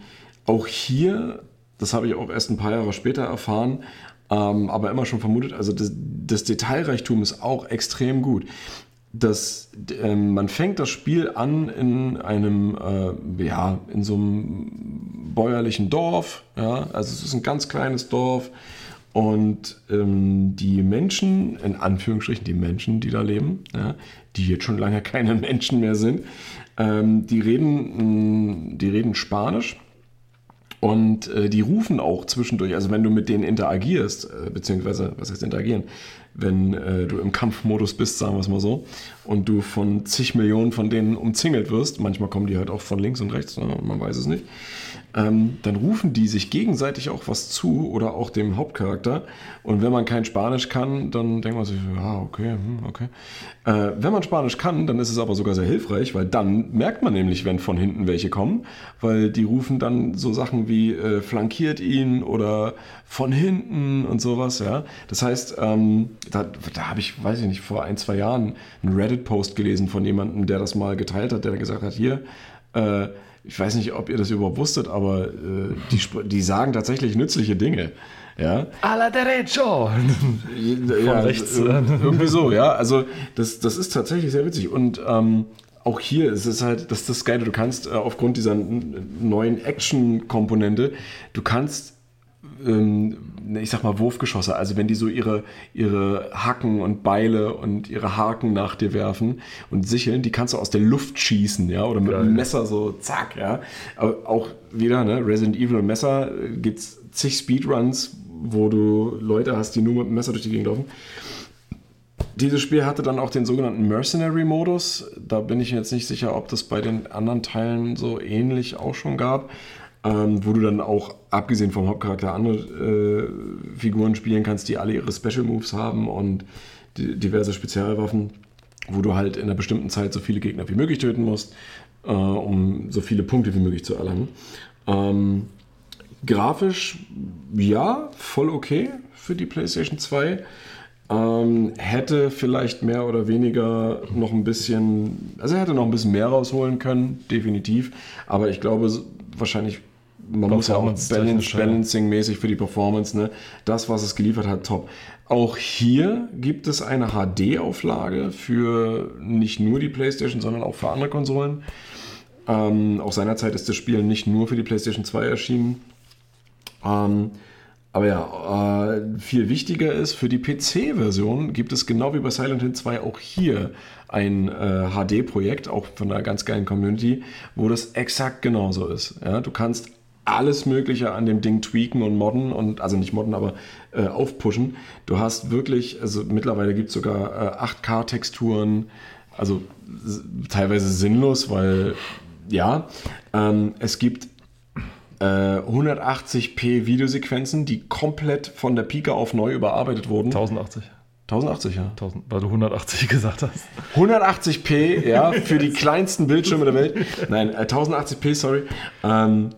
auch hier, das habe ich auch erst ein paar Jahre später erfahren, ähm, aber immer schon vermutet, also das, das Detailreichtum ist auch extrem gut das, äh, man fängt das Spiel an in einem, äh, ja, in so einem bäuerlichen Dorf. Ja? Also es ist ein ganz kleines Dorf. Und ähm, die Menschen, in Anführungsstrichen die Menschen, die da leben, ja, die jetzt schon lange keine Menschen mehr sind, ähm, die, reden, die reden Spanisch. Und äh, die rufen auch zwischendurch, also wenn du mit denen interagierst, äh, beziehungsweise, was heißt interagieren, wenn äh, du im Kampfmodus bist, sagen wir es mal so, und du von zig Millionen von denen umzingelt wirst, manchmal kommen die halt auch von links und rechts, ne, man weiß es nicht, ähm, dann rufen die sich gegenseitig auch was zu oder auch dem Hauptcharakter. Und wenn man kein Spanisch kann, dann denkt man sich, ja, okay, hm, okay. Äh, wenn man Spanisch kann, dann ist es aber sogar sehr hilfreich, weil dann merkt man nämlich, wenn von hinten welche kommen, weil die rufen dann so Sachen wie äh, flankiert ihn oder von hinten und sowas, ja. Das heißt, ähm, da, da habe ich, weiß ich nicht, vor ein, zwei Jahren einen Reddit-Post gelesen von jemandem, der das mal geteilt hat, der gesagt hat, hier, äh, ich weiß nicht, ob ihr das überhaupt wusstet, aber äh, die, die sagen tatsächlich nützliche Dinge. Ja. A la derecho! Von ja, rechts. Irgendwie so, ja. Also das, das ist tatsächlich sehr witzig. Und ähm, auch hier ist es halt, das ist das Geile, du kannst äh, aufgrund dieser neuen Action-Komponente, du kannst ich sag mal, Wurfgeschosse. Also wenn die so ihre, ihre Hacken und Beile und ihre Haken nach dir werfen und sicheln, die kannst du aus der Luft schießen, ja, oder mit Geil. einem Messer so zack, ja. Aber auch wieder, ne, Resident Evil und Messer äh, gibt's zig Speedruns, wo du Leute hast, die nur mit dem Messer durch die Gegend laufen. Dieses Spiel hatte dann auch den sogenannten Mercenary-Modus. Da bin ich jetzt nicht sicher, ob das bei den anderen Teilen so ähnlich auch schon gab ähm, wo du dann auch, abgesehen vom Hauptcharakter, andere äh, Figuren spielen kannst, die alle ihre Special Moves haben und diverse Spezialwaffen, wo du halt in einer bestimmten Zeit so viele Gegner wie möglich töten musst, äh, um so viele Punkte wie möglich zu erlangen. Ähm, grafisch, ja, voll okay für die PlayStation 2. Ähm, hätte vielleicht mehr oder weniger noch ein bisschen, also er hätte noch ein bisschen mehr rausholen können, definitiv. Aber ich glaube, wahrscheinlich man muss ja auch Balance, Balancing-mäßig für die Performance, ne? Das, was es geliefert hat, top. Auch hier gibt es eine HD-Auflage für nicht nur die PlayStation, sondern auch für andere Konsolen. Ähm, auch seinerzeit ist das Spiel nicht nur für die PlayStation 2 erschienen. Ähm, aber ja, äh, viel wichtiger ist, für die PC-Version gibt es genau wie bei Silent Hill 2 auch hier ein äh, HD-Projekt, auch von einer ganz geilen Community, wo das exakt genauso ist. Ja, du kannst alles Mögliche an dem Ding tweaken und modden und also nicht modden, aber äh, aufpushen. Du hast wirklich, also mittlerweile gibt es sogar äh, 8K-Texturen, also teilweise sinnlos, weil ja, ähm, es gibt äh, 180p Videosequenzen, die komplett von der Pika auf neu überarbeitet wurden. 1080. 1080, ja. 1000, weil du 180 gesagt hast. 180p, ja, für die kleinsten Bildschirme der Welt. Nein, äh, 1080p, sorry. Ähm,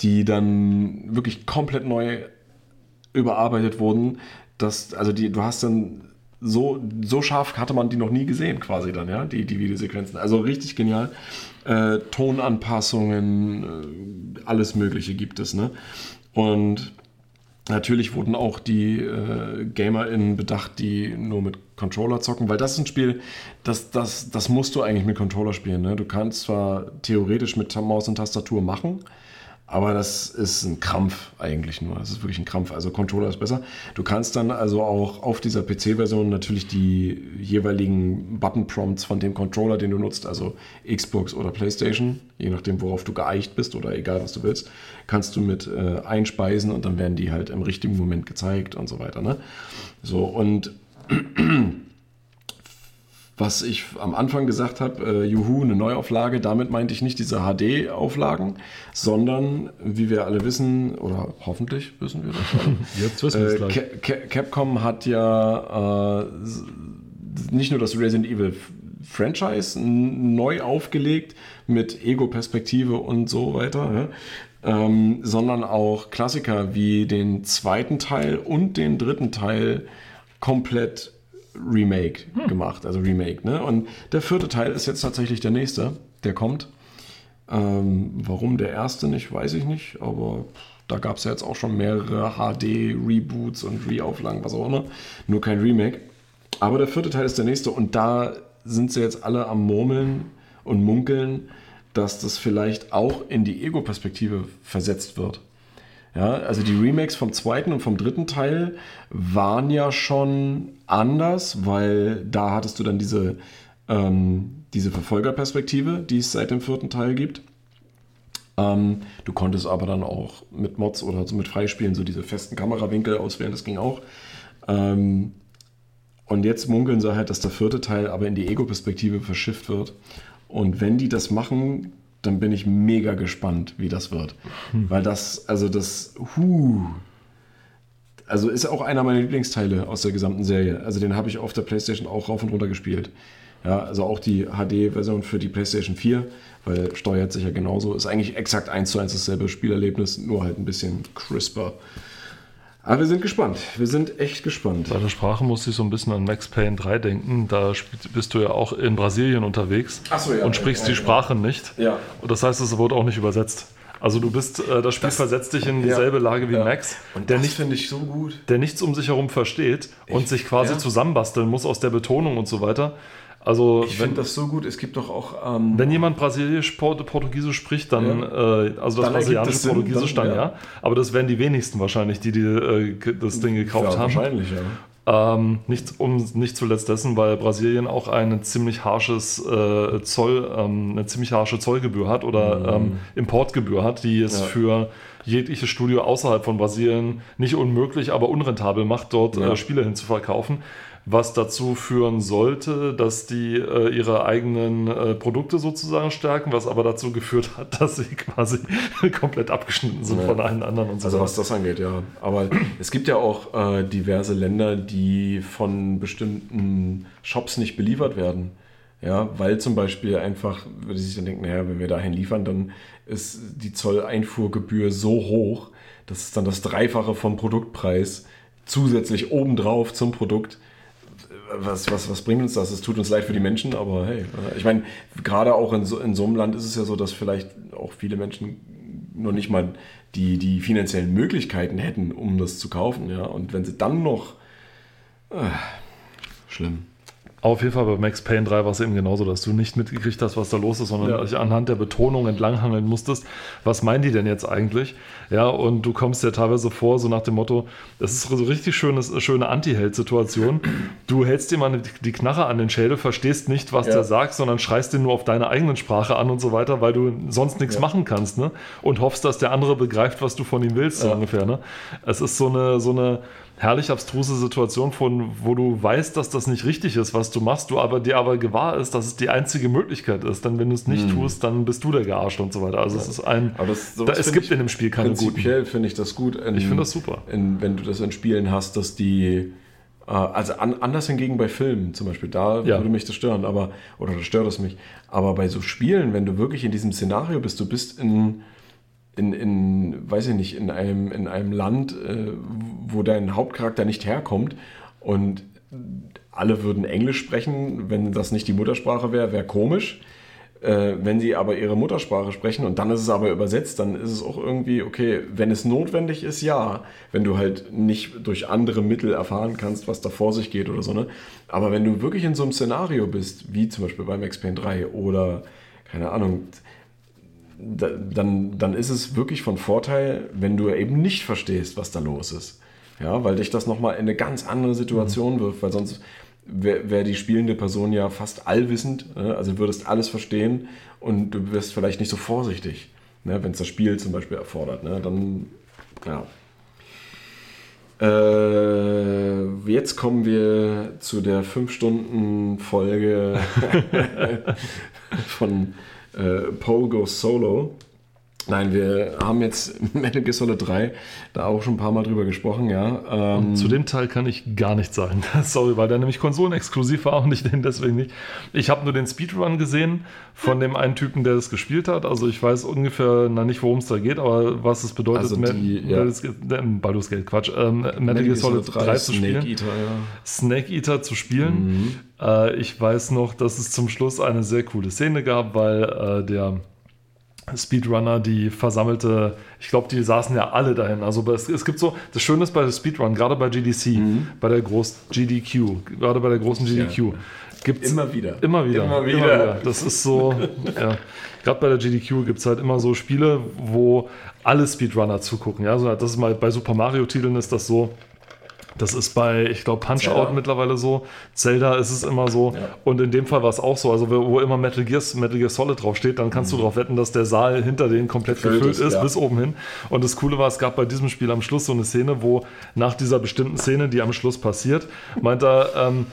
die dann wirklich komplett neu überarbeitet wurden. Das, also die, du hast dann so, so scharf hatte man die noch nie gesehen, quasi dann, ja, die, die Videosequenzen. Also richtig genial. Äh, Tonanpassungen, äh, alles Mögliche gibt es, ne? Und natürlich wurden auch die äh, GamerInnen bedacht, die nur mit Controller zocken, weil das ist ein Spiel, das, das, das musst du eigentlich mit Controller spielen. Ne? Du kannst zwar theoretisch mit Maus und Tastatur machen, aber das ist ein Krampf eigentlich nur. Das ist wirklich ein Krampf. Also Controller ist besser. Du kannst dann also auch auf dieser PC-Version natürlich die jeweiligen Button-Prompts von dem Controller, den du nutzt, also Xbox oder PlayStation, je nachdem, worauf du geeicht bist oder egal, was du willst, kannst du mit äh, einspeisen und dann werden die halt im richtigen Moment gezeigt und so weiter. Ne? So, und was ich am Anfang gesagt habe, äh, juhu, eine Neuauflage, damit meinte ich nicht diese HD-Auflagen, sondern, wie wir alle wissen, oder hoffentlich wissen wir das, Jetzt wissen wir es äh, gleich. Capcom hat ja äh, nicht nur das Resident Evil Franchise neu aufgelegt mit Ego-Perspektive und so weiter, ja, ähm, sondern auch Klassiker wie den zweiten Teil und den dritten Teil komplett Remake hm. gemacht, also Remake. Ne? Und der vierte Teil ist jetzt tatsächlich der nächste, der kommt. Ähm, warum der erste nicht, weiß ich nicht, aber da gab es ja jetzt auch schon mehrere HD-Reboots und Reauflagen, was auch immer. Nur kein Remake. Aber der vierte Teil ist der nächste und da sind sie jetzt alle am Murmeln und Munkeln, dass das vielleicht auch in die Ego-Perspektive versetzt wird. Ja, also die Remakes vom zweiten und vom dritten Teil waren ja schon anders, weil da hattest du dann diese, ähm, diese Verfolgerperspektive, die es seit dem vierten Teil gibt. Ähm, du konntest aber dann auch mit Mods oder so mit Freispielen so diese festen Kamerawinkel auswählen, das ging auch. Ähm, und jetzt munkeln sie halt, dass der vierte Teil aber in die Ego-Perspektive verschifft wird. Und wenn die das machen, dann bin ich mega gespannt, wie das wird. Weil das, also das, huh, also ist auch einer meiner Lieblingsteile aus der gesamten Serie. Also den habe ich auf der PlayStation auch rauf und runter gespielt. Ja, also auch die HD-Version für die PlayStation 4, weil steuert sich ja genauso. Ist eigentlich exakt eins zu eins dasselbe Spielerlebnis, nur halt ein bisschen crisper. Aber wir sind gespannt. Wir sind echt gespannt. Bei der Sprache musste ich so ein bisschen an Max Payne 3 denken. Da bist du ja auch in Brasilien unterwegs Ach so, ja, und sprichst ja, die ja. Sprache nicht. Ja. Und das heißt, es wurde auch nicht übersetzt. Also du bist, äh, das Spiel Das- versetzt dich in dieselbe Lage wie. Max, Und der, das nicht, finde ich so gut. der nichts um sich herum versteht und Ich- sich quasi zusammenbasteln muss aus der Betonung und so weiter. Also Ich finde das so gut. Es gibt doch auch. Ähm, wenn jemand Brasilisch, Port Portugiesisch spricht, dann, äh, also das brasilianische Portugiesisch dann, dann, ja. ja. Aber das wären die wenigsten wahrscheinlich, die, die äh, das Ding gekauft ja, haben. Wahrscheinlich, ja. Ähm, nicht, um, nicht zuletzt dessen, weil Brasilien auch eine ziemlich harsches äh, Zoll, ähm, eine ziemlich harsche Zollgebühr hat oder ähm, Importgebühr hat, die es Ja. für jegliches Studio außerhalb von Brasilien nicht unmöglich, aber unrentabel macht, dort Ja. äh, Spiele hinzuverkaufen. Was dazu führen sollte, dass die äh, ihre eigenen äh, Produkte sozusagen stärken, was aber dazu geführt hat, dass sie quasi komplett abgeschnitten sind Ja. von allen anderen und so Also was das angeht, ja. Aber es gibt ja auch äh, diverse Länder, die von bestimmten Shops nicht beliefert werden. Ja, weil zum Beispiel einfach, würde sich dann denken, naja, wenn wir dahin liefern, dann ist die Zolleinfuhrgebühr so hoch, dass es dann das Dreifache vom Produktpreis zusätzlich obendrauf zum Produkt. Was, was, was bringt uns das? Es tut uns leid für die Menschen, aber hey, äh, ich meine, gerade auch in so, in so einem Land ist es ja so, dass vielleicht auch viele Menschen noch nicht mal die, die finanziellen Möglichkeiten hätten, um das zu kaufen. Ja? Und wenn sie dann noch. Äh, schlimm. Auf jeden Fall bei Max Payne 3 war es eben genauso, dass du nicht mitgekriegt hast, was da los ist, sondern Ja. dich anhand der Betonung entlanghangeln musstest. Was meinen die denn jetzt eigentlich? Ja, und du kommst ja teilweise vor, so nach dem Motto, das ist so richtig schönes, schöne Anti-Held-Situation. Du hältst dir mal die Knarre an den Schädel, verstehst nicht, was Ja. der sagt, sondern schreist den nur auf deine eigenen Sprache an und so weiter, weil du sonst nichts Ja. machen kannst, ne? Und hoffst, dass der andere begreift, was du von ihm willst, so ungefähr, ne? Es ist so eine, so eine herrlich abstruse Situation, von, wo du weißt, dass das nicht richtig ist, was du machst, du aber dir aber gewahr ist, dass es die einzige Möglichkeit ist. Denn wenn du es nicht tust, dann bist du der Gearscht und so weiter. Also es ist ein. Das- da, es gibt ich in dem Spiel keine. Prinzipiell finde ich das gut. In, Ich finde das super. In, wenn du das in Spielen hast, dass die. äh, Also an, anders hingegen bei Filmen zum Beispiel, da Ja. würde mich das stören, aber, oder da stört es mich. Aber bei so Spielen, wenn du wirklich in diesem Szenario bist, du bist in, in, in weiß ich nicht, in einem, in einem Land, äh, wo dein Hauptcharakter nicht herkommt und alle würden Englisch sprechen, wenn das nicht die Muttersprache wäre, wäre komisch. Äh, wenn sie aber ihre Muttersprache sprechen und dann ist es aber übersetzt, dann ist es auch irgendwie, okay, wenn es notwendig ist, ja. Wenn du halt nicht durch andere Mittel erfahren kannst, was da vor sich geht oder so, ne? Aber wenn du wirklich in so einem Szenario bist, wie zum Beispiel bei Max Payne 3 oder, keine Ahnung, dann, dann ist es wirklich von Vorteil, wenn du eben nicht verstehst, was da los ist. Ja, weil dich das nochmal in eine ganz andere Situation wirft, weil sonst wäre wär die spielende Person ja fast allwissend, ne? also du würdest alles verstehen und du wirst vielleicht nicht so vorsichtig, ne? wenn es das Spiel zum Beispiel erfordert. Ne? Dann, ja. Äh, jetzt kommen wir zu der 5-Stunden-Folge von Paul Goes Solo. Nein, wir haben jetzt Metal Gear Solid 3 da auch schon ein paar Mal drüber gesprochen, ja. Ähm, Zu dem Teil kann ich gar nichts sagen. Sorry, weil der nämlich konsolenexklusiv war und ich den deswegen nicht. Ich habe nur den Speedrun gesehen von dem einen Typen, der das gespielt hat. Also ich weiß ungefähr na, nicht, worum es da geht, aber was es bedeutet, Also Ma- die, ja. Baldur's Gate- äh, Baldur's Gate, Quatsch, ähm, Metal, Gear Solid 3, zu spielen. Snake Eater, ja. Snake Eater zu spielen. Mhm. Äh, ich weiß noch, dass es zum Schluss eine sehr coole Szene gab, weil äh, der Speedrunner die versammelte, ich glaube, die saßen ja alle dahin. Also es, es gibt so, das Schöne ist bei Speedrun, gerade bei GDC, bei der großen GDQ, gerade bei der großen GDQ, gibt Immer wieder. Immer wieder. Immer wieder. Das ist so, ja. Gerade bei der GDQ gibt es halt immer so Spiele, wo alle Speedrunner zugucken. Ja, also das ist mal bei Super Mario-Titeln ist das so. Das ist bei, ich glaube, Punch Zelda. Out mittlerweile so. Zelda ist es immer so. Ja. Und in dem Fall war es auch so. Also, wo immer Metal Gear, Metal Gear Solid draufsteht, dann kannst du darauf wetten, dass der Saal hinter denen komplett Mhm. Gefüllt gefüllt ist, ja. bis oben hin. Und das Coole war, es gab bei diesem Spiel am Schluss so eine Szene, wo nach dieser bestimmten Szene, die am Schluss passiert, meint er, ähm,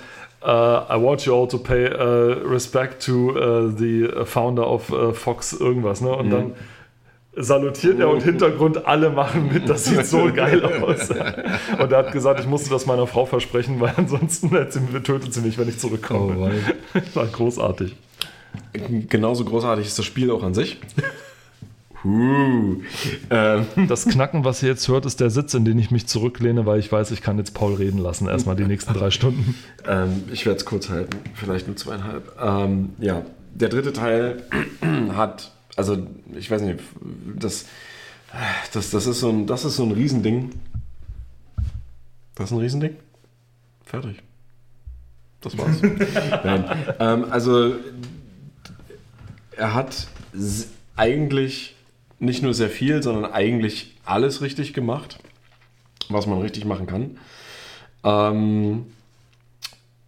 äh, I want you all to pay uh, respect to uh, the founder of uh, Fox irgendwas. Ne? Und Mhm. dann salutiert er und Hintergrund alle machen mit, das sieht so geil aus. Und er hat gesagt, ich musste das meiner Frau versprechen, weil ansonsten tötet sie mich, wenn ich zurückkomme. War großartig. Genauso großartig ist das Spiel auch an sich. Ähm, Das Knacken, was ihr jetzt hört, ist der Sitz, in den ich mich zurücklehne, weil ich weiß, ich kann jetzt Paul reden lassen, erstmal die nächsten drei Stunden. ähm, ich werde es kurz halten, vielleicht nur zweieinhalb. Ähm, ja, der dritte Teil hat, also ich weiß nicht, das, das, das, ist, so ein, das ist so ein Riesending. Das ist ein Riesending? Fertig. Das war's. Ähm, also er hat eigentlich nicht nur sehr viel, sondern eigentlich alles richtig gemacht, was man richtig machen kann. Ähm,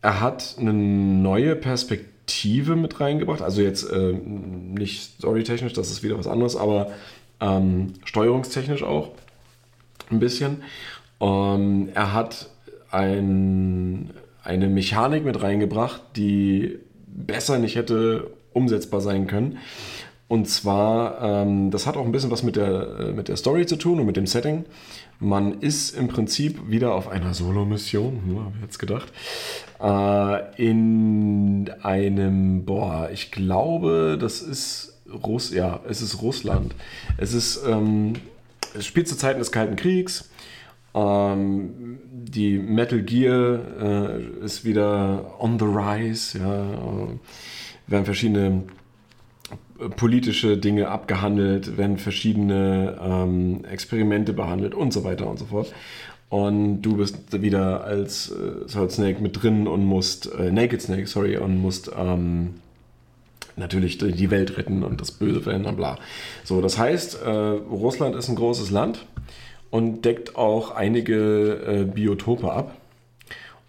er hat eine neue Perspektive mit reingebracht. Also jetzt äh, nicht storytechnisch, das ist wieder was anderes, aber ähm, steuerungstechnisch auch ein bisschen. Ähm, er hat ein, eine Mechanik mit reingebracht, die besser nicht hätte umsetzbar sein können. Und zwar, ähm, das hat auch ein bisschen was mit der, äh, mit der Story zu tun und mit dem Setting. Man ist im Prinzip wieder auf einer Solo-Mission, hm, habe ich jetzt gedacht, äh, in einem, boah, ich glaube, das ist Russ, ja, es ist Russland. Es ist, ähm, es spielt zu Zeiten des Kalten Kriegs. Ähm, die Metal Gear äh, ist wieder on the rise, ja, äh, werden verschiedene politische Dinge abgehandelt, werden verschiedene ähm, Experimente behandelt und so weiter und so fort. Und du bist wieder als äh, Solid Snake mit drin und musst, äh, Naked Snake, sorry, und musst ähm, natürlich die die Welt retten und das Böse verändern, bla. So, das heißt, äh, Russland ist ein großes Land und deckt auch einige äh, Biotope ab.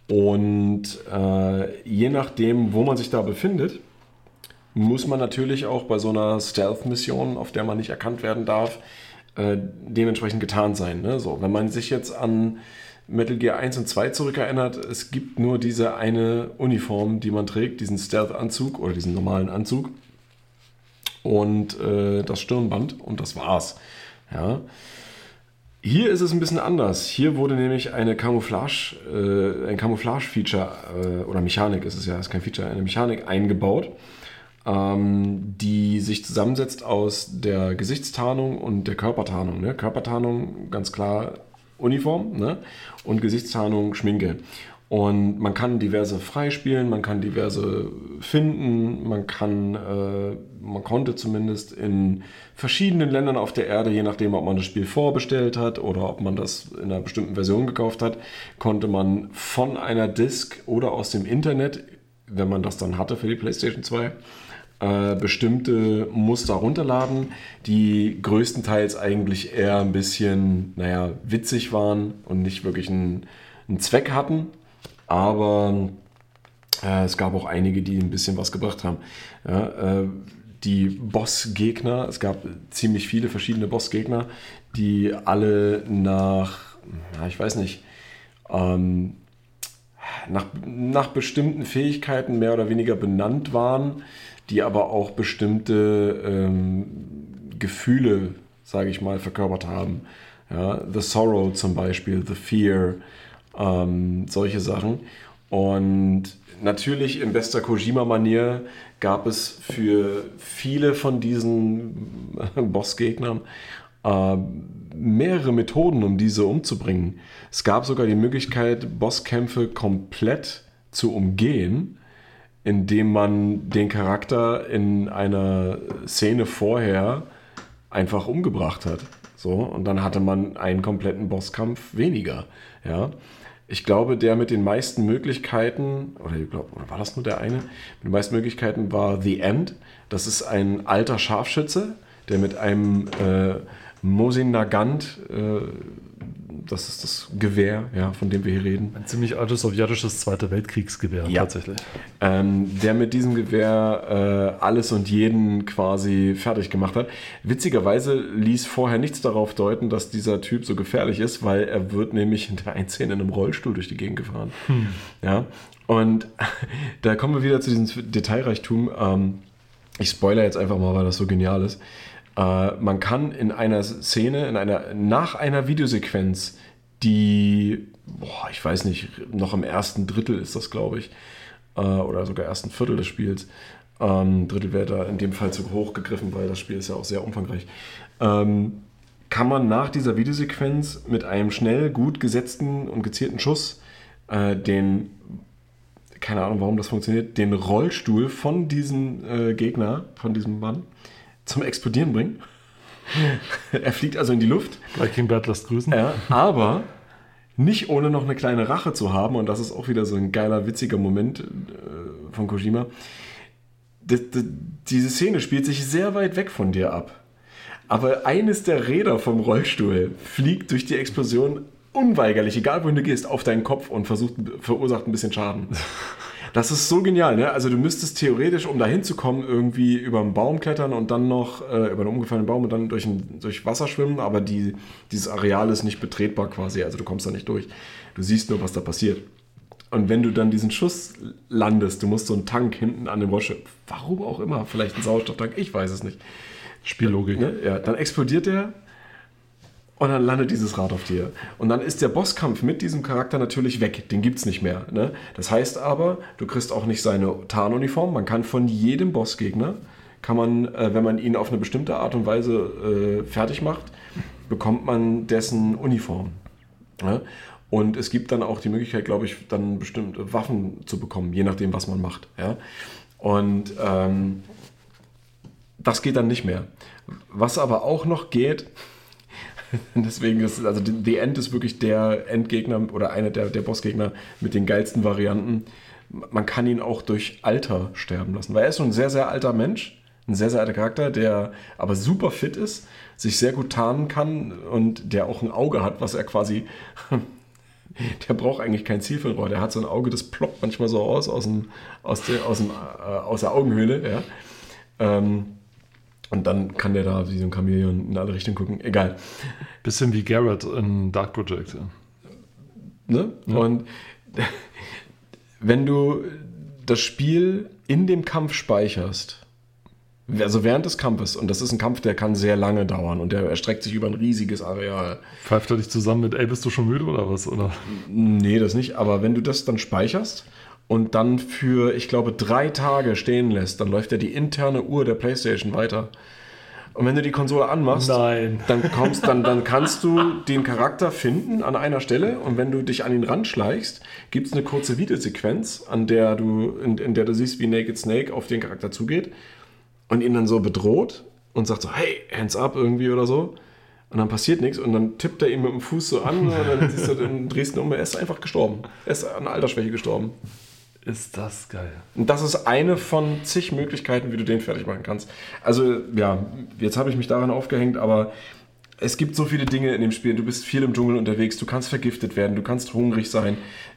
Und äh, je nachdem, wo man sich da befindet, muss man natürlich auch bei so einer Stealth-Mission, auf der man nicht erkannt werden darf, äh, dementsprechend getan sein. Ne? So, wenn man sich jetzt an Metal Gear 1 und 2 zurückerinnert, es gibt nur diese eine Uniform, die man trägt, diesen Stealth-Anzug oder diesen normalen Anzug und äh, das Stirnband und das war's. Ja. Hier ist es ein bisschen anders. Hier wurde nämlich eine Camouflage, äh, ein Camouflage-Feature äh, oder Mechanik ist es ja, ist kein Feature, eine Mechanik eingebaut, ähm, die sich zusammensetzt aus der Gesichtstarnung und der Körpertarnung. Ne? Körpertarnung ganz klar Uniform ne? und Gesichtstarnung Schminke. Und man kann diverse freispielen, man kann diverse finden, man kann, äh, man konnte zumindest in verschiedenen Ländern auf der Erde, je nachdem, ob man das Spiel vorbestellt hat oder ob man das in einer bestimmten Version gekauft hat, konnte man von einer Disk oder aus dem Internet, wenn man das dann hatte für die PlayStation 2, äh, bestimmte Muster runterladen, die größtenteils eigentlich eher ein bisschen, naja, witzig waren und nicht wirklich einen, einen Zweck hatten. Aber äh, es gab auch einige, die ein bisschen was gebracht haben. Ja, äh, die Bossgegner, es gab ziemlich viele verschiedene Bossgegner, die alle nach, ja, ich weiß nicht, ähm, nach, nach bestimmten Fähigkeiten mehr oder weniger benannt waren, die aber auch bestimmte ähm, Gefühle, sage ich mal, verkörpert haben. Ja, the Sorrow zum Beispiel, The Fear, ähm, solche Sachen. Und natürlich in bester Kojima-Manier gab es für viele von diesen Bossgegnern äh, mehrere Methoden, um diese umzubringen. Es gab sogar die Möglichkeit, Bosskämpfe komplett zu umgehen, indem man den Charakter in einer Szene vorher einfach umgebracht hat. So, und dann hatte man einen kompletten Bosskampf weniger. Ja. Ich glaube, der mit den meisten Möglichkeiten, oder, ich glaub, oder war das nur der eine? Mit den meisten Möglichkeiten war The End. Das ist ein alter Scharfschütze, der mit einem äh, Mosin Nagant, äh, das ist das Gewehr, ja, von dem wir hier reden. Ein ziemlich altes sowjetisches Zweite Weltkriegsgewehr Ja. tatsächlich. ähm, der mit diesem Gewehr äh, alles und jeden quasi fertig gemacht hat. Witzigerweise ließ vorher nichts darauf deuten, dass dieser Typ so gefährlich ist, weil er wird nämlich in der einen Szene in einem Rollstuhl durch die Gegend gefahren. Ja, und da kommen wir wieder zu diesem Detailreichtum. Ähm, ich spoilere jetzt einfach mal, weil das so genial ist. Äh, man kann in einer Szene, in einer, nach einer Videosequenz, die, boah, ich weiß nicht, noch im ersten Drittel ist das, glaube ich, äh, oder sogar ersten Viertel des Spiels. Ähm, Drittel wäre da in dem Fall zu hoch gegriffen, weil das Spiel ist ja auch sehr umfangreich. Ähm, kann man nach dieser Videosequenz mit einem schnell gut gesetzten und gezielten Schuss äh, den, keine Ahnung, warum das funktioniert, den Rollstuhl von diesem äh, Gegner, von diesem Mann, zum Explodieren bringen. er fliegt also in die Luft. Breaking Bad lässt grüßen. Ja, aber nicht ohne noch eine kleine Rache zu haben, und das ist auch wieder so ein geiler, witziger Moment äh, von Kojima. D diese Szene spielt sich sehr weit weg von dir ab. Aber eines der Räder vom Rollstuhl fliegt durch die Explosion unweigerlich, egal wohin du gehst, auf deinen Kopf und versucht, verursacht ein bisschen Schaden. Das ist so genial, ne? Also du müsstest theoretisch, um da hinzukommen, irgendwie über einen Baum klettern und dann noch äh, über einen umgefallenen Baum und dann durch, ein, durch Wasser schwimmen, aber die, dieses Areal ist nicht betretbar quasi, also du kommst da nicht durch. Du siehst nur, was da passiert. Und wenn du dann diesen Schuss landest, du musst so einen Tank hinten an dem Rollstuhl, warum auch immer, vielleicht ein Sauerstofftank, ich weiß es nicht. Spiellogik. Ne? Ja, dann explodiert der und dann landet dieses Rad auf dir. Und dann ist der Bosskampf mit diesem Charakter natürlich weg. Den gibt es nicht mehr. Ne? Das heißt aber, du kriegst auch nicht seine Tarnuniform. Man kann von jedem Bossgegner, kann man, äh, wenn man ihn auf eine bestimmte Art und Weise äh, fertig macht, bekommt man dessen Uniform. Ne? Und es gibt dann auch die Möglichkeit, glaube ich, dann bestimmte Waffen zu bekommen, je nachdem, was man macht. Ja? Und ähm, das geht dann nicht mehr. Was aber auch noch geht, deswegen ist also The End ist wirklich der Endgegner oder einer der, der Bossgegner mit den geilsten Varianten. Man kann ihn auch durch Alter sterben lassen, weil er ist so ein sehr, sehr alter Mensch, ein sehr, sehr alter Charakter, der aber super fit ist, sich sehr gut tarnen kann und der auch ein Auge hat, was er quasi der braucht eigentlich kein Zielfernrohr. Der hat so ein Auge, das ploppt manchmal so aus, aus, dem, aus, der, aus, dem, äh, aus der Augenhöhle. Ja. Ähm, und dann kann der da wie so ein Chamäleon in alle Richtungen gucken. Egal. Bisschen wie Garrett in Dark Project. ja. Ne? Und wenn du das Spiel in dem Kampf speicherst, also während des Kampfes, und das ist ein Kampf, der kann sehr lange dauern und der erstreckt sich über ein riesiges Areal. Pfeift er dich zusammen mit, ey, bist du schon müde oder was? Oder? Nee, das nicht. Aber wenn du das dann speicherst und dann für, ich glaube, drei Tage stehen lässt, dann läuft ja die interne Uhr der PlayStation weiter. Und wenn du die Konsole anmachst, Nein. dann kommst, dann, dann kannst du den Charakter finden an einer Stelle und wenn du dich an ihn ranschleichst, gibt es eine kurze Videosequenz, an der du, in, in der du siehst, wie Naked Snake auf den Charakter zugeht und ihn dann so bedroht und sagt so, hey, hands up irgendwie oder so. Und dann passiert nichts und dann tippt er ihn mit dem Fuß so an und dann siehst du in Dresden um, er ist einfach gestorben. Er ist an Altersschwäche gestorben. Ist das geil. Und das ist eine von zig Möglichkeiten, wie du den fertig machen kannst. Also, ja, jetzt habe ich mich daran aufgehängt, aber es gibt so viele Dinge in dem Spiel. Du bist viel im Dschungel unterwegs, du kannst vergiftet werden, du kannst hungrig sein,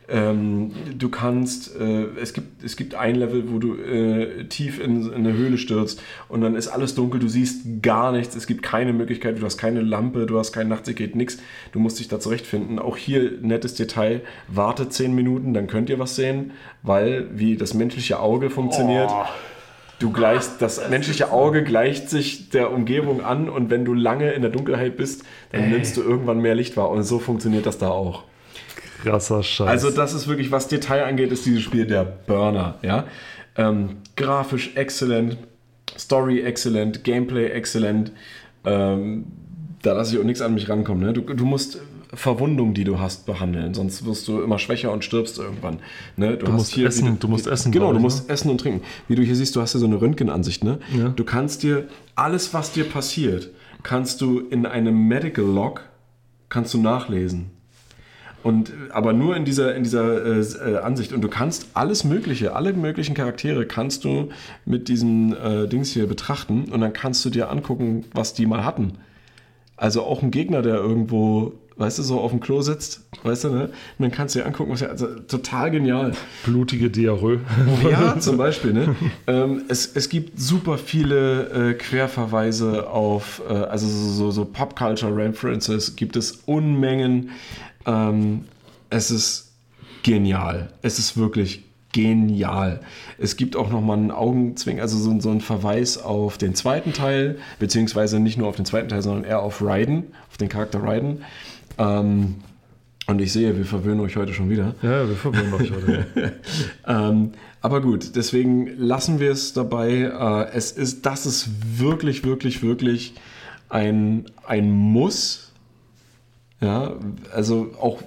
ähm, du kannst, äh, es, gibt, es gibt ein Level, wo du äh, tief in, in eine Höhle stürzt und dann ist alles dunkel, du siehst gar nichts, es gibt keine Möglichkeit, du hast keine Lampe, du hast kein Nachtsicht, nichts. Du musst dich da zurechtfinden. Auch hier nettes Detail, warte 10 Minuten, dann könnt ihr was sehen, weil wie das menschliche Auge funktioniert. Oh. Du gleichst, das menschliche Auge gleicht sich der Umgebung an und wenn du lange in der Dunkelheit bist, dann nimmst du irgendwann mehr Licht wahr und so funktioniert das da auch. Krasser Scheiß. Also das ist wirklich, was Detail angeht, ist dieses Spiel der Burner. Ja? Ähm, grafisch exzellent, Story exzellent, Gameplay exzellent. Ähm, da lasse ich auch nichts an mich rankommen. Ne? Du, du musst Verwundungen, die du hast, behandeln, sonst wirst du immer schwächer und stirbst irgendwann. Ne? Du, musst essen- du musst essen, Genau, du ich, musst essen und trinken. Wie du hier siehst, du hast hier so eine Röntgenansicht. Ne? Ja. Du kannst dir alles, was dir passiert, kannst du in einem Medical Log kannst du nachlesen. Und, aber nur in dieser, in dieser äh, äh, Ansicht. Und du kannst alles Mögliche, alle möglichen Charaktere kannst du mit diesen äh, Dings hier betrachten und dann kannst du dir angucken, was die mal hatten. Also auch ein Gegner, der irgendwo weißt du, so auf dem Klo sitzt, weißt du, ne? Und dann kannst du dir angucken, was ja, also total genial. Blutige Diarrhoe. Ja, zum Beispiel. Ne? ähm, es, es gibt super viele äh, Querverweise auf, äh, also so, so, so Pop-Culture-References gibt es Unmengen. Ähm, es ist genial. Es ist wirklich genial. Es gibt auch nochmal einen Augenzwing, also so, so einen Verweis auf den zweiten Teil, beziehungsweise nicht nur auf den zweiten Teil, sondern eher auf Raiden, auf den Charakter Raiden. Ähm, und ich sehe, wir verwöhnen euch heute schon wieder. Ja, wir verwirren euch heute. Ähm, aber gut, deswegen lassen wir es dabei. Äh, es ist, das ist wirklich, wirklich, wirklich ein, ein Muss. Ja, also auch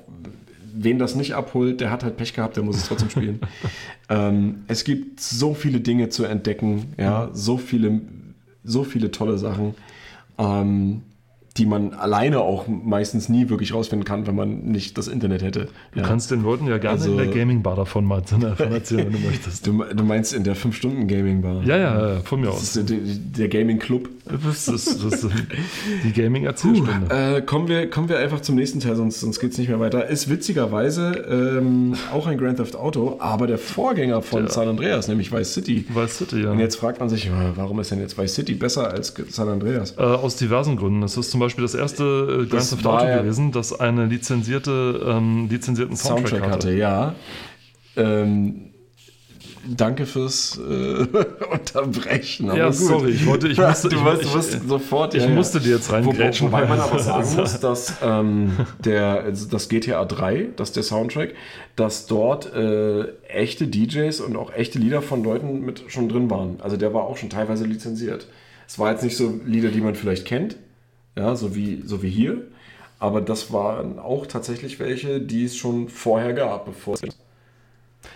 wen das nicht abholt, der hat halt Pech gehabt, der muss es trotzdem spielen. ähm, es gibt so viele Dinge zu entdecken, ja, so viele, so viele tolle Sachen. Ähm, die man alleine auch meistens nie wirklich rausfinden kann, wenn man nicht das Internet hätte. Du kannst den Leuten ja gerne Also- in der Gaming-Bar davon mal davon erzählen, wenn du möchtest. Du, du meinst in der 5-Stunden-Gaming-Bar? Ja, ja, ja, von mir Das aus. ist der, der Gaming-Club. Das ist, das ist die Gaming-Erzählstunde. Äh, kommen, wir, kommen wir einfach zum nächsten Teil, sonst, sonst geht es nicht mehr weiter. Ist witzigerweise ähm, auch ein Grand Theft Auto, aber der Vorgänger von Der- San Andreas, nämlich Vice City. Vice City, ja. Und jetzt fragt man sich, äh, warum ist denn jetzt Vice City besser als San Andreas? Äh, aus diversen Gründen. Es ist zum Beispiel das erste Grand Theft Auto ja- gewesen, das einen lizenzierte, ähm, lizenzierten Soundtrack, Soundtrack hatte, ja. Ähm, danke fürs äh, Unterbrechen. Ja, sorry, ich wollte, ich musste, du ich, wirst, ich, du wirst sofort. ich musste dir jetzt Wo, reingrätschen. wobei man aber sagen muss, dass ähm, der, also das GTA 3, das ist der Soundtrack, dass dort äh, echte DJs und auch echte Lieder von Leuten mit schon drin waren. Also der war auch schon teilweise lizenziert. Es war jetzt nicht so Lieder, die man vielleicht kennt, ja, so wie, so wie hier, aber das waren auch tatsächlich welche, die es schon vorher gab, bevor es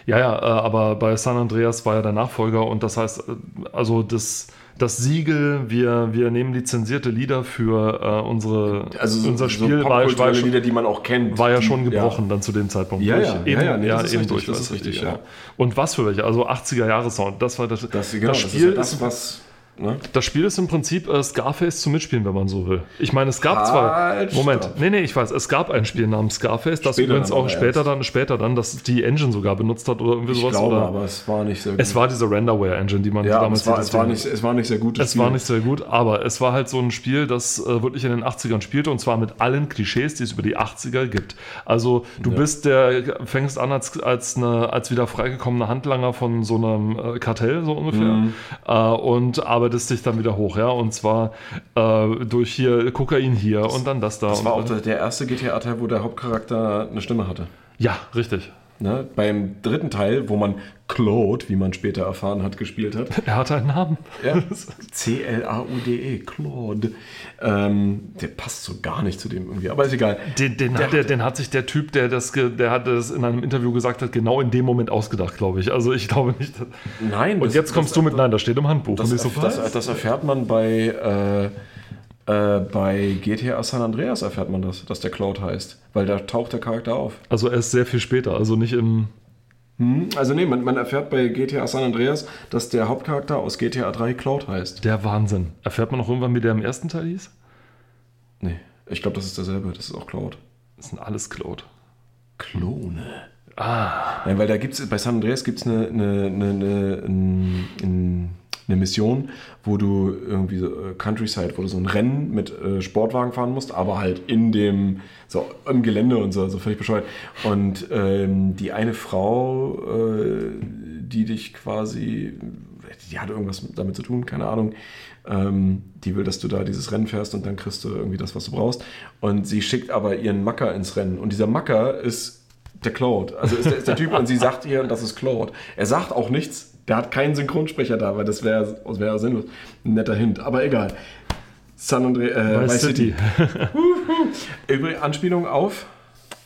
Ja, ja, äh, aber bei San Andreas war ja der Nachfolger und das heißt, äh, also das, das Siegel, wir, wir nehmen lizenzierte Lieder für äh, unsere, also so, unser so Spiel war, war, ja schon, Lieder, die man auch kennt. war ja die- schon gebrochen dann zu dem Zeitpunkt. Ja, Durch- ja, eben, ja, ja, nee, ja, das eben richtig, durch das ist richtig, ja. Und was für welche? Also 80er Jahre Sound, das war das. Das, genau, das das Spiel ist ja ist, das, was. Ne? Das Spiel ist im Prinzip äh, Scarface zum Mitspielen, wenn man so will. Ich meine, es gab Halt, zwar. Moment, stopp. nee, nee, ich weiß, es gab ein Spiel namens Scarface, das Später übrigens auch aber später erst. dann, später dann, das die Engine sogar benutzt hat oder irgendwie Ich sowas. glaube, oder, aber es war nicht sehr gut. es war diese Renderware-Engine, die man ja, aber damals es war, es, war nicht, es war nicht sehr gut. es war nicht sehr gut, aber es war halt so ein Spiel, das äh, wirklich in den 80ern spielte und zwar mit allen Klischees, die es über die 80er gibt. Also du Ja. bist der, fängst an als, als, eine, als wieder freigekommener Handlanger von so einem äh, Kartell, so ungefähr, Mhm. äh, und arbeitest dich dann wieder hoch, ja, und zwar äh, durch hier Kokain hier und dann das da. Das war auch der, der erste GTA-Teil, wo der Hauptcharakter eine Stimme hatte. ja, richtig. Ne? Beim dritten Teil, wo man Claude, wie man später erfahren hat, gespielt hat. Er hatte einen Namen. Ja. C-L-A-U-D-E, Claude. Ähm, der passt so gar nicht zu dem irgendwie, aber ist egal. Den, den, hat der, den hat sich der Typ, der das, der hat das in einem Interview gesagt hat, genau in dem Moment ausgedacht, glaube ich. Also ich glaube nicht. Nein. Und das- jetzt kommst das, du mit, nein, das steht im Handbuch. Das, so, das erfährt man bei, äh, äh, bei GTA San Andreas erfährt man das, dass der Cloud heißt. Weil da taucht der Charakter auf. Also erst sehr viel später, also nicht im. Hm? Also nee, man, man erfährt bei GTA San Andreas, dass der Hauptcharakter aus GTA 3 Cloud heißt. Der Wahnsinn. Erfährt man noch irgendwann, wie der im ersten Teil hieß? Nee, ich glaube, das ist derselbe, das ist auch Cloud. Das sind alles Cloud. Klone. Ah, Nein, weil da gibt es, bei San Andreas gibt es eine, eine, eine, eine, eine, eine Mission, wo du irgendwie so äh, Countryside, wo du so ein Rennen mit äh, Sportwagen fahren musst, aber halt in dem, so im Gelände und so, so völlig bescheuert. Und ähm, die eine Frau, äh, die dich quasi, die hat irgendwas damit zu tun, keine Ahnung, ähm, die will, dass du da dieses Rennen fährst und dann kriegst du irgendwie das, was du brauchst. Und sie schickt aber ihren Macker ins Rennen. Und dieser Macker ist der Claude. Also ist der, ist der Typ und sie sagt ihr, das ist Claude. Er sagt auch nichts. Der hat keinen Synchronsprecher da, weil das wäre wär sinnlos. Ein netter Hint. Aber egal. San Andre, äh, Vice City. City. Übrigens Anspielung auf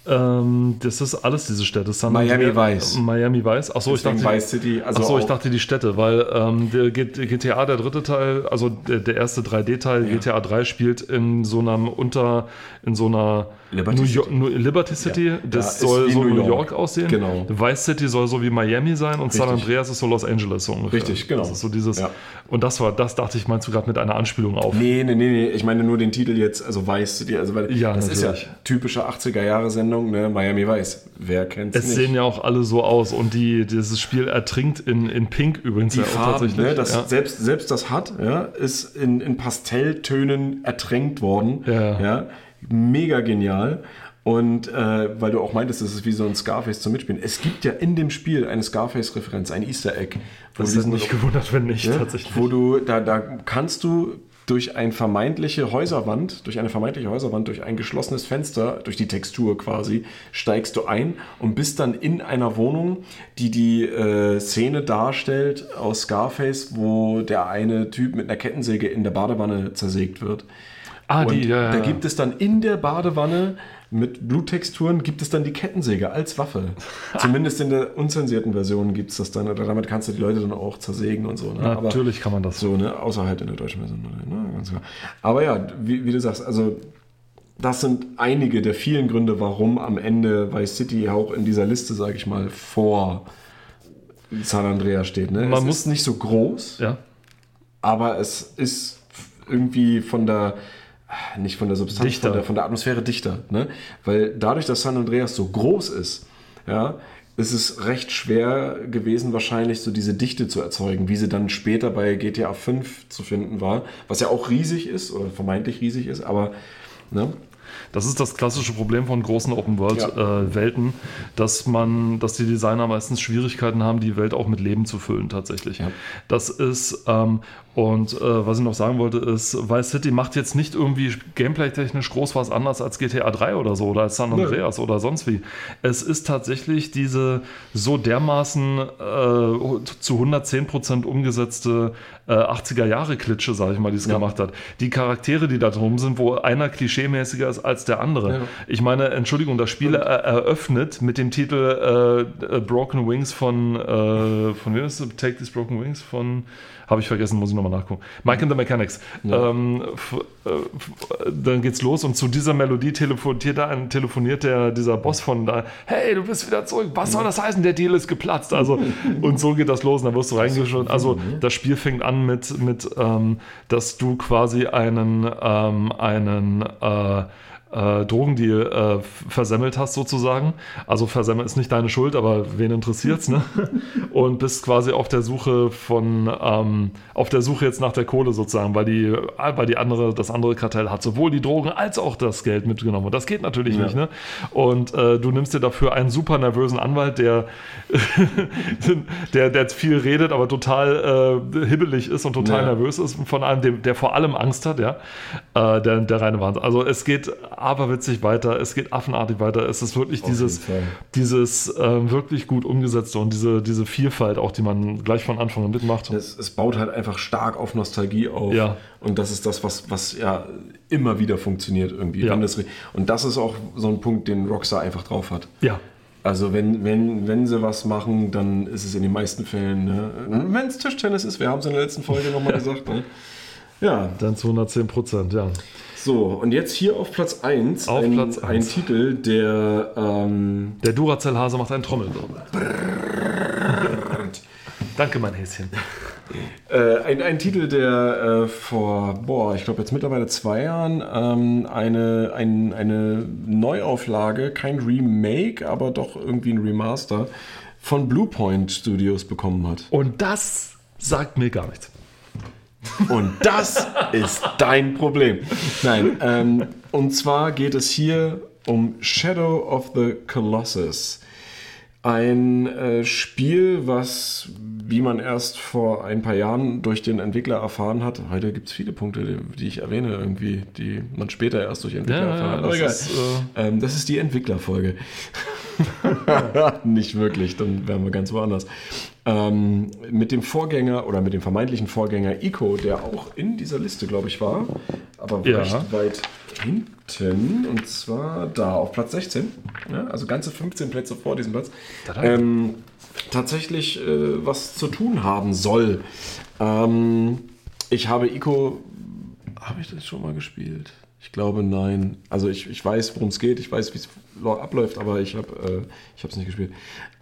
Ähm, das ist alles diese Städte. San Miami Andreas- Vice. Miami Vice. Achso, ich dachte, Vice City, also Achso, ich dachte die Städte, weil ähm, der GTA, der dritte Teil, also der, der erste 3D-Teil, GTA 3 spielt in so einem Unter, in so einer Liberty New City. New- Liberty City, Ja, das ist soll so New New York. York, aussehen. Genau. Vice City soll so wie Miami sein und San Richtig. Andreas ist so Los Angeles so ungefähr. Richtig, genau. Das ist so dieses, Ja. und das war, das dachte ich, meinst du gerade mit einer Anspielung auf. Nee, nee, nee, nee, ich meine nur den Titel jetzt, also Vice City, also weil Ja, das natürlich. ist ja typische 80er-Jahre-Sendung, ne? Miami Vice. Wer kennt's Es nicht? sehen ja auch alle so aus und die, dieses Spiel ertrinkt in, in Pink übrigens die ja Farben, tatsächlich. ne, das, ja. selbst, selbst das hat, ja, ist in, in Pastelltönen ertränkt worden. Ja. Mega genial. Und äh, weil du auch meintest, das ist wie so ein Scarface zum Mitspielen. Es gibt ja in dem Spiel eine Scarface-Referenz, ein Easter Egg. Das ist nicht gewundert, wenn nicht, ne, tatsächlich. Wo du, da, da kannst du durch eine vermeintliche Häuserwand, durch eine vermeintliche Häuserwand, durch ein geschlossenes Fenster, durch die Textur quasi, steigst du ein und bist dann in einer Wohnung, die die äh, Szene darstellt aus Scarface, wo der eine Typ mit einer Kettensäge in der Badewanne zersägt wird. Ah, Und die, ja, ja. da gibt es dann in der Badewanne mit Bluttexturen gibt es dann die Kettensäge als Waffe. Zumindest in der unzensierten Version gibt es das dann. Oder damit kannst du die Leute dann auch zersägen und so. Ne? Aber- Natürlich kann man das. so, ne? Außer halt in der deutschen Version. Ne? Ganz klar. Aber ja, wie, wie du sagst, also das sind einige der vielen Gründe, warum am Ende Vice City auch in dieser Liste, sage ich mal, vor San Andreas steht. Ne? Man es muss- ist nicht so groß, Ja. aber es ist irgendwie von der nicht von der Substanz, Dichter. von der, von der Atmosphäre dichter. Ne? Weil dadurch, dass San Andreas so groß ist, ja, ist es recht schwer gewesen, wahrscheinlich so diese Dichte zu erzeugen, wie sie dann später bei GTA 5 zu finden war, was ja auch riesig ist oder vermeintlich riesig ist, aber ne? Das ist das klassische Problem von großen Open-World-Welten, dass man, dass die Designer meistens Schwierigkeiten haben, die Welt auch mit Leben zu füllen, tatsächlich. Ja. Das ist, ähm, und äh, was ich noch sagen wollte, ist, Vice City macht jetzt nicht irgendwie gameplay-technisch groß was anders als GTA 3 oder so oder als San Nö. Andreas oder sonst wie. Es ist tatsächlich diese so dermaßen äh, zu 110% umgesetzte äh, 80er-Jahre-Klitsche, sage ich mal, die es Ja. gemacht hat. Die Charaktere, die da drum sind, wo einer klischeemäßiger ist als der andere. Ja. Ich meine, Entschuldigung, das Spiel er eröffnet mit dem Titel äh, äh, Broken Wings von, äh, von wem ist es? Take These Broken Wings von, habe ich vergessen, muss ich nochmal nachgucken. Mike and the Mechanics. Ähm, f- äh, f- dann geht's los und zu dieser Melodie telefoniert, ein, telefoniert der, dieser Boss von da, hey, du bist wieder zurück, was soll das heißen? Der Deal ist geplatzt. Also, und so geht das los und dann wirst du reingeschaut. Also, das Spiel fängt an mit, mit ähm, dass du quasi einen, ähm, einen äh, äh, Drogendeal äh, versemmelt hast sozusagen. Also versemmeln ist nicht deine Schuld, aber wen interessiert's, ne? Und bist quasi auf der Suche von, ähm, auf der Suche jetzt nach der Kohle sozusagen, weil die, weil die andere, das andere Kartell hat sowohl die Drogen als auch das Geld mitgenommen. Und das geht natürlich Ja. nicht, ne? Und äh, du nimmst dir dafür einen super nervösen Anwalt, der, der, der viel redet, aber total äh, hibbelig ist und total Ja. nervös ist, von einem, der vor allem Angst hat, ja. Äh, der, der reine Wahnsinn. Also es geht aberwitzig weiter, es geht affenartig weiter. Es ist wirklich dieses, jeden Fall. dieses ähm, wirklich gut umgesetzte und diese, diese Vielfalt auch, die man gleich von Anfang an mitmacht. Es, es baut halt einfach stark auf Nostalgie auf. Ja. Und das ist das, was, was ja immer wieder funktioniert irgendwie. Ja. Und das ist auch so ein Punkt, den Rockstar einfach drauf hat. Ja. Also wenn, wenn, wenn sie was machen, dann ist es in den meisten Fällen, ne? wenn es Tischtennis ist, wir haben es in der letzten Folge nochmal gesagt. Ne? Ja, Dann zu 110 Prozent, ja. So, und jetzt hier auf Platz 1 Auf ein, Platz ein eins. Titel, der ähm, Der Duracell-Hase macht einen Trommelwirbel. Danke, mein Häschen. Äh, ein, ein Titel, der äh, vor, boah, ich glaube jetzt mittlerweile zwei Jahren ähm, eine, ein, eine Neuauflage, kein Remake, aber doch irgendwie ein Remaster von Bluepoint Studios bekommen hat. Und das sagt mir gar nichts. Und das ist dein Problem. Nein, ähm, und zwar geht es hier um Shadow of the Colossus. Ein äh, Spiel, was, wie man erst vor ein paar Jahren durch den Entwickler erfahren hat, heute gibt es viele Punkte, die, die ich erwähne, irgendwie, die man später erst durch Entwickler Ja, erfahren hat. Aber das ist, äh, ähm, das ist die Entwicklerfolge. Nicht wirklich, dann wären wir ganz woanders. Ähm, mit dem Vorgänger oder mit dem vermeintlichen Vorgänger Ico, der auch in dieser Liste, glaube ich, war, aber Ja. recht weit hinten. Und zwar da auf Platz 16. Ja, also ganze 15 Plätze vor diesem Platz. Ähm, tatsächlich äh, was zu tun haben soll. Ähm, ich habe Ico. Habe ich das schon mal gespielt? Ich glaube nein. Also ich, ich weiß, worum es geht. Ich weiß, wie es abläuft, aber ich habe äh, es nicht gespielt.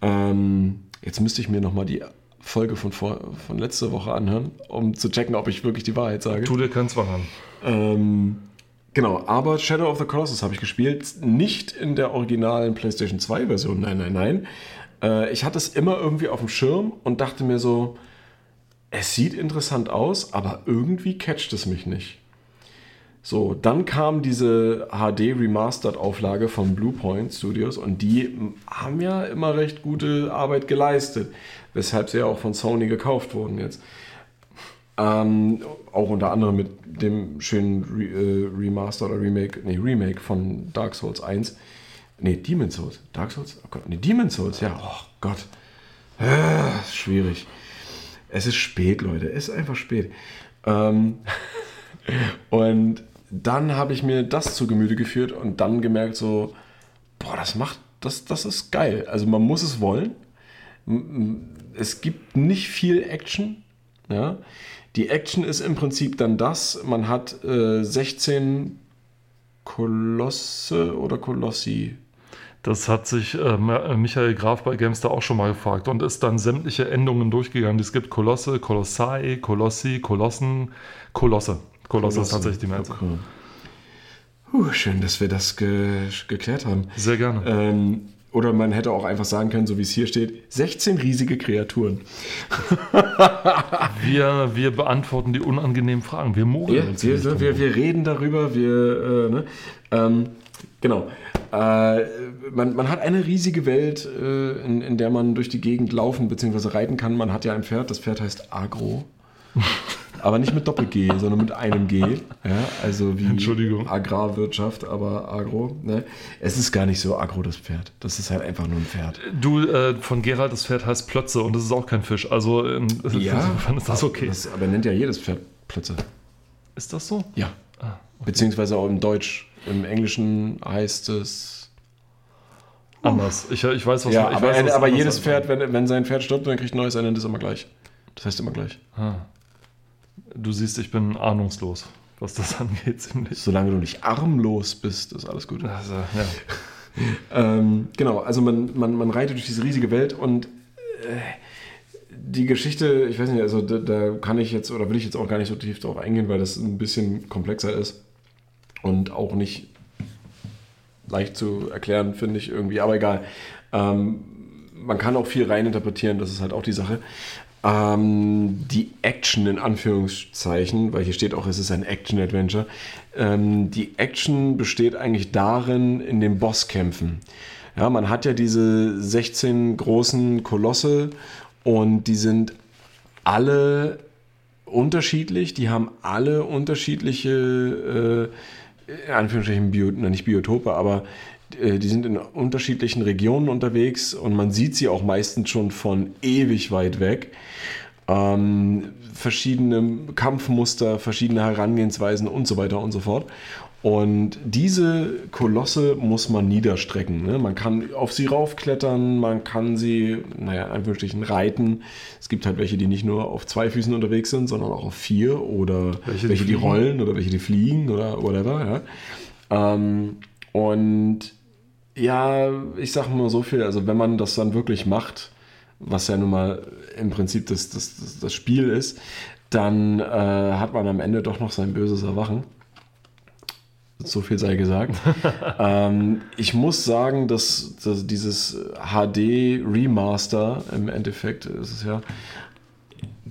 Ähm, jetzt müsste ich mir noch mal die Folge von, vor, von letzter Woche anhören, um zu checken, ob ich wirklich die Wahrheit sage. Tu dir keinen Zwang an. Ähm, genau, aber Shadow of the Colossus habe ich gespielt. Nicht in der originalen PlayStation 2 Version, nein, nein, nein. Äh, ich hatte es immer irgendwie auf dem Schirm und dachte mir so, es sieht interessant aus, aber irgendwie catcht es mich nicht. So, dann kam diese HD Remastered Auflage von Bluepoint Studios und die haben ja immer recht gute Arbeit geleistet, weshalb sie ja auch von Sony gekauft wurden jetzt. Ähm, auch unter anderem mit dem schönen Re äh, Remaster oder Remake, nee, Remake von Dark Souls 1. Nee, Demon Souls. Dark Souls? Oh Gott, nee, Demon Souls, ja. Oh Gott. Ah, schwierig. Es ist spät, Leute. Es ist einfach spät. Ähm, und dann habe ich mir das zu Gemüte geführt und dann gemerkt so, boah, das macht, das, das ist geil. Also man muss es wollen. Es gibt nicht viel Action. Ja? Die Action ist im Prinzip dann das, man hat äh, 16 Kolosse oder Kolossi. Das hat sich äh, äh, Michael Graf bei Gamester auch schon mal gefragt und ist dann sämtliche Endungen durchgegangen. Es gibt Kolosse, Kolossai, Kolossi, Kolossen, Kolosse. Kolosse ist tatsächlich die Mehrzahl. Okay. Puh, schön, dass wir das ge geklärt haben. Sehr gerne. Ähm, oder man hätte auch einfach sagen können, so wie es hier steht, 16 riesige Kreaturen. Wir, wir beantworten die unangenehmen Fragen. Wir mogeln Wir, uns wir, wir, rum. wir reden darüber, wir, äh, ne? ähm, genau. Äh, man, man hat eine riesige Welt, äh, in, in der man durch die Gegend laufen bzw. reiten kann. Man hat ja ein Pferd, das Pferd heißt Agro. aber nicht mit Doppel-G, sondern mit einem G. Ja, also wie Entschuldigung. Agrarwirtschaft, aber Agro. Ne? Es ist gar nicht so agro, das Pferd. Das ist halt einfach nur ein Pferd. Du, äh, von Gerald, das Pferd heißt Plötze und das ist auch kein Fisch. Also ähm, insofern ist das okay. Das, aber nennt ja jedes Pferd Plötze. ist das so? Ja. Ah, Beziehungsweise auch im Deutsch. Im Englischen heißt es anders. Ich, ich weiß, was Ja, ich aber, weiß, was aber jedes. Pferd, wenn, wenn sein Pferd stirbt, dann kriegt ein neues, er nennt es immer gleich. Das heißt immer gleich. Ah. Du siehst, ich bin ahnungslos, was das angeht, ziemlich. Solange du nicht armlos bist, ist alles gut. Also, ja. Ähm, genau, also man, man, man reitet durch diese riesige Welt und äh, die Geschichte, ich weiß nicht, also da, da kann ich jetzt oder will ich jetzt auch gar nicht so tief drauf eingehen, weil das ein bisschen komplexer ist und auch nicht leicht zu erklären, finde ich irgendwie, aber egal. Ähm, man kann auch viel reininterpretieren, das ist halt auch die Sache. Ähm, die Action in Anführungszeichen, weil hier steht auch, es ist ein Action-Adventure. Ähm, die Action besteht eigentlich darin, in den Bosskämpfen. Ja, man hat ja diese 16 großen Kolosse und die sind alle unterschiedlich, die haben alle unterschiedliche, äh, in Anführungsstrichen, Bio, nicht Biotope, aber die sind in unterschiedlichen Regionen unterwegs und man sieht sie auch meistens schon von ewig weit weg. Ähm, verschiedene Kampfmuster, verschiedene Herangehensweisen und so weiter und so fort. Und diese Kolosse muss man niederstrecken. Ne? Man kann auf sie raufklettern, man kann sie, naja, in Anführungsstrichen reiten. Es gibt halt welche, die nicht nur auf zwei Füßen unterwegs sind, sondern auch auf vier oder Welche, welche, die die, rollen oder welche die fliegen oder whatever. Ja? Ähm, und ja, ich sage nur so viel, also wenn man das dann wirklich macht, was ja nun mal im Prinzip das, das, das, das Spiel ist, dann äh, hat man am Ende doch noch sein böses Erwachen. So viel sei gesagt. ähm, ich muss sagen, dass, dass dieses HD Remaster im Endeffekt ist es ja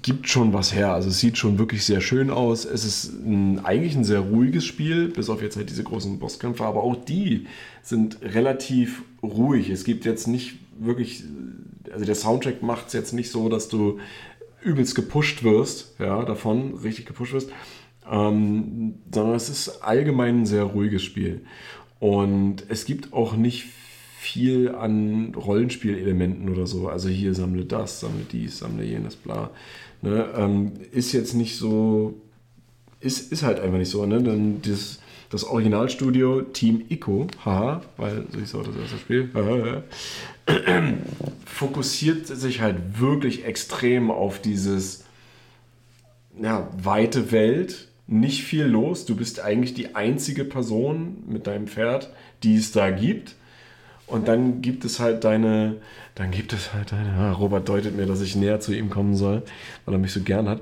gibt schon was her. Also es sieht schon wirklich sehr schön aus. Es ist ein, eigentlich ein sehr ruhiges Spiel, bis auf jetzt halt diese großen Bosskämpfe, aber auch die sind relativ ruhig. Es gibt jetzt nicht wirklich, also der Soundtrack macht es jetzt nicht so, dass du übelst gepusht wirst, ja, davon, richtig gepusht wirst, ähm, sondern es ist allgemein ein sehr ruhiges Spiel. Und es gibt auch nicht viel an Rollenspielelementen oder so. Also hier sammle das, sammle dies, sammle jenes, bla. Ne? Ähm, ist jetzt nicht so ist, ist halt einfach nicht so. Ne? Dann dieses, das Originalstudio Team Ico, haha, weil so hieß auch das erste Spiel, fokussiert sich halt wirklich extrem auf dieses ja, weite Welt, nicht viel los. Du bist eigentlich die einzige Person mit deinem Pferd, die es da gibt. Und dann gibt es halt deine, dann gibt es halt deine, ja, Robert deutet mir, dass ich näher zu ihm kommen soll, weil er mich so gern hat.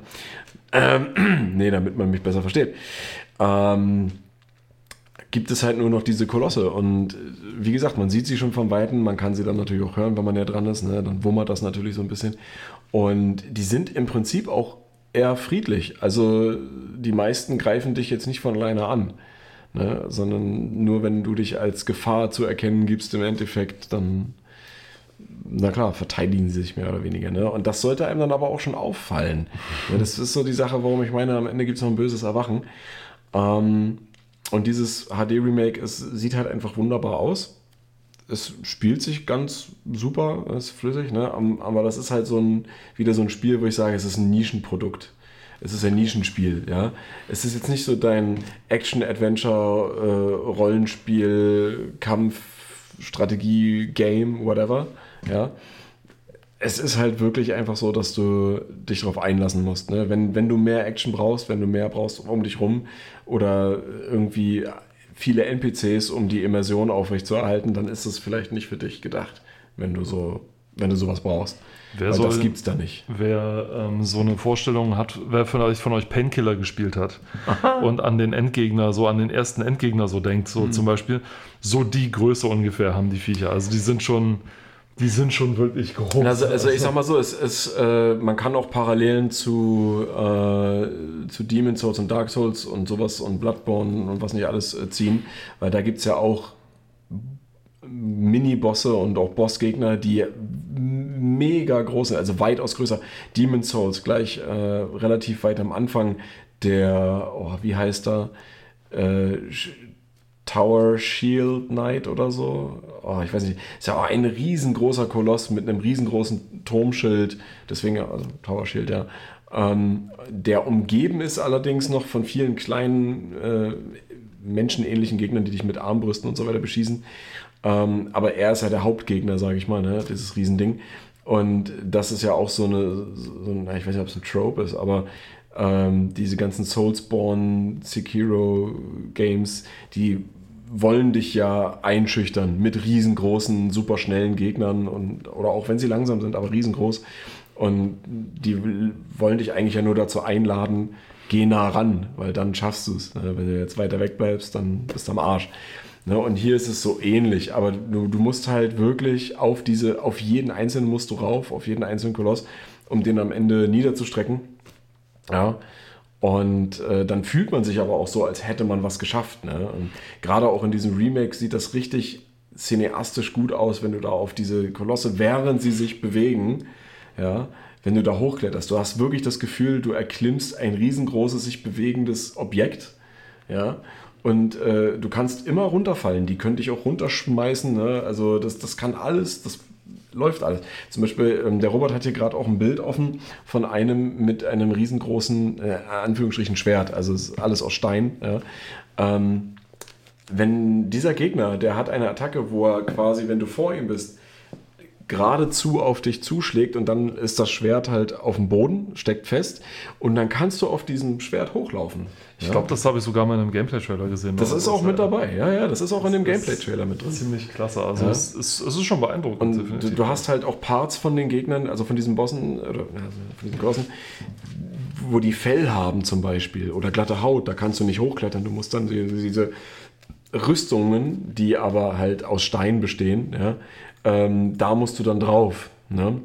Ähm, nee, damit man mich besser versteht. Ähm, gibt es halt nur noch diese Kolosse. Und wie gesagt, man sieht sie schon von Weitem, man kann sie dann natürlich auch hören, wenn man ja dran ist. Ne? Dann wummert das natürlich so ein bisschen. Und die sind im Prinzip auch eher friedlich. Also die meisten greifen dich jetzt nicht von alleine an. Ne? Sondern nur wenn du dich als Gefahr zu erkennen gibst, im Endeffekt, dann, na klar, verteidigen sie sich mehr oder weniger. Ne? Und das sollte einem dann aber auch schon auffallen. Ja, das ist so die Sache, warum ich meine, am Ende gibt es noch ein böses Erwachen. Ähm, und dieses HD-Remake, es sieht halt einfach wunderbar aus. Es spielt sich ganz super, ist flüssig, ne? aber das ist halt so ein, wieder so ein Spiel, wo ich sage, es ist ein Nischenprodukt es ist ein Nischenspiel, ja. Es ist jetzt nicht so dein Action-Adventure, äh, whatever, ja. Es ist halt wirklich einfach so, dass du dich darauf einlassen musst. Ne? Wenn, wenn du mehr Action brauchst, wenn du mehr brauchst um dich rum oder irgendwie viele NPCs, um die Immersion aufrechtzuerhalten, dann ist es vielleicht nicht für dich gedacht, wenn du so, wenn du sowas brauchst. Wer Weil soll, das gibt's da nicht. Wer ähm, so eine Vorstellung hat, wer vielleicht von euch Painkiller gespielt hat und an den Endgegner, so an den ersten Endgegner so denkt, so zum Beispiel, so die Größe ungefähr haben die Viecher. Also die sind schon, die sind schon wirklich groß. Also, also ich sag mal so, es, es, äh, man kann auch Parallelen zu, äh, zu Demon Souls und Dark Souls und sowas und Bloodborne und was nicht alles äh, ziehen, weil da gibt es ja auch Mini-Bosse und auch Bossgegner, die mega groß sind, also weitaus größer. Demon Souls gleich äh, relativ weit am Anfang. Der, oh, wie heißt er? Tower Shield Knight oder so. Oh, ich weiß nicht. Ist ja auch ein riesengroßer Koloss mit einem riesengroßen Turmschild. Deswegen, also Tower Shield, ja. Ähm, der umgeben ist allerdings noch von vielen kleinen äh, menschenähnlichen Gegnern, die dich mit Armbrüsten und so weiter beschießen. Ähm, aber er ist ja der Hauptgegner, sage ich mal, ne? dieses Riesending. Und das ist ja auch so eine, so ein, ich weiß nicht, ob es ein Trope ist, aber ähm, diese ganzen Soulsborne, Sekiro-Games, die wollen dich ja einschüchtern mit riesengroßen, super schnellen Gegnern und oder auch wenn sie langsam sind, aber riesengroß. Und die wollen dich eigentlich ja nur dazu einladen, geh nah ran, weil dann schaffst du es. Ne? Wenn du jetzt weiter weg bleibst, dann bist du am Arsch. Ne? Und hier ist es so ähnlich, aber du, du musst halt wirklich auf diese, auf jeden einzelnen musst du rauf, auf jeden einzelnen Koloss, um den am Ende niederzustrecken. Ja. Und äh, dann fühlt man sich aber auch so, als hätte man was geschafft. Ne? Gerade auch in diesem Remake sieht das richtig cineastisch gut aus, wenn du da auf diese Kolosse, während sie sich bewegen, ja, wenn du da hochkletterst. Du hast wirklich das Gefühl, du erklimmst ein riesengroßes, sich bewegendes Objekt. Ja, und äh, du kannst immer runterfallen. Die können dich auch runterschmeißen. Ne? Also das, das kann alles, das läuft alles. Zum Beispiel, ähm, der Robert hat hier gerade auch ein Bild offen von einem mit einem riesengroßen, äh, Anführungsstrichen, Schwert. Also ist alles aus Stein. Ja? Ähm, wenn dieser Gegner, der hat eine Attacke, wo er quasi, wenn du vor ihm bist, geradezu auf dich zuschlägt und dann ist das Schwert halt auf dem Boden, steckt fest und dann kannst du auf diesem Schwert hochlaufen. Ich glaube, das habe ich sogar mal in einem Gameplay-Trailer gesehen. Das ist auch mit dabei, ja, ja, das ist auch in dem Gameplay-Trailer mit drin. Ziemlich klasse, also Ja. es, ist, es ist schon beeindruckend. Und du, definitiv. du hast halt auch Parts von den Gegnern, also von diesen Bossen, oder ja, also von diesen Bossen, wo die Fell haben zum Beispiel oder glatte Haut, da kannst du nicht hochklettern. Du musst dann die- diese Rüstungen, die aber halt aus Stein bestehen, ja, ähm, da musst du dann drauf. Ne?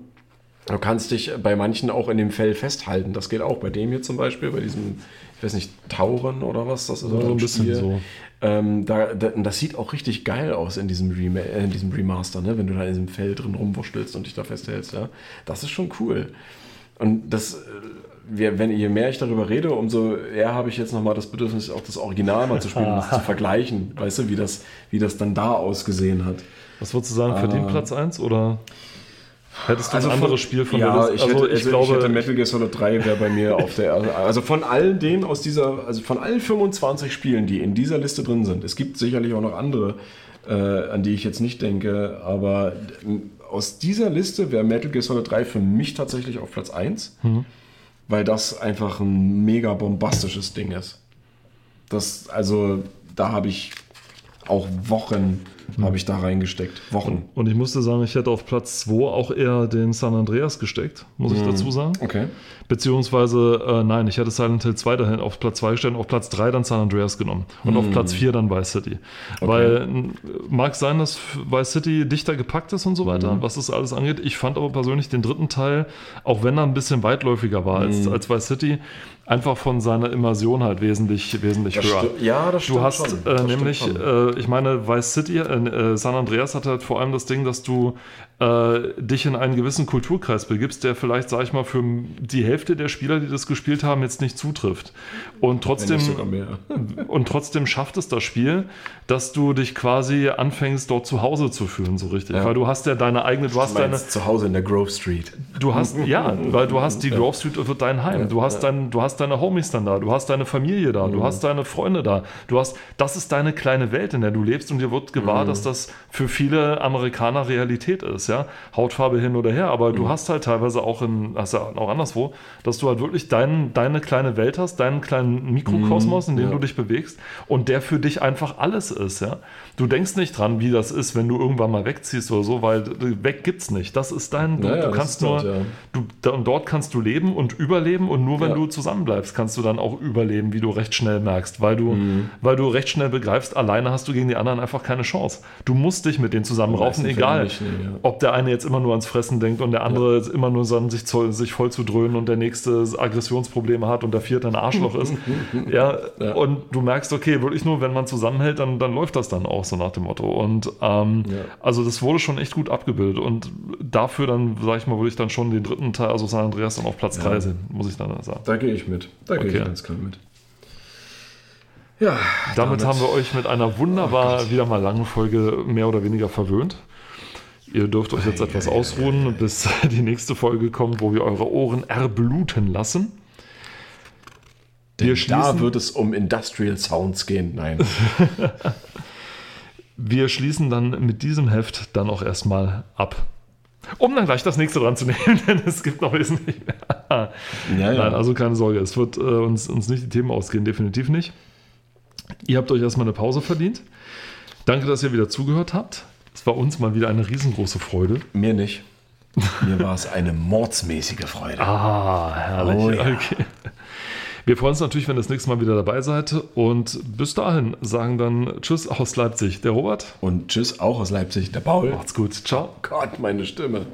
Du kannst dich bei manchen auch in dem Fell festhalten. Das geht auch bei dem hier zum Beispiel, bei diesem, ich weiß nicht, Tauren oder was das ist. so oder ein bisschen Spiel. so. Ähm, da, da, das sieht auch richtig geil aus in diesem, Rema äh, in diesem Remaster, ne? wenn du da in diesem Fell drin rumwurschtelst und dich da festhältst. Ja? Das ist schon cool. Und das, äh, wenn, je mehr ich darüber rede, umso eher habe ich jetzt nochmal das Bedürfnis, auch das Original mal zu spielen und das zu vergleichen. Weißt du, wie das, wie das dann da ausgesehen hat. Was würdest du sagen, verdient Ah. Platz 1 oder? Hättest du ein von- anderes Spiel von ja, der Liste? ich, Also hätte, ich also ich glaube, hätte Metal Gear Solid 3 wäre bei mir auf der also von allen denen aus dieser also von allen 25 Spielen, die in dieser Liste drin sind. Es gibt sicherlich auch noch andere, äh, an die ich jetzt nicht denke, aber aus dieser Liste wäre Metal Gear Solid 3 für mich tatsächlich auf Platz 1, Mhm. weil das einfach ein mega bombastisches Ding ist. Das also da habe ich auch Wochen habe ich da reingesteckt, Wochen. und ich musste sagen, ich hätte auf Platz 2 auch eher den San Andreas gesteckt, muss Mhm. ich dazu sagen. Okay. Beziehungsweise, äh, nein, ich hätte Silent Hill 2 dahin auf Platz 2 gestellt auf Platz 3 dann San Andreas genommen. Und auf Platz 4 dann Vice City. Weil n- mag sein, dass Vice City dichter gepackt ist und so weiter, was das alles angeht. Ich fand aber persönlich den dritten Teil, auch wenn er ein bisschen weitläufiger war als, als Vice City, einfach von seiner Immersion halt wesentlich, wesentlich Das höher. ja, das Du stimmt hast schon. äh, nämlich, äh, ich meine, Vice City, äh, äh, San Andreas hat halt vor allem das Ding, dass du äh, dich in einen gewissen Kulturkreis begibst, der vielleicht, sag ich mal, für die Hälfte der Spieler, die das gespielt haben, jetzt nicht zutrifft. Und trotzdem, und trotzdem schafft es das Spiel, dass du dich quasi anfängst, dort zu Hause zu fühlen, so richtig. Ja. Weil du hast ja deine eigene, du hast Du deine, zu Hause in der Grove Street. Du hast, ja, weil du hast die Grove Street wird dein Heim. Du hast, dein, du hast deine Homies dann da, du hast deine Familie da, du hast deine Freunde da. Du hast, das ist deine kleine Welt, in der du lebst und dir wird gewahr, dass das für viele Amerikaner Realität ist, ja. Hautfarbe hin oder her, aber du hast halt teilweise auch in, hast ja auch anderswo, dass du halt wirklich dein, deine kleine Welt hast, deinen kleinen Mikrokosmos, in dem ja. du dich bewegst und der für dich einfach alles ist, ja. Du denkst nicht dran, wie das ist, wenn du irgendwann mal wegziehst oder so, weil weg gibt's nicht. Das ist dein, du, Naja, du kannst nur, dort, ja. Du, und dort kannst du leben und überleben und nur wenn Ja. du zusammenbleibst, kannst du dann auch überleben, wie du recht schnell merkst, weil du, Mhm. weil du recht schnell begreifst, alleine hast du gegen die anderen einfach keine Chance. Du musst dich mit denen zusammenraufen, egal, nicht, nee, ja. ob der eine jetzt immer nur ans Fressen denkt und der andere jetzt immer nur an sich, sich voll zu dröhnen und der nächste Aggressionsprobleme hat und der vierte ein Arschloch ist. ja, Ja. und du merkst, okay, wirklich nur, wenn man zusammenhält, dann, dann läuft das dann auch so nach dem Motto. Und ähm, Ja. also das wurde schon echt gut abgebildet und dafür dann, sag ich mal, würde ich dann schon den dritten Teil, also San Andreas, dann auf Platz 3 sehen, muss ich dann sagen. Da gehe ich mit. Da gehe Okay. ich ganz klar mit. Ja, Damit, haben wir euch mit einer wunderbar wieder mal langen Folge mehr oder weniger verwöhnt. Ihr dürft euch jetzt etwas ausruhen, bis die nächste Folge kommt, wo wir eure Ohren erbluten lassen. Wir da wird es um Industrial Sounds gehen. Nein. wir schließen dann mit diesem Heft dann auch erstmal ab. Um dann gleich das nächste dran zu nehmen, denn es gibt noch wesentlich mehr. Ja, Nein, also keine Sorge, es wird äh, uns, uns nicht die Themen ausgehen, definitiv nicht. Ihr habt euch erstmal eine Pause verdient. Danke, dass ihr wieder zugehört habt. Es war uns mal wieder eine riesengroße Freude. Mir nicht. Mir war es eine mordsmäßige Freude. Ah, herrlich. Oh ja. okay. Wir freuen uns natürlich, wenn ihr das nächste Mal wieder dabei seid. Und bis dahin sagen dann Tschüss aus Leipzig, der Robert. Und tschüss auch aus Leipzig, der Paul. Macht's gut. Ciao. Gott, meine Stimme.